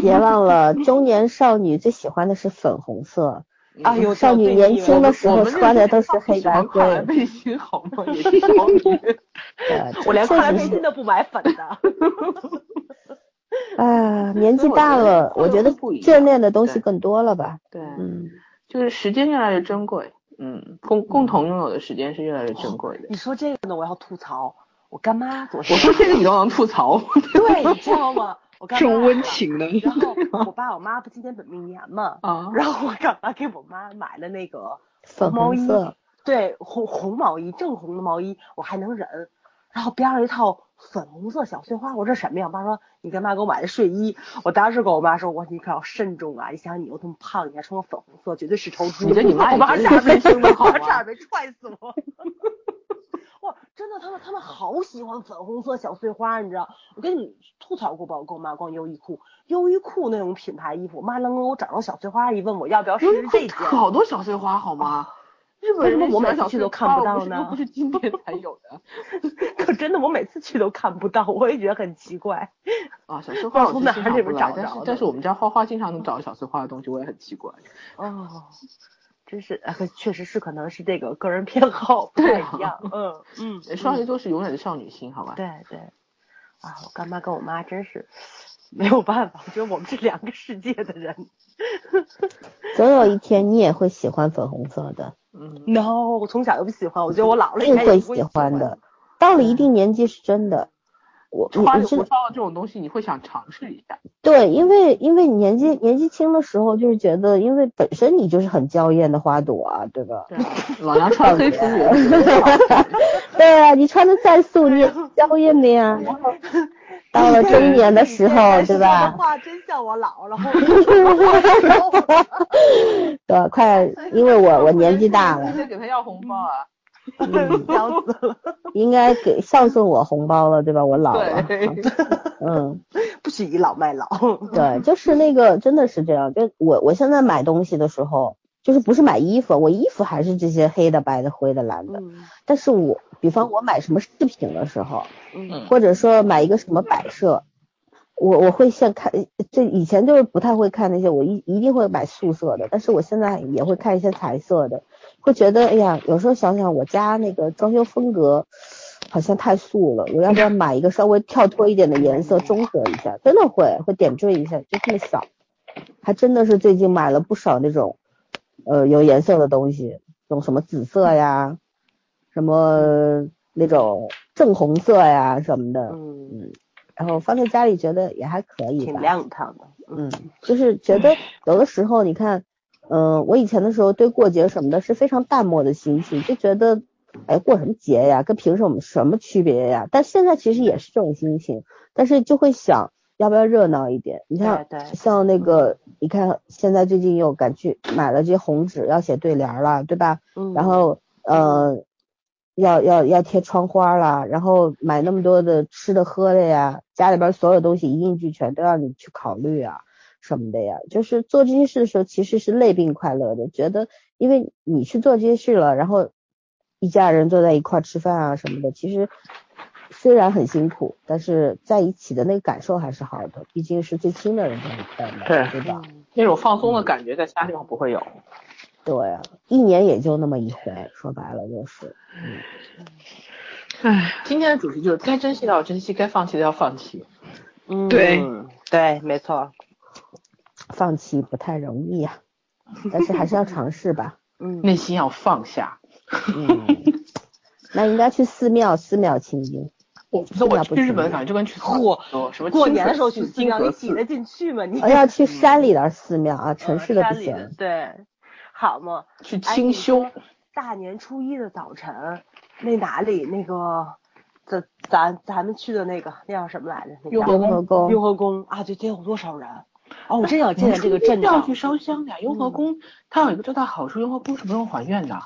别忘了，中年少女最喜欢的是粉红色。啊，有，少女年轻的时候穿的都是黑白灰。背心好吗？也是少女。对，我连快乐背。心都不买粉的。啊，年纪大了，我觉得不一样眷恋的东西更多了吧？对，嗯，就是时间越来越珍贵，嗯，共共同拥有的时间是越来越珍贵的。你说这个呢，我要吐槽。我干妈昨 我，说这个你都能吐槽，对，你知道吗？我干妈这种温情的，然后我爸我妈不今年本命年嘛，啊然后我干妈给我妈买了那个粉毛衣，对，红红毛衣，正红的毛衣我还能忍，然后边上一套粉红色小碎花，我说这什么呀？我妈说你干嘛给我买的睡衣？我当时跟我妈说，我说你可要慎重啊！你想你又这么胖，你还穿个粉红色，绝对是头猪。你觉得你妈差点没真的好吗我差点没踹死我。哇，真的，他们他们好喜欢粉红色小碎花，你知道？我跟你吐槽过吧？我跟我妈逛优衣库，优衣库那种品牌衣服，我妈能给我找着小碎花，一问我要不要试试这件。好多小碎花好吗？日本人为什么我每次去都看不到呢又不是今天才有的 可真的，我每次去都看不到，我也觉得很奇怪。啊，小 碎花我从哪儿里边找着的但是我们家花花经常能找到小碎花的东西，我也很奇怪。哦，真是，呃，确实是，可能是这个个人偏好不太一样。嗯嗯，双鱼座是永远的少女心，好吧？对对，啊，我干妈跟我妈真是没有办法，我觉得我们是两个世界的人。总有一天你也会喜欢粉红色的，嗯，No，我从小就不喜欢，我觉得我老了应该也会喜欢的。。到了一定年纪是真的，我你花里你知道胡哨的这种东西，你会想尝试一下。对，因为因为你年纪年纪轻的时候，就是觉得，因为本身你就是很娇艳的花朵啊，对吧？对啊，老娘穿黑服。对啊，你穿的再素，你也是娇艳的呀。然 后到了中年的时候，对吧？话真像我老了。对，快，因为我我年纪大了直，接给他要红包啊！笑死了，应该给孝顺我红包了，对吧？我老了，对，嗯，不许倚老卖老。对，就是那个真的是这样。就我我现在买东西的时候，就是不是买衣服，我衣服还是这些黑的、白的、灰的、蓝的，嗯但是我比方我买什么饰品的时候，嗯或者说买一个什么摆设，我我会先看，这以前就是不太会看那些，我一一定会买素色的，但是我现在也会看一些彩色的，会觉得哎呀，有时候想想我家那个装修风格好像太素了，我要不要买一个稍微跳脱一点的颜色中和一下？真的会会点缀一下，就这么想，还真的是最近买了不少那种呃有颜色的东西，那种什么紫色呀，什么那种正红色呀什么的，嗯，然后放在家里觉得也还可以挺吧。亮堂的。嗯，就是觉得有的时候你看，嗯、我以前的时候对过节什么的是非常淡漠的心情，就觉得，哎，过什么节呀，跟平时我们什么区别呀？但现在其实也是这种心情，但是就会想要不要热闹一点。你看，对对像那个，你看现在最近又赶去买了这些红纸，要写对联儿了，对吧？嗯，然后呃，要要要贴窗花啦，然后买那么多的吃的喝的呀，家里边所有东西一应俱全，都要你去考虑啊什么的呀。就是做这些事的时候，其实是累并快乐的，觉得因为你去做这些事了，然后一家人坐在一块儿吃饭啊什么的，其实虽然很辛苦，但是在一起的那个感受还是好的，毕竟是最亲的人在一块嘛，对对吧？嗯那种放松的感觉在其他地方不会有。对啊，一年也就那么一回，说白了就是。唉，今天的主题就是该珍惜的要珍惜，该放弃的要放弃。嗯，对对，没错。放弃不太容易啊、但是还是要尝试吧。嗯，内心要放下。嗯，那应该去寺庙，寺庙清净。我不是我去日本感觉就跟去嚯什么过年的时候去寺庙，你挤得进去吗？你要去山里的寺庙啊，城市的不行。对，好嘛。去清修。大年初一的早晨，那哪里那个，咱咱咱们去的那个那叫什么来着？雍和宫雍和宫啊，对，得有多少人？哦，我真想见见这个阵仗。要去烧香的呀。雍和宫它有一个最大好处，雍和宫是不用还愿的。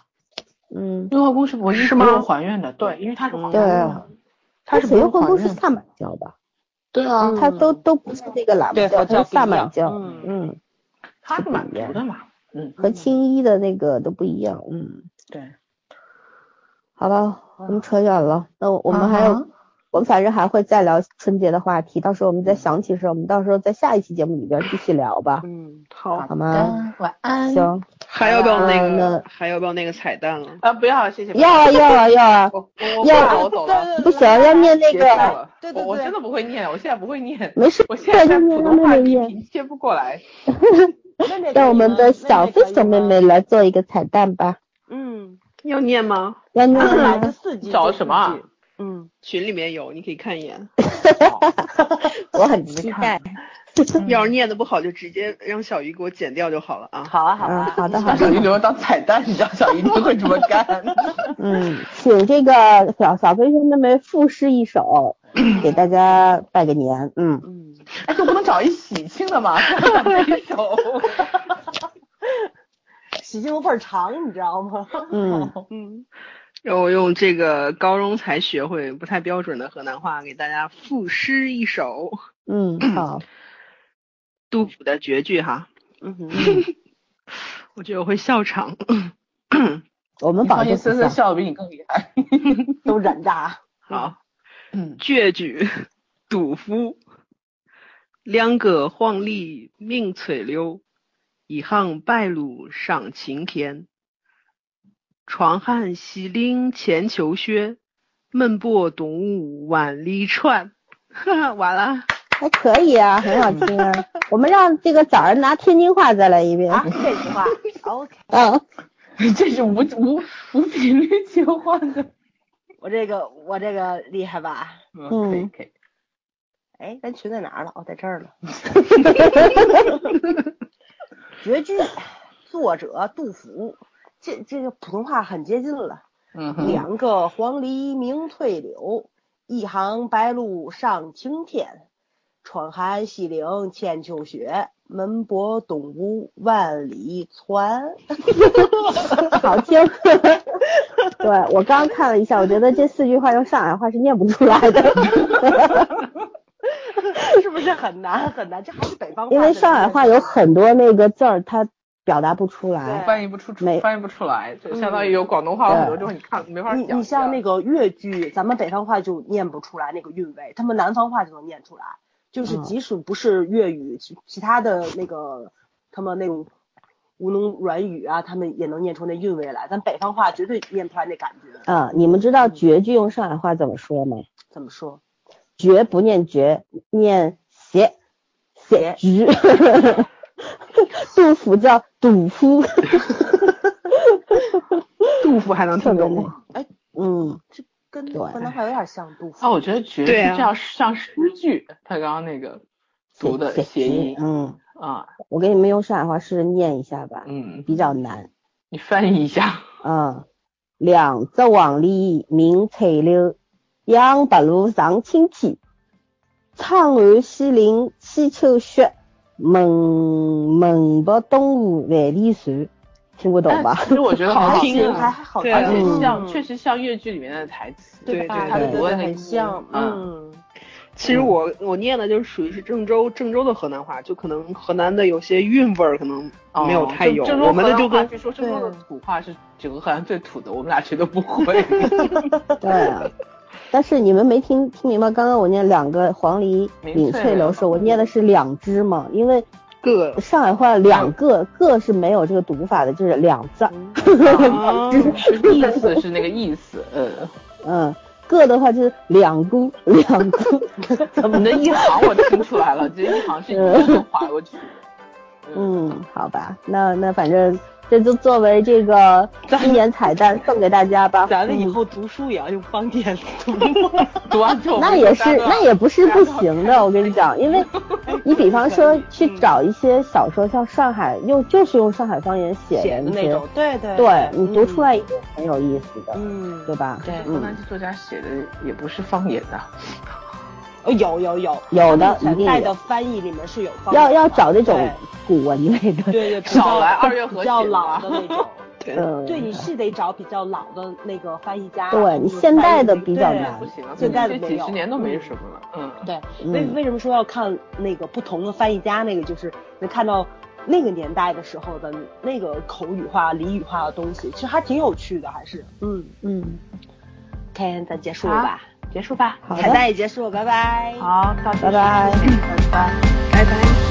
嗯，雍和宫是唯一是不用还愿的，对，因为它是皇对宫啊，它是雍和用还愿的。宫是萨满教吧？对啊，嗯它都都不是那个喇嘛教。嗯嗯，它是满族的嘛。嗯，和青衣的那个都不一样。嗯，对。好了，我们扯远了。那我们还有，我们反正还会再聊春节的话题。到时候我们再想起时候，我们到时候在下一期节目里边继续聊吧。嗯，好，好吗？晚安。行，还要不要那嗯个？还要不要那个彩蛋了？啊，不要，谢谢。要啊要啊要啊！我我要我走了。不行，要念那个。对对对我我真的不会念，我现在不会念。没事，我现在在普通话念接不过来。让我们的小飞熊妹妹来做一个彩蛋吧。嗯，要念吗？要念来吗自四季找什么啊？嗯，群里面有，你可以看一眼。我很期待。要是念的不好，就直接让小鱼给我剪掉就好了啊。好啊好嗯，啊，好的好的小鱼的。留着当彩蛋，你知道小鱼一定会这么干。嗯，请这个小小飞熊妹妹赋诗一首，给大家拜个年。嗯，嗯，哎，就不能找一喜庆的吗？这一首。喜庆的倍儿长，你知道吗？嗯，嗯，让我用这个高中才学会不太标准的河南话给大家赋诗一首，嗯，好。杜甫的绝句哈。嗯哼，我觉得我会笑场。我们保你放心，证不笑。森森笑的比你更厉害。都忍着啊。好，嗯，绝句，杜甫。两个黄鹂鸣翠柳，一行白鹭上青天。窗含西岭千秋雪，门泊东吴万里船。哈哈，完了。还可以啊，很好听啊。我们让这个早上拿天津话再来一遍。啊，这句话，OK，嗯，这是无无无频率切换的。我这个我这个厉害吧？嗯，可以可以。哎，咱群在哪儿了？哦，在这儿了。绝句，作者杜甫，这这个普通话很接近了。嗯。两个黄鹂鸣翠柳，一行白鹭上青天。窗含西岭千秋雪，门泊东吴万里船。好听。对我刚看了一下，我觉得这四句话用上海话是念不出来的，是不是很难很难？这还是北方话。因为上海话有很多那个字儿它表达不出来。翻译不出，没翻译不出来，就相当于有广东话很多之后你看没法讲。你你像那个粤剧，咱们北方话就念不出来那个韵味，他们南方话就能念出来。就是即使不是粤语，其其他的那个他们那种吴侬软语啊，他们也能念出那韵味来。咱北方话绝对念不出来那感觉。啊，你们知道绝句用上海话怎么说吗？怎么说？绝不念绝，念写写绝。杜甫叫杜夫。杜甫还能听懂吗？哎，嗯，这跟对河南话有点像杜甫。啊，我觉得绝句对啊这样像诗句，他刚刚那个读的谐音嗯，啊，我给你们用上海话试着念一下吧，嗯，比较难。你翻译一下。嗯，两只黄鹂鸣翠柳，一行白鹭上青天。窗含西岭千秋雪，门门泊东吴万里船。听不懂吧？其实我觉得好好听啊。还还好听，而且嗯。像确实像粤剧里面的台词，对吧？对他对。读的很像，嗯，嗯。其实我我念的就是属于是郑州郑州的河南话，就可能河南的有些韵味儿可能没有太有，我们的就跟据说郑州的土话是整个河南最土的，我们俩谁都不会。对啊，但是你们没听听明白，刚刚我念两个黄鹂鸣翠柳是，我念的是两只嘛，因为个上海话两个个是没有这个读法的，就是两字。啊意思是那个意思，嗯，嗯，个的话就是两姑两姑。怎么的一行我听出来了，这一行是一个划过去。嗯，好吧，那那反正这就作为这个新年彩蛋送给大家吧。咱们以嗯后读书也要用方言读。读完之后，那也是，那也不是不行的。我跟你讲，因为你比方说 去找一些小说，像上海用就是用上海方言写写的那种，，对对对你读出来，一定很有意思的，嗯，对吧？对河嗯，南作家写的也不是方言的，哦，有有有。有的他们在一定的翻译里面是有方要要找那种古文类的，对对，比少较来二月河比较老的那种。对。嗯，对，你是得找比较老的那个翻译家。对你现代的比较难。不行了，现代的没有。几十年都没什么了，嗯，对，嗯。为为什么说要看那个不同的翻译家？那个就是能看到那个年代的时候的那个口语化、俚语化的东西，其实还挺有趣的，还是。嗯。嗯。OK，咱结束了吧？结束吧。好彩蛋也结束，拜拜。好，拜拜，拜拜，拜拜。